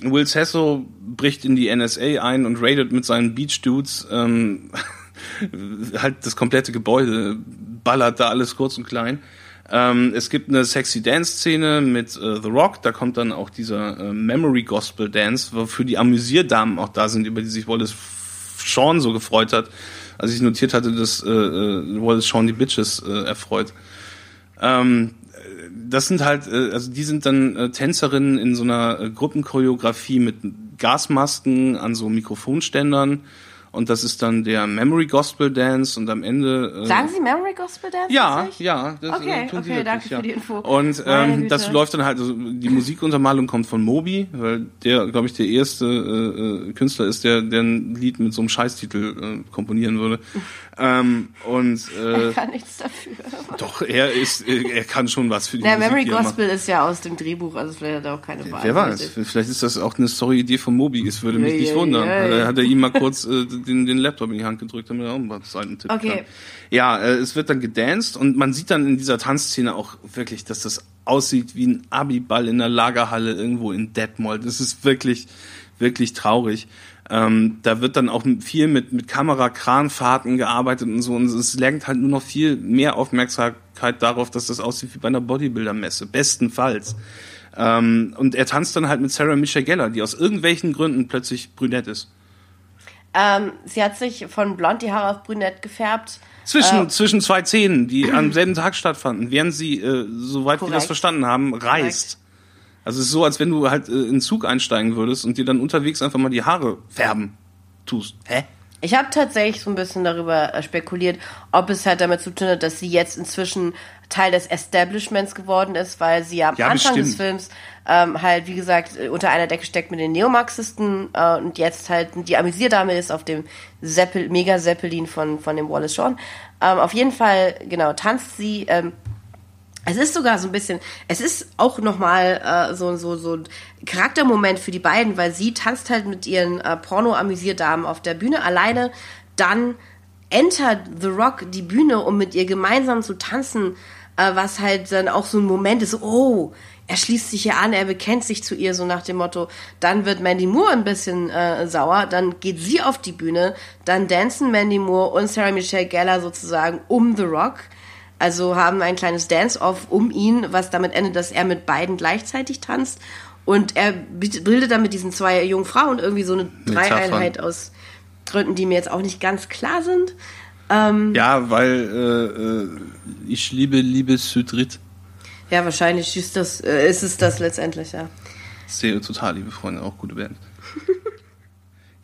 Will Sasso bricht in die NSA ein und raidet mit seinen Beach Dudes ähm, halt das komplette Gebäude, ballert da alles kurz und klein. Ähm, es gibt eine sexy Dance-Szene mit äh, The Rock, da kommt dann auch dieser äh, Memory Gospel Dance, wofür die Amüsierdamen auch da sind, über die sich Wallace Shawn so gefreut hat, als ich notiert hatte, dass äh, äh, Wallace Shawn die Bitches äh, erfreut. Ähm, das sind halt, äh, also die sind dann äh, Tänzerinnen in so einer äh, Gruppenchoreografie mit Gasmasken an so Mikrofonständern und das ist dann der Memory Gospel Dance und am Ende äh, Sagen Sie Memory Gospel Dance? ja, ja. Das, Okay, äh, tun sie okay, wirklich, danke ja. für die Info. Und ähm, das läuft dann halt, also die Musikuntermalung kommt von Moby, weil der, glaube ich, der erste äh, äh, Künstler ist, der, der ein Lied mit so einem Scheißtitel äh, komponieren würde. Ähm, und äh, Ich kann nichts dafür. doch, er ist, äh, er kann schon was für die Na, Musik, er macht. Gospel ist ja aus dem Drehbuch, also vielleicht hat er auch keine Wahl. Wer weiß, vielleicht ist das auch eine Story-Idee von Moby, es würde mich Ja, nicht ja, wundern. ja, ja. Hat er ihm mal kurz äh, den, den Laptop in die Hand gedrückt, damit er auch mal Seiten tippen Okay. kann. Ja, äh, es wird dann gedanced und man sieht dann in dieser Tanzszene auch wirklich, dass das aussieht wie ein Abiball in der Lagerhalle irgendwo in Detmold. Das ist wirklich, wirklich traurig. Ähm, da wird dann auch viel mit, mit Kamera-Kranfahrten gearbeitet und so und es lenkt halt nur noch viel mehr Aufmerksamkeit darauf, dass das aussieht wie bei einer Bodybuilder-Messe. Bestenfalls. Ähm, und er tanzt dann halt mit Sarah Michelle Gellar, die aus irgendwelchen Gründen plötzlich brünett ist. Ähm, sie hat sich von blond die Haare auf brünett gefärbt. Zwischen, Äh, zwischen zwei Szenen, die am selben Tag stattfanden, während sie, äh, soweit wir das Korrekt. verstanden haben, reist. Also es ist so, als wenn du halt äh, in einen Zug einsteigen würdest und dir dann unterwegs einfach mal die Haare färben tust. Hä? Ich habe tatsächlich so ein bisschen darüber äh, spekuliert, ob es halt damit zu tun hat, dass sie jetzt inzwischen Teil des Establishments geworden ist, weil sie ja am Ja, Anfang des. Films ähm, halt, wie gesagt, äh, unter einer Decke steckt mit den Neomarxisten äh, und jetzt halt die Amüsierdame ist auf dem Zeppel Mega-Zeppelin von, von dem Wallace Shawn. Ähm, auf jeden Fall, genau, tanzt sie ähm, es ist sogar so ein bisschen, es ist auch nochmal äh, so, so, so ein Charaktermoment für die beiden, weil sie tanzt halt mit ihren äh, Porno-Amüsierdamen auf der Bühne alleine, dann entert The Rock die Bühne, um mit ihr gemeinsam zu tanzen, äh, was halt dann auch so ein Moment ist, oh, er schließt sich hier an, er bekennt sich zu ihr, so nach dem Motto, dann wird Mandy Moore ein bisschen äh, sauer, dann geht sie auf die Bühne, dann dancen Mandy Moore und Sarah Michelle Gellar sozusagen um The Rock. Also haben ein kleines Dance-Off um ihn, was damit endet, dass er mit beiden gleichzeitig tanzt. Und er bildet dann mit diesen zwei jungen Frauen irgendwie so eine Dreieinheit aus Gründen, die mir jetzt auch nicht ganz klar sind. Ja, weil äh, äh, ich liebe Liebe Südrit. Ja, wahrscheinlich ist, das, äh, ist es das letztendlich, ja. Sehe total, liebe Freunde, auch gute Band.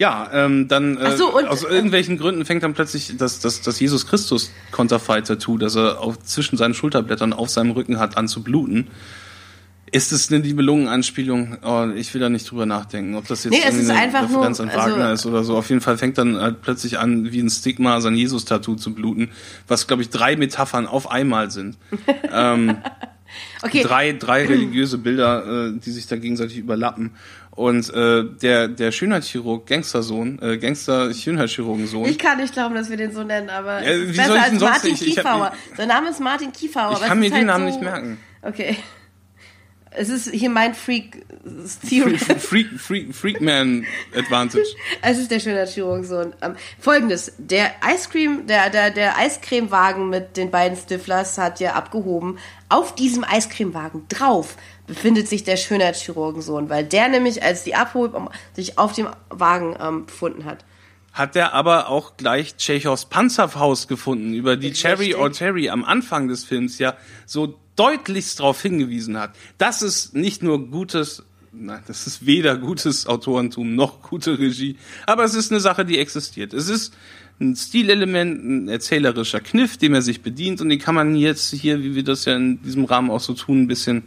Ja, ähm, dann äh, so, und- aus irgendwelchen Gründen fängt dann plötzlich das, das, das Jesus Christus Konterfei-Tattoo, das er auf, zwischen seinen Schulterblättern auf seinem Rücken hat, an zu bluten. Ist es eine Nibelungen-Anspielung? Oh, ich will da nicht drüber nachdenken, ob das jetzt Nee, es irgendwie ist eine einfach nur, Referenz an also- Wagner ist oder so. Auf jeden Fall fängt dann halt plötzlich an, wie ein Stigma sein Jesus-Tattoo zu bluten, was, glaube ich, drei Metaphern auf einmal sind. Okay, drei, drei religiöse Bilder, äh, die sich da gegenseitig überlappen. Und äh, der, der Schönheitschirurg, Gangstersohn, äh, Gangster-Schönheitschirurgensohn, ich kann nicht glauben, dass wir den so nennen, aber Ja, wie soll ich als Martin ich- ich hab- Kiefauer. Sein Name ist Martin Kiefauer. Ich kann mir den halt Namen so, nicht merken. Okay. Es ist hier mein Freak Theory. Freak, Freak, Freakman Advantage. Es ist der Schönheitschirurgensohn. Ähm, Folgendes, der Cream, der, der, der Eiscremewagen mit den beiden Stiflers hat ja abgehoben. Auf diesem Eiscremewagen drauf befindet sich der Schönheitschirurgensohn, weil der nämlich, als die abholt, sich auf dem Wagen ähm, befunden hat hat er aber auch gleich Tschechows Panzerfaust gefunden, über die Cherry or Terry am Anfang des Films ja so deutlichst darauf hingewiesen hat. Das ist nicht nur gutes, nein, das ist weder gutes Autorentum noch gute Regie, aber es ist eine Sache, die existiert. Es ist ein Stilelement, ein erzählerischer Kniff, dem er sich bedient und den kann man jetzt hier, wie wir das ja in diesem Rahmen auch so tun, ein bisschen,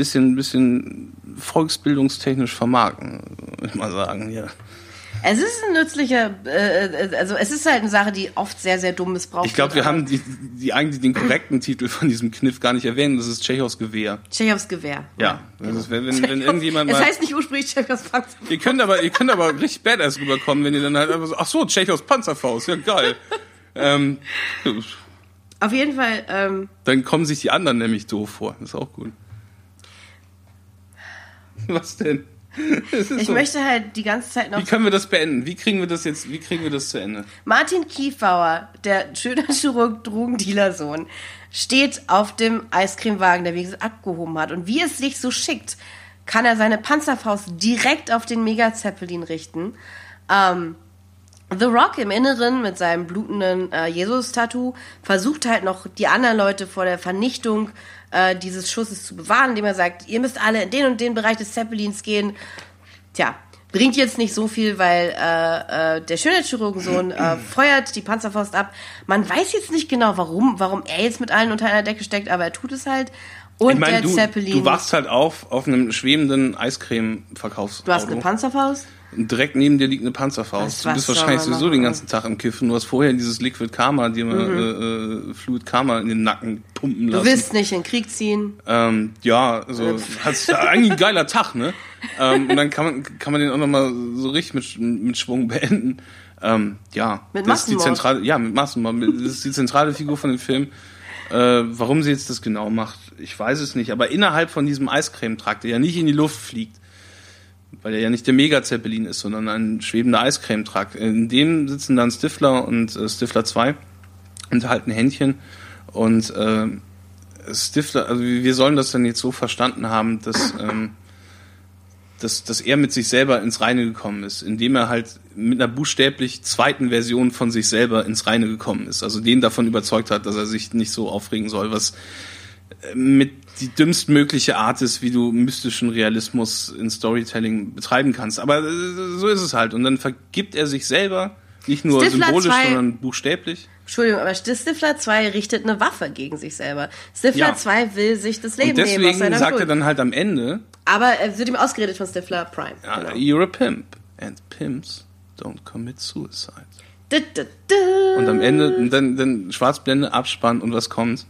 bisschen, bisschen volksbildungstechnisch vermarkten, würde ich mal sagen, ja. Es ist ein nützlicher, äh, äh, also es ist halt eine Sache, die oft sehr, sehr dumm missbraucht Ich glaube, wir haben die, die eigentlich den korrekten Titel von diesem Kniff gar nicht erwähnt. Das ist Tschechows Gewehr. Tschechows Gewehr. Ja. Genau. Ist, wenn, wenn, wenn irgendjemand mal. Es heißt nicht ursprünglich Tschechows Panzerfaust. Ihr könnt aber, ihr könnt aber richtig badass rüberkommen, wenn ihr dann halt einfach so, ach so, Tschechows Panzerfaust, ja geil. ähm, Auf jeden Fall. Ähm, dann kommen sich die anderen nämlich doof vor. Das ist auch gut. Was denn? ich so. möchte halt die ganze Zeit noch. Wie können wir das beenden? Wie kriegen wir das jetzt, wie kriegen wir das zu Ende? Martin Kiefbauer, der schöne Chirurg, Drogendealer-Sohn, steht auf dem Eiscremewagen, der gesagt abgehoben hat. Und wie es sich so schickt, kann er seine Panzerfaust direkt auf den Mega-Zeppelin richten. Ähm, The Rock im Inneren mit seinem blutenden äh, Jesus-Tattoo versucht halt noch die anderen Leute vor der Vernichtung äh, dieses Schusses zu bewahren, indem er sagt, ihr müsst alle in den und den Bereich des Zeppelins gehen. Tja, bringt jetzt nicht so viel, weil äh, äh, der Schönheitschirurgensohn äh, feuert die Panzerfaust ab. Man weiß jetzt nicht genau, warum, warum er jetzt mit allen unter einer Decke steckt, aber er tut es halt. Und ich mein, der du, Zeppelin. Du wachst halt auf auf einem schwebenden Eiscreme-Verkaufsauto. Du hast eine Panzerfaust? Direkt neben dir liegt eine Panzerfaust. Du bist wahrscheinlich sowieso den ganzen Tag im Kiffen. Du hast vorher dieses Liquid Karma, dir mal mhm. äh, Fluid Karma in den Nacken pumpen lassen. Du willst nicht in den Krieg ziehen. Ähm, ja, also hast eigentlich ein geiler Tag, ne? ähm, und dann kann man kann man den auch nochmal so richtig mit, mit Schwung beenden. Ähm, ja, mit das ist die zentrale, ja, mit Massenmord. Das ist die zentrale Figur von dem Film. Äh, warum sie jetzt das genau macht, ich weiß es nicht. Aber innerhalb von diesem Eiscremetrakt, der ja nicht in die Luft fliegt, weil er ja nicht der Mega-Zeppelin ist, sondern ein schwebender Eiscremetrakt. In dem sitzen dann Stifler und äh, Stifler 2 und halten Händchen und äh, Stifler, also wir sollen das dann jetzt so verstanden haben, dass, ähm, dass, dass er mit sich selber ins Reine gekommen ist, indem er halt mit einer buchstäblich zweiten Version von sich selber ins Reine gekommen ist. Also den davon überzeugt hat, dass er sich nicht so aufregen soll, was äh, mit die dümmstmögliche Art ist, wie du mystischen Realismus in Storytelling betreiben kannst. Aber äh, so ist es halt. Und dann vergibt er sich selber, nicht nur Stifler symbolisch, 2, sondern buchstäblich. Entschuldigung, aber Stifler 2 richtet eine Waffe gegen sich selber. Stifler ja. 2 will sich das Leben Und deswegen nehmen. Deswegen sagt Schuld. er dann halt am Ende. Aber er wird ihm ausgeredet von Stifler Prime. Ja, genau. You're a pimp. And pimps don't commit suicide. Du, du, du. Und am Ende, dann, dann Schwarzblende, Abspann und was kommt?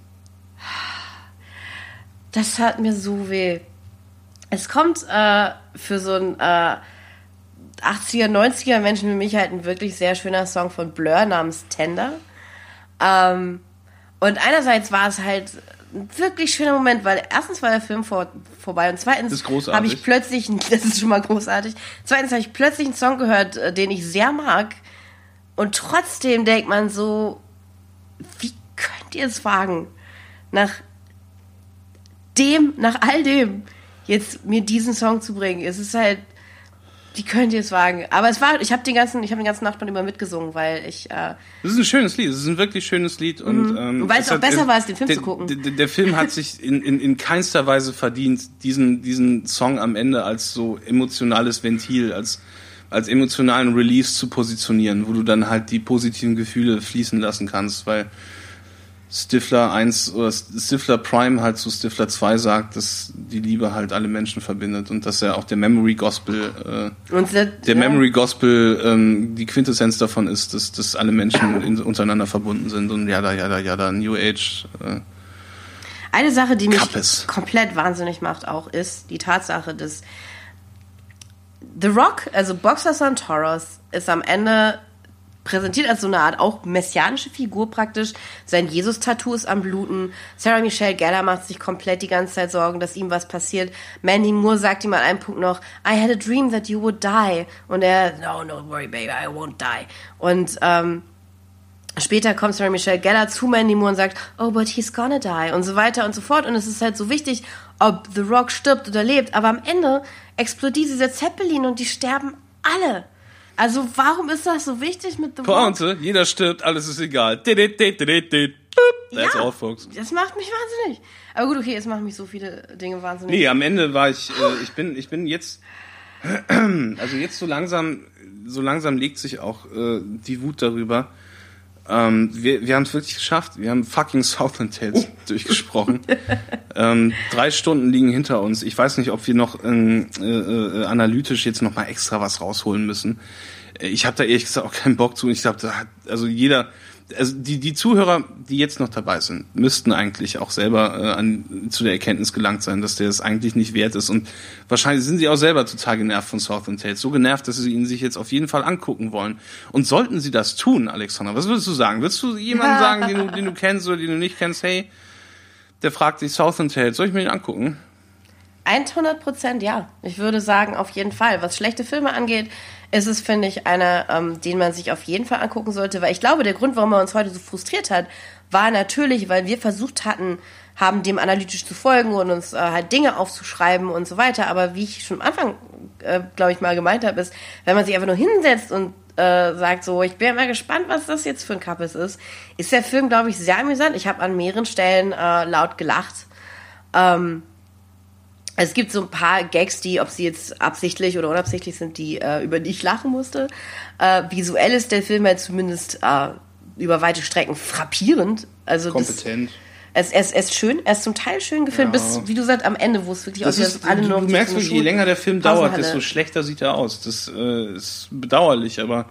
Das hat mir so weh. Es kommt äh, für so ein äh, 80er, 90er Menschen wie mich halt ein wirklich sehr schöner Song von Blur namens Tender. Ähm, und einerseits war es halt ein wirklich schöner Moment, weil erstens war der Film vor, vorbei und zweitens habe ich plötzlich, das ist schon mal großartig, zweitens habe ich plötzlich einen Song gehört, äh, den ich sehr mag und trotzdem denkt man so, wie könnt ihr es wagen, nach dem, nach all dem, jetzt mir diesen Song zu bringen. Es ist halt, die könnt ihr es wagen. Aber es war, ich habe den ganzen, ich habe den ganzen Nachbarn immer mitgesungen, weil ich. Äh, das ist ein schönes Lied. Es ist ein wirklich schönes Lied und, mhm. ähm, und weil es auch hat, besser war, als den Film der, zu gucken. Der, der Film hat sich in, in, in keinster Weise verdient, diesen diesen Song am Ende als so emotionales Ventil, als als emotionalen Release zu positionieren, wo du dann halt die positiven Gefühle fließen lassen kannst, weil Stifler 1 oder Stifler Prime halt zu Stifler 2 sagt, dass die Liebe halt alle Menschen verbindet und dass er auch der Memory Gospel äh, der, der ja. Memory Gospel ähm, die Quintessenz davon ist, dass, dass alle Menschen in, untereinander verbunden sind und ja da ja da ja da New Age äh, eine Sache, die mich Kappes. komplett wahnsinnig macht auch ist die Tatsache, dass The Rock, also Boxer Santoros ist am Ende präsentiert als so eine Art auch messianische Figur praktisch. Sein Jesus-Tattoo ist am Bluten. Sarah Michelle Gellar macht sich komplett die ganze Zeit Sorgen, dass ihm was passiert. Mandy Moore sagt ihm an einem Punkt noch, I had a dream that you would die. Und er, no, don't worry, baby, I won't die. Und ähm, Später kommt Sarah Michelle Gellar zu Mandy Moore und sagt, oh, but he's gonna die und so weiter und so fort. Und es ist halt so wichtig, ob The Rock stirbt oder lebt. Aber am Ende explodiert dieser Zeppelin und die sterben alle. Also warum ist das so wichtig mit The Pointe, Rock? jeder stirbt, alles ist egal. That's ja, all, folks. Das macht mich wahnsinnig. Aber gut, okay, es machen mich so viele Dinge wahnsinnig. Nee, am Ende war ich, äh, ich bin, ich bin jetzt, also jetzt so langsam, so langsam legt sich auch äh, die Wut darüber, ähm, wir wir haben es wirklich geschafft. Wir haben fucking Southland Tales durchgesprochen. ähm, drei Stunden liegen hinter uns. Ich weiß nicht, ob wir noch ähm, äh, äh, analytisch jetzt noch mal extra was rausholen müssen. Äh, ich habe da ehrlich gesagt auch keinen Bock zu. Ich glaube, da hat also jeder also die, die Zuhörer, die jetzt noch dabei sind, müssten eigentlich auch selber äh, an, zu der Erkenntnis gelangt sein, dass der es eigentlich nicht wert ist. Und wahrscheinlich sind sie auch selber total genervt von Southern Tales. So genervt, dass sie ihn sich jetzt auf jeden Fall angucken wollen. Und sollten sie das tun, Alexander, was würdest du sagen? Würdest du jemanden sagen, den du, den du kennst oder den du nicht kennst, hey, der fragt sich Southern Tales, soll ich mir den angucken? 100 Prozent ja. Ich würde sagen, auf jeden Fall. Was schlechte Filme angeht, ist es, finde ich, einer, ähm, den man sich auf jeden Fall angucken sollte, weil ich glaube, der Grund, warum er uns heute so frustriert hat, war natürlich, weil wir versucht hatten, haben dem analytisch zu folgen und uns äh, halt Dinge aufzuschreiben und so weiter. Aber wie ich schon am Anfang, äh, glaube ich, mal gemeint habe, ist, wenn man sich einfach nur hinsetzt und äh, sagt so, ich bin ja mal gespannt, was das jetzt für ein Kappes ist, ist der Film, glaube ich, sehr amüsant. Ich habe an mehreren Stellen äh, laut gelacht. Ähm, es gibt so ein paar Gags, die, ob sie jetzt absichtlich oder unabsichtlich sind, die äh, über die ich lachen musste. Äh, visuell ist der Film halt zumindest äh, über weite Strecken frappierend. Also Kompetent. Das, es, es, es ist schön, er ist zum Teil schön gefilmt, ja. bis, wie du sagst, am Ende, wo es wirklich aussieht, dass alle nur. Du merkst, je länger der Film dauert, desto schlechter sieht er aus. Das äh, ist bedauerlich, aber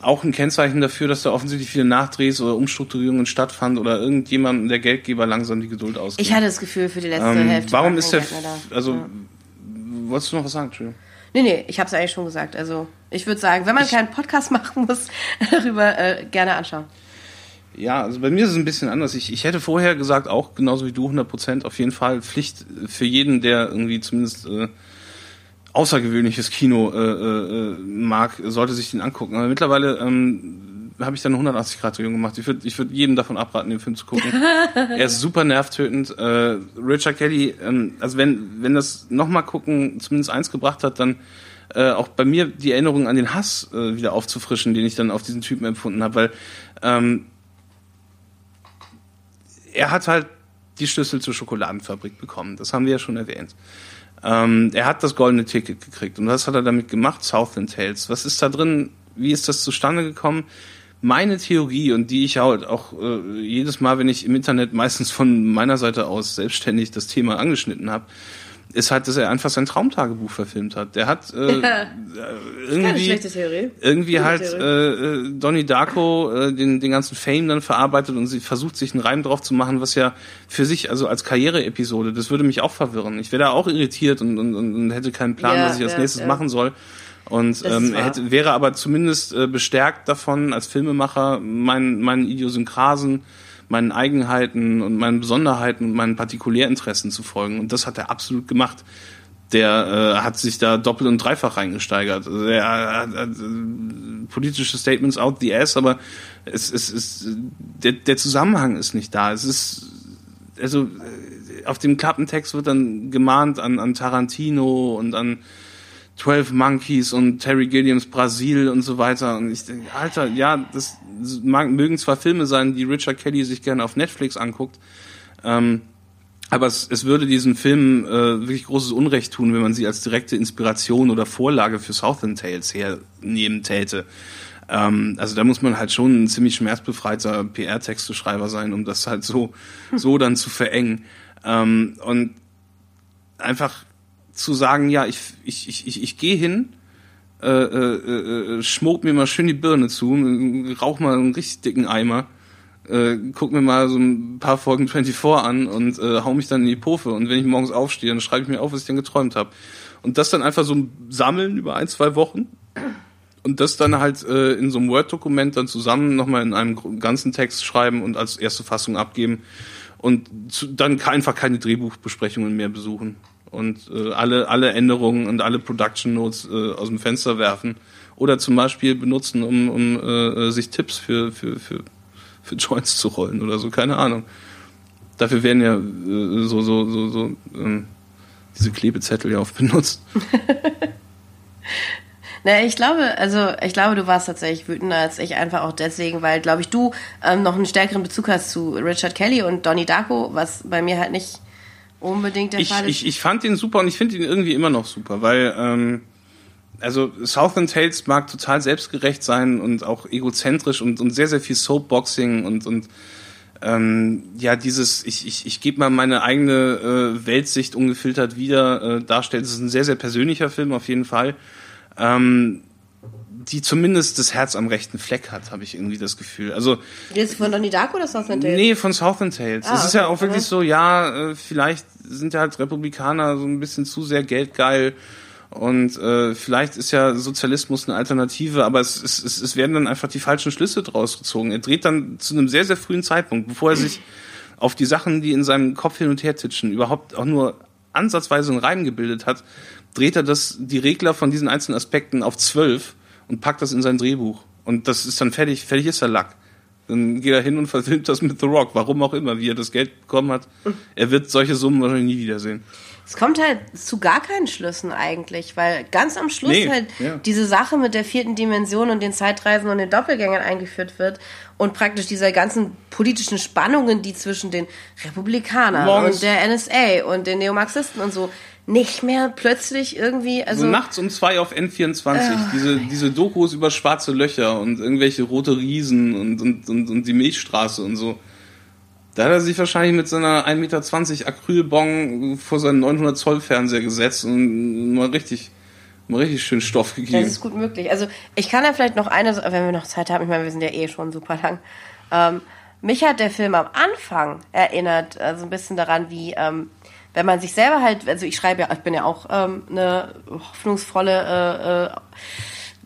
auch ein Kennzeichen dafür, dass da offensichtlich viele Nachdrehs oder Umstrukturierungen stattfanden oder irgendjemandem der Geldgeber langsam die Geduld ausgeht. Ich hatte das Gefühl für die letzte ähm, Hälfte. Warum ist der, also, ja. wolltest du noch was sagen, Entschuldigung? Nee, nee, ich habe es eigentlich schon gesagt. Also, ich würde sagen, wenn man ich, keinen Podcast machen muss, darüber äh, gerne anschauen. Ja, also bei mir ist es ein bisschen anders. Ich, ich hätte vorher gesagt, auch genauso wie du, 100 Prozent auf jeden Fall Pflicht für jeden, der irgendwie zumindest äh, außergewöhnliches Kino äh, äh, mag, sollte sich den angucken. Aber mittlerweile ähm, habe ich dann eine 180-Grad-Drehung gemacht. Ich würde ich würd jedem davon abraten, den Film zu gucken. er ist super nervtötend. Äh, Richard Kelly, ähm, also wenn, wenn das nochmal gucken zumindest eins gebracht hat, dann äh, auch bei mir die Erinnerung an den Hass äh, wieder aufzufrischen, den ich dann auf diesen Typen empfunden habe, weil ähm, er hat halt die Schlüssel zur Schokoladenfabrik bekommen. Das haben wir ja schon erwähnt. Ähm, er hat das goldene Ticket gekriegt. Und was hat er damit gemacht? Southland Tales. Was ist da drin? Wie ist das zustande gekommen? Meine Theorie und die ich halt auch äh, jedes Mal, wenn ich im Internet meistens von meiner Seite aus selbstständig das Thema angeschnitten habe, ist halt, dass er einfach sein Traumtagebuch verfilmt hat. Der hat äh, äh irgendwie, irgendwie halt äh, äh, Donnie Darko äh, den, den ganzen Fame dann verarbeitet und sie versucht sich einen Reim drauf zu machen, was ja für sich, also als Karriereepisode, das würde mich auch verwirren. Ich wäre da auch irritiert und, und, und hätte keinen Plan, ja, was ich als ja, nächstes ja. machen soll. Und ähm, er hätte, wäre aber zumindest äh, bestärkt davon, als Filmemacher meinen, meinen Idiosynkrasen meinen Eigenheiten und meinen Besonderheiten und meinen Partikulärinteressen zu folgen. Und das hat er absolut gemacht. Der äh, hat sich da doppelt und dreifach reingesteigert. Also er hat, hat äh, politische Statements out the ass, aber es, es, es, der, der Zusammenhang ist nicht da. Es ist also äh, auf dem Klappentext wird dann gemahnt an, an Tarantino und an 12 Monkeys und Terry Gilliams Brasil und so weiter. Und ich denke, Alter, ja, das mag, mögen zwar Filme sein, die Richard Kelly sich gerne auf Netflix anguckt, ähm, aber es, es würde diesen Film äh, wirklich großes Unrecht tun, wenn man sie als direkte Inspiration oder Vorlage für Southern Tales hernehmen täte. Ähm, also da muss man halt schon ein ziemlich schmerzbefreiter PR-Texteschreiber sein, um das halt so, so dann zu verengen. Ähm, und einfach zu sagen, ja, ich, ich, ich, ich, ich gehe hin, äh, äh, äh, schmuck mir mal schön die Birne zu, rauch mal einen richtig dicken Eimer, äh, guck mir mal so ein paar Folgen 24 an und äh, hau mich dann in die Pofe. Und wenn ich morgens aufstehe, dann schreibe ich mir auf, was ich dann geträumt habe. Und das dann einfach so sammeln über ein, zwei Wochen und das dann halt äh, in so einem Word-Dokument dann zusammen nochmal in einem ganzen Text schreiben und als erste Fassung abgeben und zu, dann einfach keine Drehbuchbesprechungen mehr besuchen und äh, alle, alle Änderungen und alle Production Notes äh, aus dem Fenster werfen oder zum Beispiel benutzen, um, um äh, sich Tipps für, für, für, für Joints zu rollen oder so, keine Ahnung. Dafür werden ja äh, so, so, so, so äh, diese Klebezettel ja oft benutzt. Na, ich glaube, also ich glaube, du warst tatsächlich wütender als ich, einfach auch deswegen, weil, glaube ich, du ähm, noch einen stärkeren Bezug hast zu Richard Kelly und Donnie Darko, was bei mir halt nicht unbedingt der ich, Fall ist. Ich, ich fand ihn super und ich finde ihn irgendwie immer noch super, weil ähm, also Southland Tales mag total selbstgerecht sein und auch egozentrisch und, und sehr, sehr viel Soapboxing und, und ähm, ja, dieses, ich, ich, ich gebe mal meine eigene äh, Weltsicht ungefiltert wieder äh, darstellen. Es ist ein sehr, sehr persönlicher Film auf jeden Fall ähm, die zumindest das Herz am rechten Fleck hat, habe ich irgendwie das Gefühl. Also Jetzt von Donnie Darko oder Southern Tales? Nee, von Southern Tales. Ah, es ist ja auch wirklich so, ja, äh, vielleicht sind ja halt Republikaner so ein bisschen zu sehr geldgeil und äh, vielleicht ist ja Sozialismus eine Alternative, aber es, es, es, es werden dann einfach die falschen Schlüsse draus gezogen. Er dreht dann zu einem sehr, sehr frühen Zeitpunkt, bevor er sich auf die Sachen, die in seinem Kopf hin und her titschen, überhaupt auch nur ansatzweise einen Reim gebildet hat, dreht er das, die Regler von diesen einzelnen Aspekten auf zwölf und packt das in sein Drehbuch. Und das ist dann fertig, fertig ist der Lack. Dann geht er hin und verfilmt das mit The Rock, warum auch immer, wie er das Geld bekommen hat. Er wird solche Summen wahrscheinlich nie wiedersehen. Es kommt halt zu gar keinen Schlüssen eigentlich, weil ganz am Schluss Nee, halt ja. diese Sache mit der vierten Dimension und den Zeitreisen und den Doppelgängern eingeführt wird und praktisch diese ganzen politischen Spannungen, die zwischen den Republikanern Morgens- und der NSA und den Neomarxisten und so nicht mehr plötzlich irgendwie, also So nachts um zwei auf N24, diese, diese Dokus über schwarze Löcher und irgendwelche rote Riesen und, und, und, und die Milchstraße und so. Da hat er sich wahrscheinlich mit seiner 1,20 Meter Acrylbong vor seinen 900 Zoll Fernseher gesetzt und mal richtig, mal richtig schön Stoff Das gegeben. ist gut möglich. Also ich kann da vielleicht noch eine, wenn wir noch Zeit haben, ich meine, wir sind ja eh schon super lang. Ähm, mich hat der Film am Anfang erinnert, also ein bisschen daran, wie ähm, wenn man sich selber halt, also ich schreibe ja, ich bin ja auch ähm, eine hoffnungsvolle äh, äh,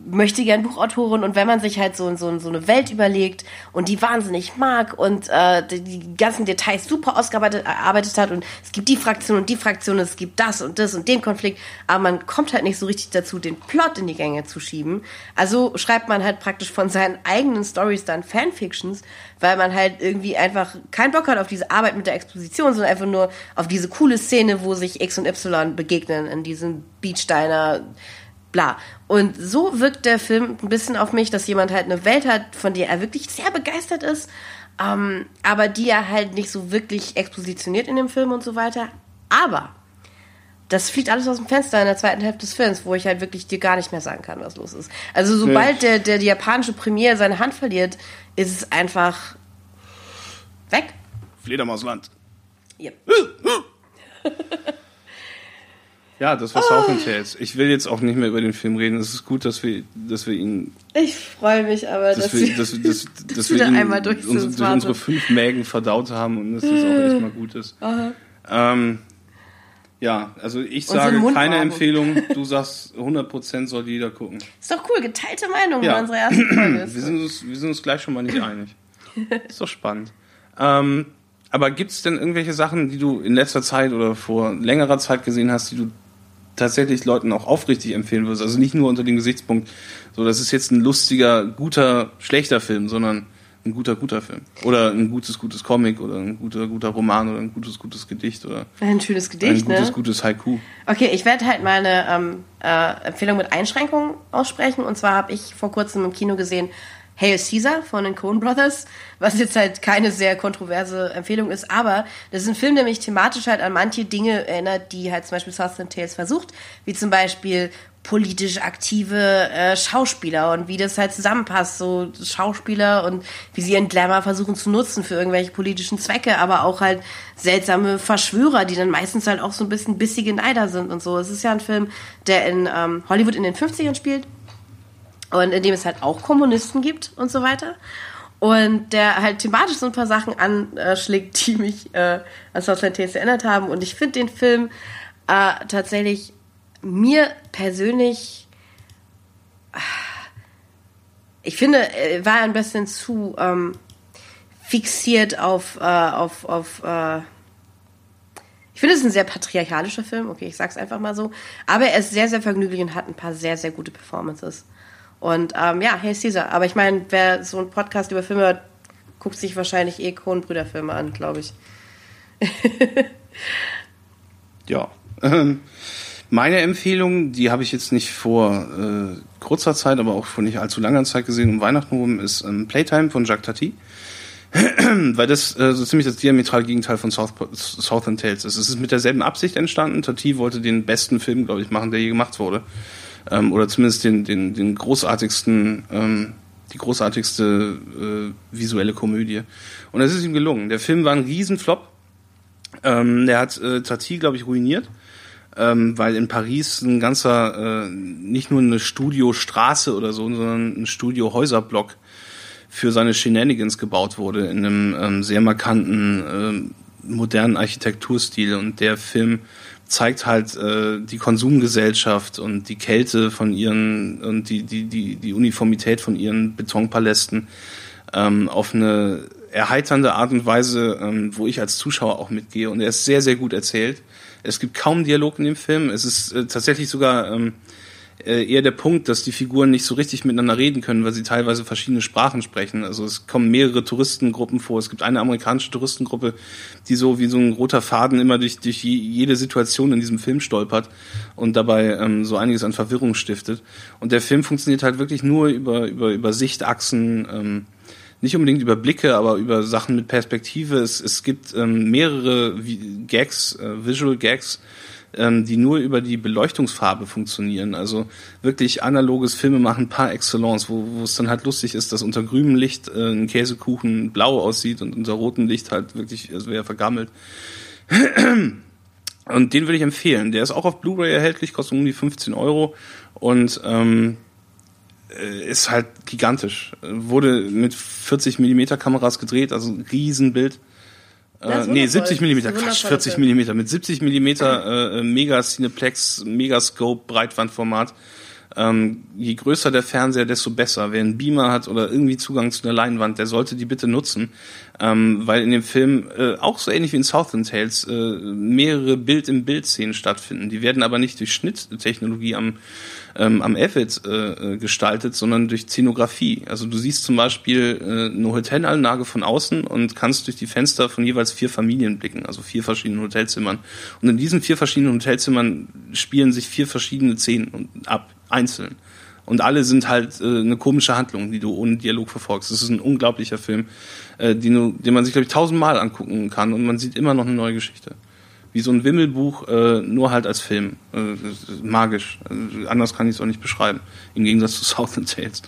möchte gern Buchautorin und wenn man sich halt so, so, so eine Welt überlegt und die wahnsinnig mag und äh, die, ganzen Details super ausgearbeitet hat und es gibt die Fraktion und die Fraktion, es gibt das und das und den Konflikt, aber man kommt halt nicht so richtig dazu, den Plot in die Gänge zu schieben. Also schreibt man halt praktisch von seinen eigenen Stories dann Fanfictions, weil man halt irgendwie einfach keinen Bock hat auf diese Arbeit mit der Exposition, sondern einfach nur auf diese coole Szene, wo sich X und Y begegnen in diesem Beachsteiner bla. Und so wirkt der Film ein bisschen auf mich, dass jemand halt eine Welt hat, von der er wirklich sehr begeistert ist, ähm, aber die er halt nicht so wirklich expositioniert in dem Film und so weiter. Aber das fliegt alles aus dem Fenster in der zweiten Hälfte des Films, wo ich halt wirklich dir gar nicht mehr sagen kann, was los ist. Also sobald der, der die japanische Premiere seine Hand verliert, ist es einfach weg. Fledermausland. Yep. Ja, das war Southland Tales. Ich will jetzt auch nicht mehr über den Film reden. Es ist gut, dass wir, dass wir ihn, Ich freue mich aber, dass dass, wir, dass, wir- dass, dass wir ihn einmal durch uns, durch unsere fünf Mägen verdaut haben und dass das auch echt mal gut ist. Ähm, ja, also ich sage keine. Empfehlung. Du sagst 100% soll jeder gucken. ist doch cool, geteilte Meinung Ja. in unserer ersten Folge. Wir sind uns, wir sind uns gleich schon mal nicht einig. Ist doch spannend. Ähm, aber gibt es denn irgendwelche Sachen, die du in letzter Zeit oder vor längerer Zeit gesehen hast, die du tatsächlich Leuten auch aufrichtig empfehlen würdest? Also nicht nur unter dem Gesichtspunkt, so das ist jetzt ein lustiger, guter, schlechter Film, sondern ein guter, guter Film. Oder ein gutes, gutes Comic oder ein guter, guter Roman oder ein gutes, gutes Gedicht oder Ein schönes ein Gedicht, gutes, ne? gutes Haiku. Okay, ich werde halt meine ähm, äh, Empfehlung mit Einschränkungen aussprechen. Und zwar habe ich vor kurzem im Kino gesehen Hail Caesar von den Coen Brothers, was jetzt halt keine sehr kontroverse Empfehlung ist, aber das ist ein Film, der mich thematisch halt an manche Dinge erinnert, die halt zum Beispiel Southland Tales versucht, wie zum Beispiel politisch aktive äh, Schauspieler und wie das halt zusammenpasst, so Schauspieler und wie sie ihren Glamour versuchen zu nutzen für irgendwelche politischen Zwecke, aber auch halt seltsame Verschwörer, die dann meistens halt auch so ein bisschen bissige Neider sind und so. Es ist ja ein Film, der in ähm, Hollywood in den 50ern spielt und in dem es halt auch Kommunisten gibt und so weiter. Und der halt thematisch so ein paar Sachen anschlägt, die mich äh, an Southland Tales erinnert haben. Und ich finde den Film äh, tatsächlich mir persönlich ah, ich finde, er war ein bisschen zu ähm, fixiert auf, äh, auf, auf äh, ich finde es ist ein sehr patriarchalischer Film, okay, ich sag's einfach mal so. Aber er ist sehr, sehr vergnüglich und hat ein paar sehr, sehr gute Performances. Und ähm, ja, hey Caesar. Aber ich meine, wer so einen Podcast über Filme hört, guckt sich wahrscheinlich eh Coen-Brüder-Filme an, glaube ich. ja. Ähm, meine Empfehlung, die habe ich jetzt nicht vor äh, kurzer Zeit, aber auch vor nicht allzu langer Zeit gesehen, um Weihnachten rum, ist ähm, Playtime von Jacques Tati. Weil das äh, so ziemlich das diametral Gegenteil von South, Southern Tales ist. Es ist mit derselben Absicht entstanden. Tati wollte den besten Film, glaube ich, machen, der je gemacht wurde. Ähm, oder zumindest den, den, den großartigsten, ähm, die großartigste äh, visuelle Komödie. Und es ist ihm gelungen. Der Film war ein Riesenflop. Ähm, der hat äh, Tati, glaube ich, ruiniert ähm, weil in Paris ein ganzer, äh, nicht nur eine Studiostraße oder so, sondern ein Studiohäuserblock für seine Shenanigans gebaut wurde in einem ähm, sehr markanten, äh, modernen Architekturstil. Und der Film zeigt halt äh, die Konsumgesellschaft und die Kälte von ihren und die, die, die, die Uniformität von ihren Betonpalästen ähm, auf eine erheiternde Art und Weise, ähm, wo ich als Zuschauer auch mitgehe. Und er ist sehr, sehr gut erzählt. Es gibt kaum Dialog in dem Film. Es ist äh, tatsächlich sogar ähm, äh, eher der Punkt, dass die Figuren nicht so richtig miteinander reden können, weil sie teilweise verschiedene Sprachen sprechen. Also es kommen mehrere Touristengruppen vor. Es gibt eine amerikanische Touristengruppe, die so wie so ein roter Faden immer durch, durch jede Situation in diesem Film stolpert und dabei ähm, so einiges an Verwirrung stiftet. Und der Film funktioniert halt wirklich nur über, über, über Sichtachsen, ähm, nicht unbedingt über Blicke, aber über Sachen mit Perspektive. Es, es gibt ähm, mehrere Gags, äh, Visual Gags, ähm, die nur über die Beleuchtungsfarbe funktionieren. Also wirklich analoges Filmemachen par excellence, wo, es dann halt lustig ist, dass unter grünem Licht äh, ein Käsekuchen blau aussieht und unter rotem Licht halt wirklich, es wäre vergammelt. Und den würde ich empfehlen. Der ist auch auf Blu-ray erhältlich, kostet um die 15 Euro und ähm, äh, ist halt gigantisch. Wurde mit 40 Millimeter Kameras gedreht, also ein Riesenbild. Äh, nee, 70 Millimeter, Quatsch, 40 Millimeter. Mit 70 Millimeter äh, Mega Cineplex, Megascope, Breitbandformat. Ähm, je größer der Fernseher, desto besser. Wer einen Beamer hat oder irgendwie Zugang zu einer Leinwand, der sollte die bitte nutzen, ähm, weil in dem Film äh, auch so ähnlich wie in Southland Tales äh, mehrere Bild-in-Bild-Szenen stattfinden. Die werden aber nicht durch Schnitttechnologie am ähm, am Avid äh, gestaltet, sondern durch Szenografie. Also du siehst zum Beispiel äh, eine Hotelanlage von außen und kannst durch die Fenster von jeweils vier Familien blicken, also vier verschiedenen Hotelzimmern. Und in diesen vier verschiedenen Hotelzimmern spielen sich vier verschiedene Szenen ab, einzeln. Und alle sind halt äh, eine komische Handlung, die du ohne Dialog verfolgst. Das ist ein unglaublicher Film, äh, den, den man sich, glaube ich, tausendmal angucken kann und man sieht immer noch eine neue Geschichte wie so ein Wimmelbuch, äh, nur halt als Film. Äh, magisch. Also, anders kann ich es auch nicht beschreiben. Im Gegensatz zu Southland Tales.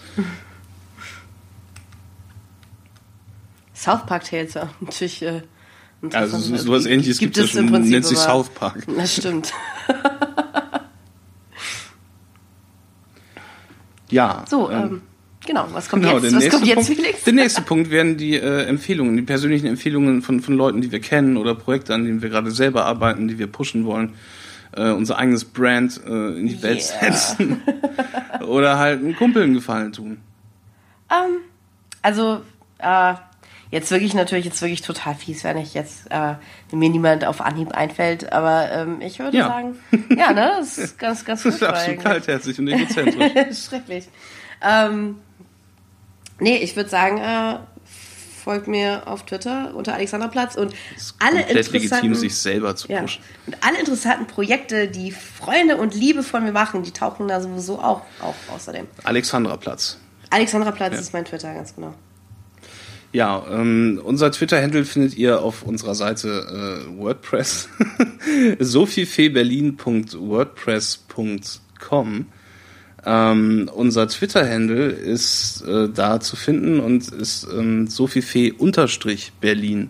South Park Tales, ja. Natürlich. Äh, also so, sowas ähnliches gibt es im Prinzip. Nennt sich South Park. Das stimmt. ja. So, ähm, ähm Genau, was kommt genau, jetzt? Was kommt jetzt, Punkt, Felix? Der nächste Punkt werden die äh, Empfehlungen, die persönlichen Empfehlungen von, von Leuten, die wir kennen oder Projekte, an denen wir gerade selber arbeiten, die wir pushen wollen. Äh, unser eigenes Brand äh, in die yeah. Welt setzen. oder halt einen Kumpel einen Gefallen tun. Um, ähm, also, äh, jetzt wirklich natürlich jetzt wirklich total fies, wenn ich jetzt äh, mir niemand auf Anhieb einfällt, aber ähm, ich würde ja. sagen, ja, ne, das ist ganz, ganz gut. Das ist absolut kaltherzig und egozentrisch. Schrecklich. Ähm, Nee, ich würde sagen, äh, folgt mir auf Twitter unter Alexander Platz und alle interessanten, legitim, sich selber zu pushen. Ja, und alle interessanten Projekte, die Freunde und Liebe von mir machen, die tauchen da sowieso auch auf außerdem. Alexandra Platz. Alexandra Platz ja. ist mein Twitter, ganz genau. Ja, ähm, unser Twitter-Handle findet ihr auf unserer Seite äh, WordPress. sophiefeberlin.wordpress.com ähm, unser Twitter-Handle ist äh, da zu finden und ist ähm, Sophiefee-Berlin.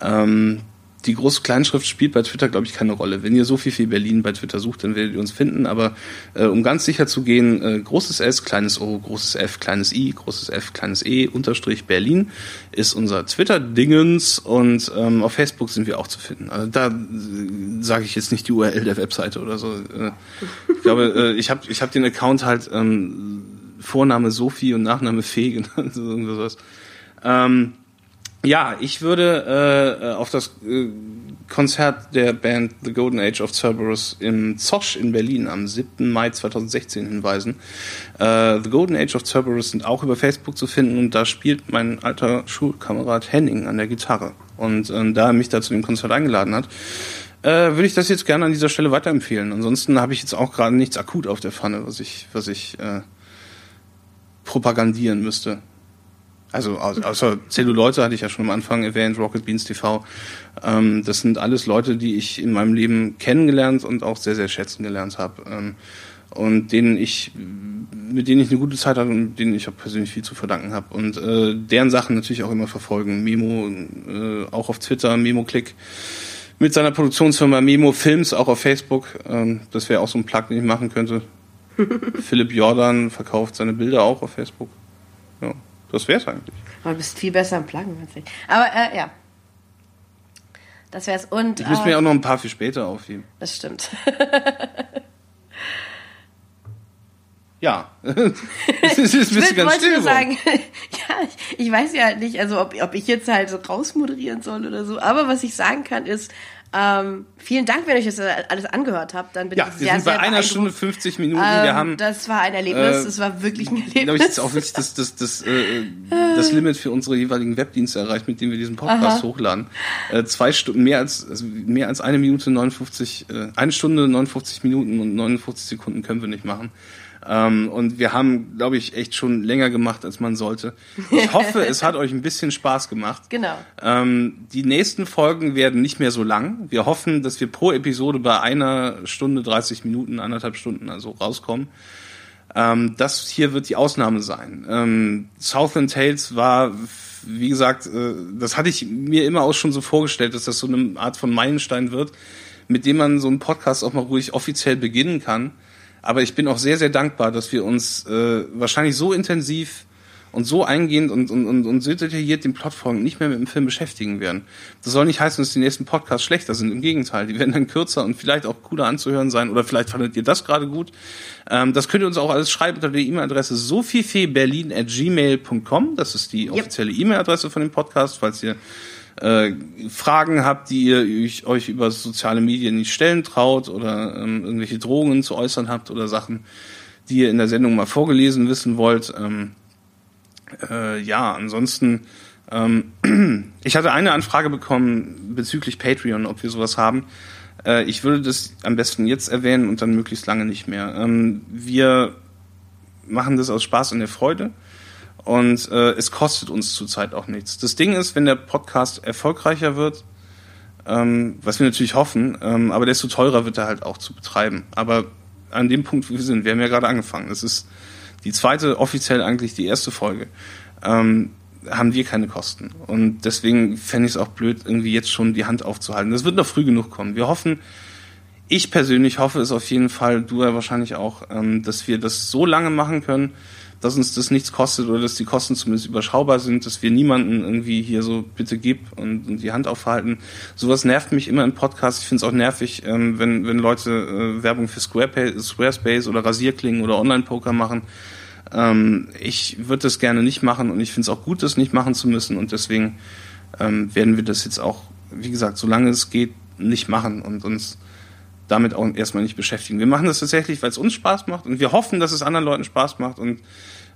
Ähm, die große Kleinschrift spielt bei Twitter, glaube ich, keine Rolle. Wenn ihr so viel für Berlin bei Twitter sucht, dann werdet ihr uns finden. Aber äh, um ganz sicher zu gehen, äh, großes S, kleines O, großes F, kleines I, großes F, kleines E, Unterstrich Berlin ist unser Twitter-Dingens und ähm, auf Facebook sind wir auch zu finden. Also da äh, sage ich jetzt nicht die URL der Webseite oder so. Äh, ich glaube, äh, ich habe ich hab den Account halt ähm, Vorname Sophie und Nachname Fee genannt. sowas. Ähm, ja, ich würde äh, auf das äh, Konzert der Band The Golden Age of Cerberus im Zosch in Berlin am 7. Mai 2016 hinweisen. Äh, The Golden Age of Cerberus sind auch über Facebook zu finden und da spielt mein alter Schulkamerad Henning an der Gitarre. Und äh, da er mich da zu dem Konzert eingeladen hat, äh, würde ich das jetzt gerne an dieser Stelle weiterempfehlen. Ansonsten habe ich jetzt auch gerade nichts akut auf der Pfanne, was ich, was ich äh, propagandieren müsste. Also außer Zelluleute hatte ich ja schon am Anfang erwähnt, Rocket Beans TV. Ähm, das sind alles Leute, die ich in meinem Leben kennengelernt und auch sehr, sehr schätzen gelernt habe. Ähm, und denen ich, mit denen ich eine gute Zeit hatte und denen ich auch persönlich viel zu verdanken habe. Und äh, deren Sachen natürlich auch immer verfolgen. Memo, äh, auch auf Twitter, Memo Click mit seiner Produktionsfirma Memo Films, auch auf Facebook. Ähm, das wäre auch so ein Plug, den ich machen könnte. Philipp Jordan verkauft seine Bilder auch auf Facebook. Das wär's eigentlich. Aber du bist viel besser im ich. Aber äh, ja. Das wär's. Und, ich müsste mir auch noch ein paar viel später aufheben. Das stimmt. ja. das ist, ist ein bisschen ganz still. Sagen, ja, ich, ich, weiß ja halt nicht, also ob, ob ich jetzt halt so rausmoderieren soll oder so. Aber was ich sagen kann ist, ähm, vielen Dank, wenn ihr euch das alles angehört habt. Dann bin ja, ich sehr, wir sind bei einer Stunde 50 Minuten. Ähm, wir haben, das war ein Erlebnis. Äh, das war wirklich ein Erlebnis. Glaube ich, ist auch wirklich das, das, das, äh, das Limit für unsere jeweiligen Webdienste erreicht, mit denen wir diesen Podcast Aha. hochladen. Äh, zwei Stunden, mehr als, also mehr als eine Minute 59, äh, eine Stunde 59 Minuten und 59 Sekunden können wir nicht machen. Ähm, und wir haben, glaube ich, echt schon länger gemacht, als man sollte. Ich hoffe, es hat euch ein bisschen Spaß gemacht. Genau. Ähm, die nächsten Folgen werden nicht mehr so lang. Wir hoffen, dass wir pro Episode bei einer Stunde 30 Minuten, anderthalb Stunden also rauskommen. Ähm, das hier wird die Ausnahme sein. Ähm, Southland Tales war, wie gesagt, äh, das hatte ich mir immer auch schon so vorgestellt, dass das so eine Art von Meilenstein wird, mit dem man so einen Podcast auch mal ruhig offiziell beginnen kann. Aber ich bin auch sehr, sehr dankbar, dass wir uns äh, wahrscheinlich so intensiv und so eingehend und, und, und, und so detailliert den Plotfolgen nicht mehr mit dem Film beschäftigen werden. Das soll nicht heißen, dass die nächsten Podcasts schlechter sind. Im Gegenteil, die werden dann kürzer und vielleicht auch cooler anzuhören sein. Oder vielleicht fandet ihr das gerade gut. Ähm, das könnt ihr uns auch alles schreiben unter der E-Mail-Adresse sophiefeberlin.gmail.com. Das ist die offizielle yep. E-Mail-Adresse von dem Podcast, falls ihr äh, Fragen habt, die ihr euch über soziale Medien nicht stellen traut oder ähm, irgendwelche Drohungen zu äußern habt oder Sachen, die ihr in der Sendung mal vorgelesen wissen wollt. Ähm, äh, ja, ansonsten, ähm, ich hatte eine Anfrage bekommen bezüglich Patreon, ob wir sowas haben. Äh, ich würde das am besten jetzt erwähnen und dann möglichst lange nicht mehr. Ähm, wir machen das aus Spaß und der Freude und äh, es kostet uns zurzeit auch nichts. Das Ding ist, wenn der Podcast erfolgreicher wird, ähm, was wir natürlich hoffen, ähm, aber desto teurer wird er halt auch zu betreiben. Aber an dem Punkt, wo wir sind, wir haben ja gerade angefangen. Das ist die zweite, offiziell eigentlich die erste Folge. Ähm, haben wir keine Kosten. Und deswegen fände ich es auch blöd, irgendwie jetzt schon die Hand aufzuhalten. Das wird noch früh genug kommen. Wir hoffen, ich persönlich hoffe es auf jeden Fall, du ja wahrscheinlich auch, ähm, dass wir das so lange machen können, dass uns das nichts kostet oder dass die Kosten zumindest überschaubar sind, dass wir niemanden irgendwie hier so bitte gib und, und die Hand aufhalten. Sowas nervt mich immer im Podcast. Ich finde es auch nervig, ähm, wenn, wenn Leute äh, Werbung für Squarespace oder Rasierklingen oder Online-Poker machen. Ähm, ich würde das gerne nicht machen und ich finde es auch gut, das nicht machen zu müssen und deswegen ähm, werden wir das jetzt auch, wie gesagt, solange es geht, nicht machen und uns damit auch erstmal nicht beschäftigen. Wir machen das tatsächlich, weil es uns Spaß macht und wir hoffen, dass es anderen Leuten Spaß macht und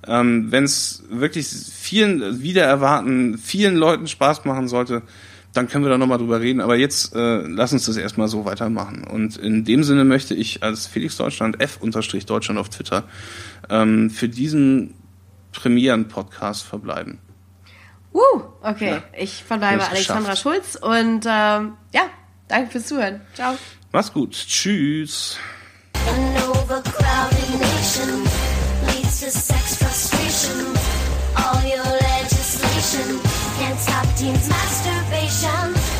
ähm, wenn es wirklich vielen wieder erwarten, vielen Leuten Spaß machen sollte, dann können wir da nochmal drüber reden. Aber jetzt äh, lass uns das erstmal so weitermachen. Und in dem Sinne möchte ich als Felix Deutschland, F-Deutschland auf Twitter, ähm, für diesen Premieren-Podcast verbleiben. Uh, okay. Ja. Ich verbleibe Alexandra Schulz und ähm, ja, danke fürs Zuhören. Ciao. Mach's gut. Tschüss.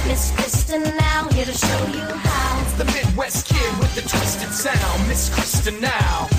Miss Kristen now, here to show you how. The Midwest kid with the twisted sound, Miss Kristen now.